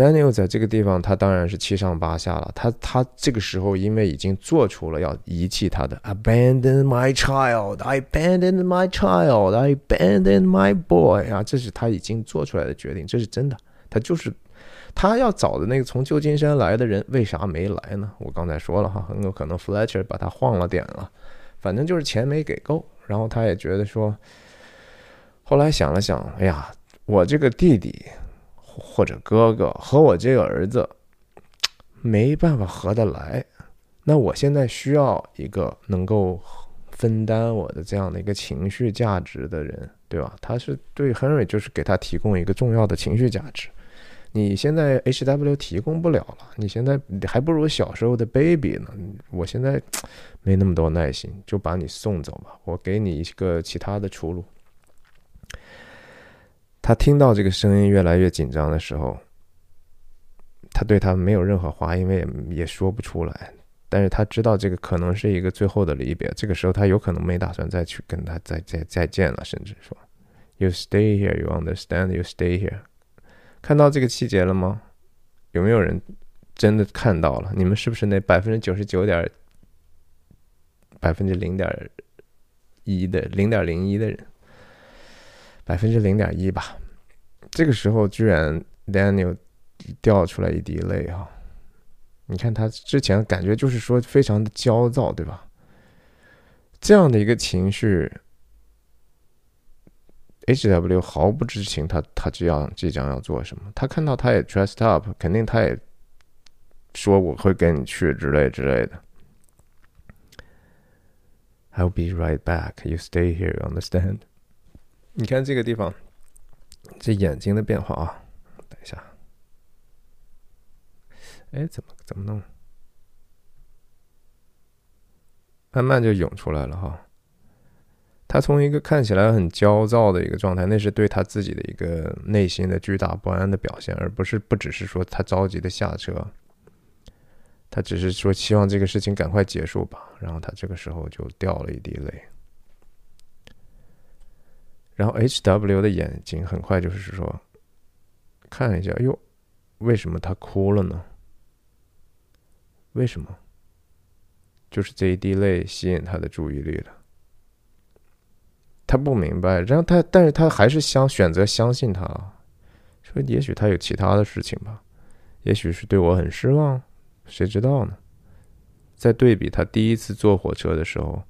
Daniel 在这个地方，他当然是七上八下了。他他这个时候，因为已经做出了要遗弃他的 “abandon my child, I abandon my child, I abandon my boy” 啊，这是他已经做出来的决定，这是真的。他就是他要找的那个从旧金山来的人，为啥没来呢？我刚才说了哈，很有可能 Fletcher 把他晃了点了。反正就是钱没给够，然后他也觉得说，后来想了想，哎呀，我这个弟弟或者哥哥和我这个儿子没办法合得来，那我现在需要一个能够分担我的这样的一个情绪价值的人，对吧？他是对 Henry 就是给他提供一个重要的情绪价值。你现在 H W 提供不了了，你现在还不如小时候的 baby 呢。我现在没那么多耐心，就把你送走吧。我给你一个其他的出路。他听到这个声音越来越紧张的时候，他对他没有任何话，因为也也说不出来。但是他知道这个可能是一个最后的离别。这个时候他有可能没打算再去跟他再再再见了，甚至说，You stay here, you understand? You stay here. 看到这个细节了吗？有没有人真的看到了？你们是不是那百分之九十九点百分之零点一的零点零一的人？百分之零点一吧。这个时候居然 Daniel 掉出来一滴泪哈！你看他之前感觉就是说非常的焦躁，对吧？这样的一个情绪。H W 毫不知情，他他这样即将要做什么？他看到他也 dressed up，肯定他也说我会跟你去之类之类的。I'll be right back. You stay here. Understand? 你看这个地方，这眼睛的变化啊！等一下，哎，怎么怎么弄？慢慢就涌出来了哈。他从一个看起来很焦躁的一个状态，那是对他自己的一个内心的巨大不安的表现，而不是不只是说他着急的下车，他只是说希望这个事情赶快结束吧。然后他这个时候就掉了一滴泪，然后 H W 的眼睛很快就是说看一下，哟，为什么他哭了呢？为什么？就是这一滴泪吸引他的注意力了。他不明白，然后他，但是他还是相选择相信他，说也许他有其他的事情吧，也许是对我很失望，谁知道呢？在对比他第一次坐火车的时候，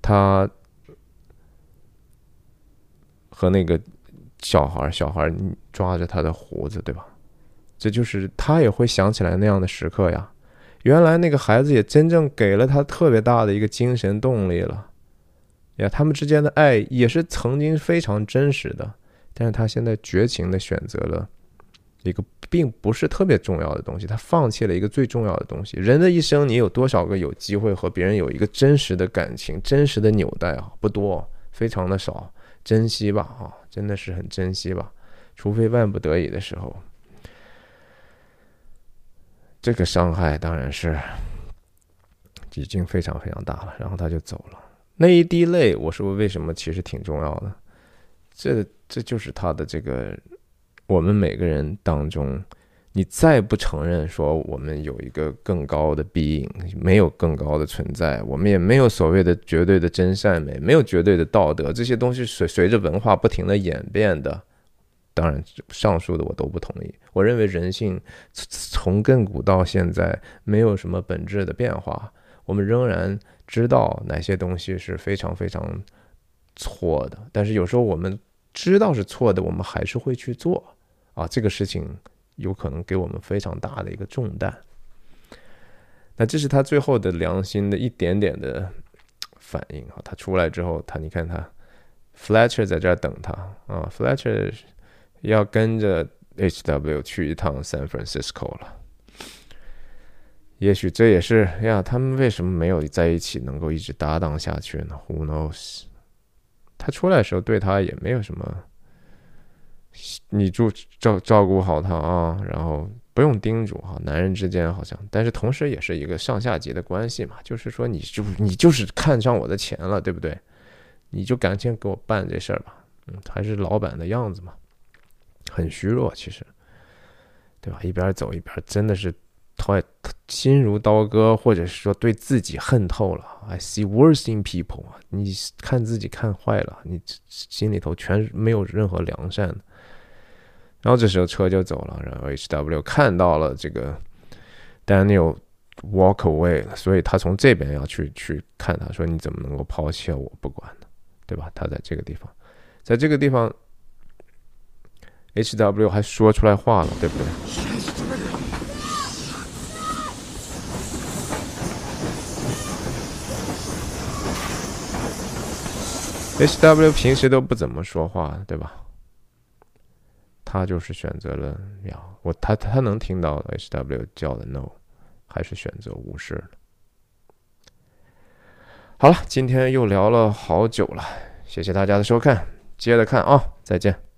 他和那个小孩，小孩抓着他的胡子，对吧？这就是他也会想起来那样的时刻呀。原来那个孩子也真正给了他特别大的一个精神动力了。呀，他们之间的爱也是曾经非常真实的，但是他现在绝情的选择了一个并不是特别重要的东西，他放弃了一个最重要的东西。人的一生，你有多少个有机会和别人有一个真实的感情、真实的纽带啊？不多，非常的少，珍惜吧，啊，真的是很珍惜吧，除非万不得已的时候。这个伤害当然是已经非常非常大了，然后他就走了。那一滴泪，我说为什么其实挺重要的，这这就是他的这个我们每个人当中你再不承认说我们有一个更高的必应，没有更高的存在，我们也没有所谓的绝对的真善美，没有绝对的道德，这些东西随随着文化不停的演变的。当然，上述的我都不同意。我认为人性从亘古到现在没有什么本质的变化，我们仍然知道哪些东西是非常非常错的。但是有时候我们知道是错的，我们还是会去做啊，这个事情。有可能给我们非常大的一个重担。那这是他最后的良心的一点点的反应啊！他出来之后，他你看他，Fletcher 在这儿等他啊，Fletcher 要跟着 H.W 去一趟 San Francisco 了。也许这也是呀，他们为什么没有在一起能够一直搭档下去呢？Who knows？他出来的时候对他也没有什么。你照照照顾好他啊，然后不用叮嘱哈，男人之间好像，但是同时也是一个上下级的关系嘛，就是说你就你就是看上我的钱了，对不对？你就赶紧给我办这事儿吧，嗯，还是老板的样子嘛，很虚弱其实，对吧？一边走一边真的是太心如刀割，或者是说对自己恨透了。I see worse in people 啊，你看自己看坏了，你心里头全没有任何良善。然后这时候车就走了，然后 H W 看到了这个 Daniel walk away 了，所以他从这边要去去看他，说你怎么能够抛弃我不管呢？对吧？他在这个地方，在这个地方，H W 还说出来话了，对不对？H W 平时都不怎么说话，对吧？他就是选择了呀我，他他能听到 H W 叫的 No，还是选择无视了。好了，今天又聊了好久了，谢谢大家的收看，接着看啊，再见。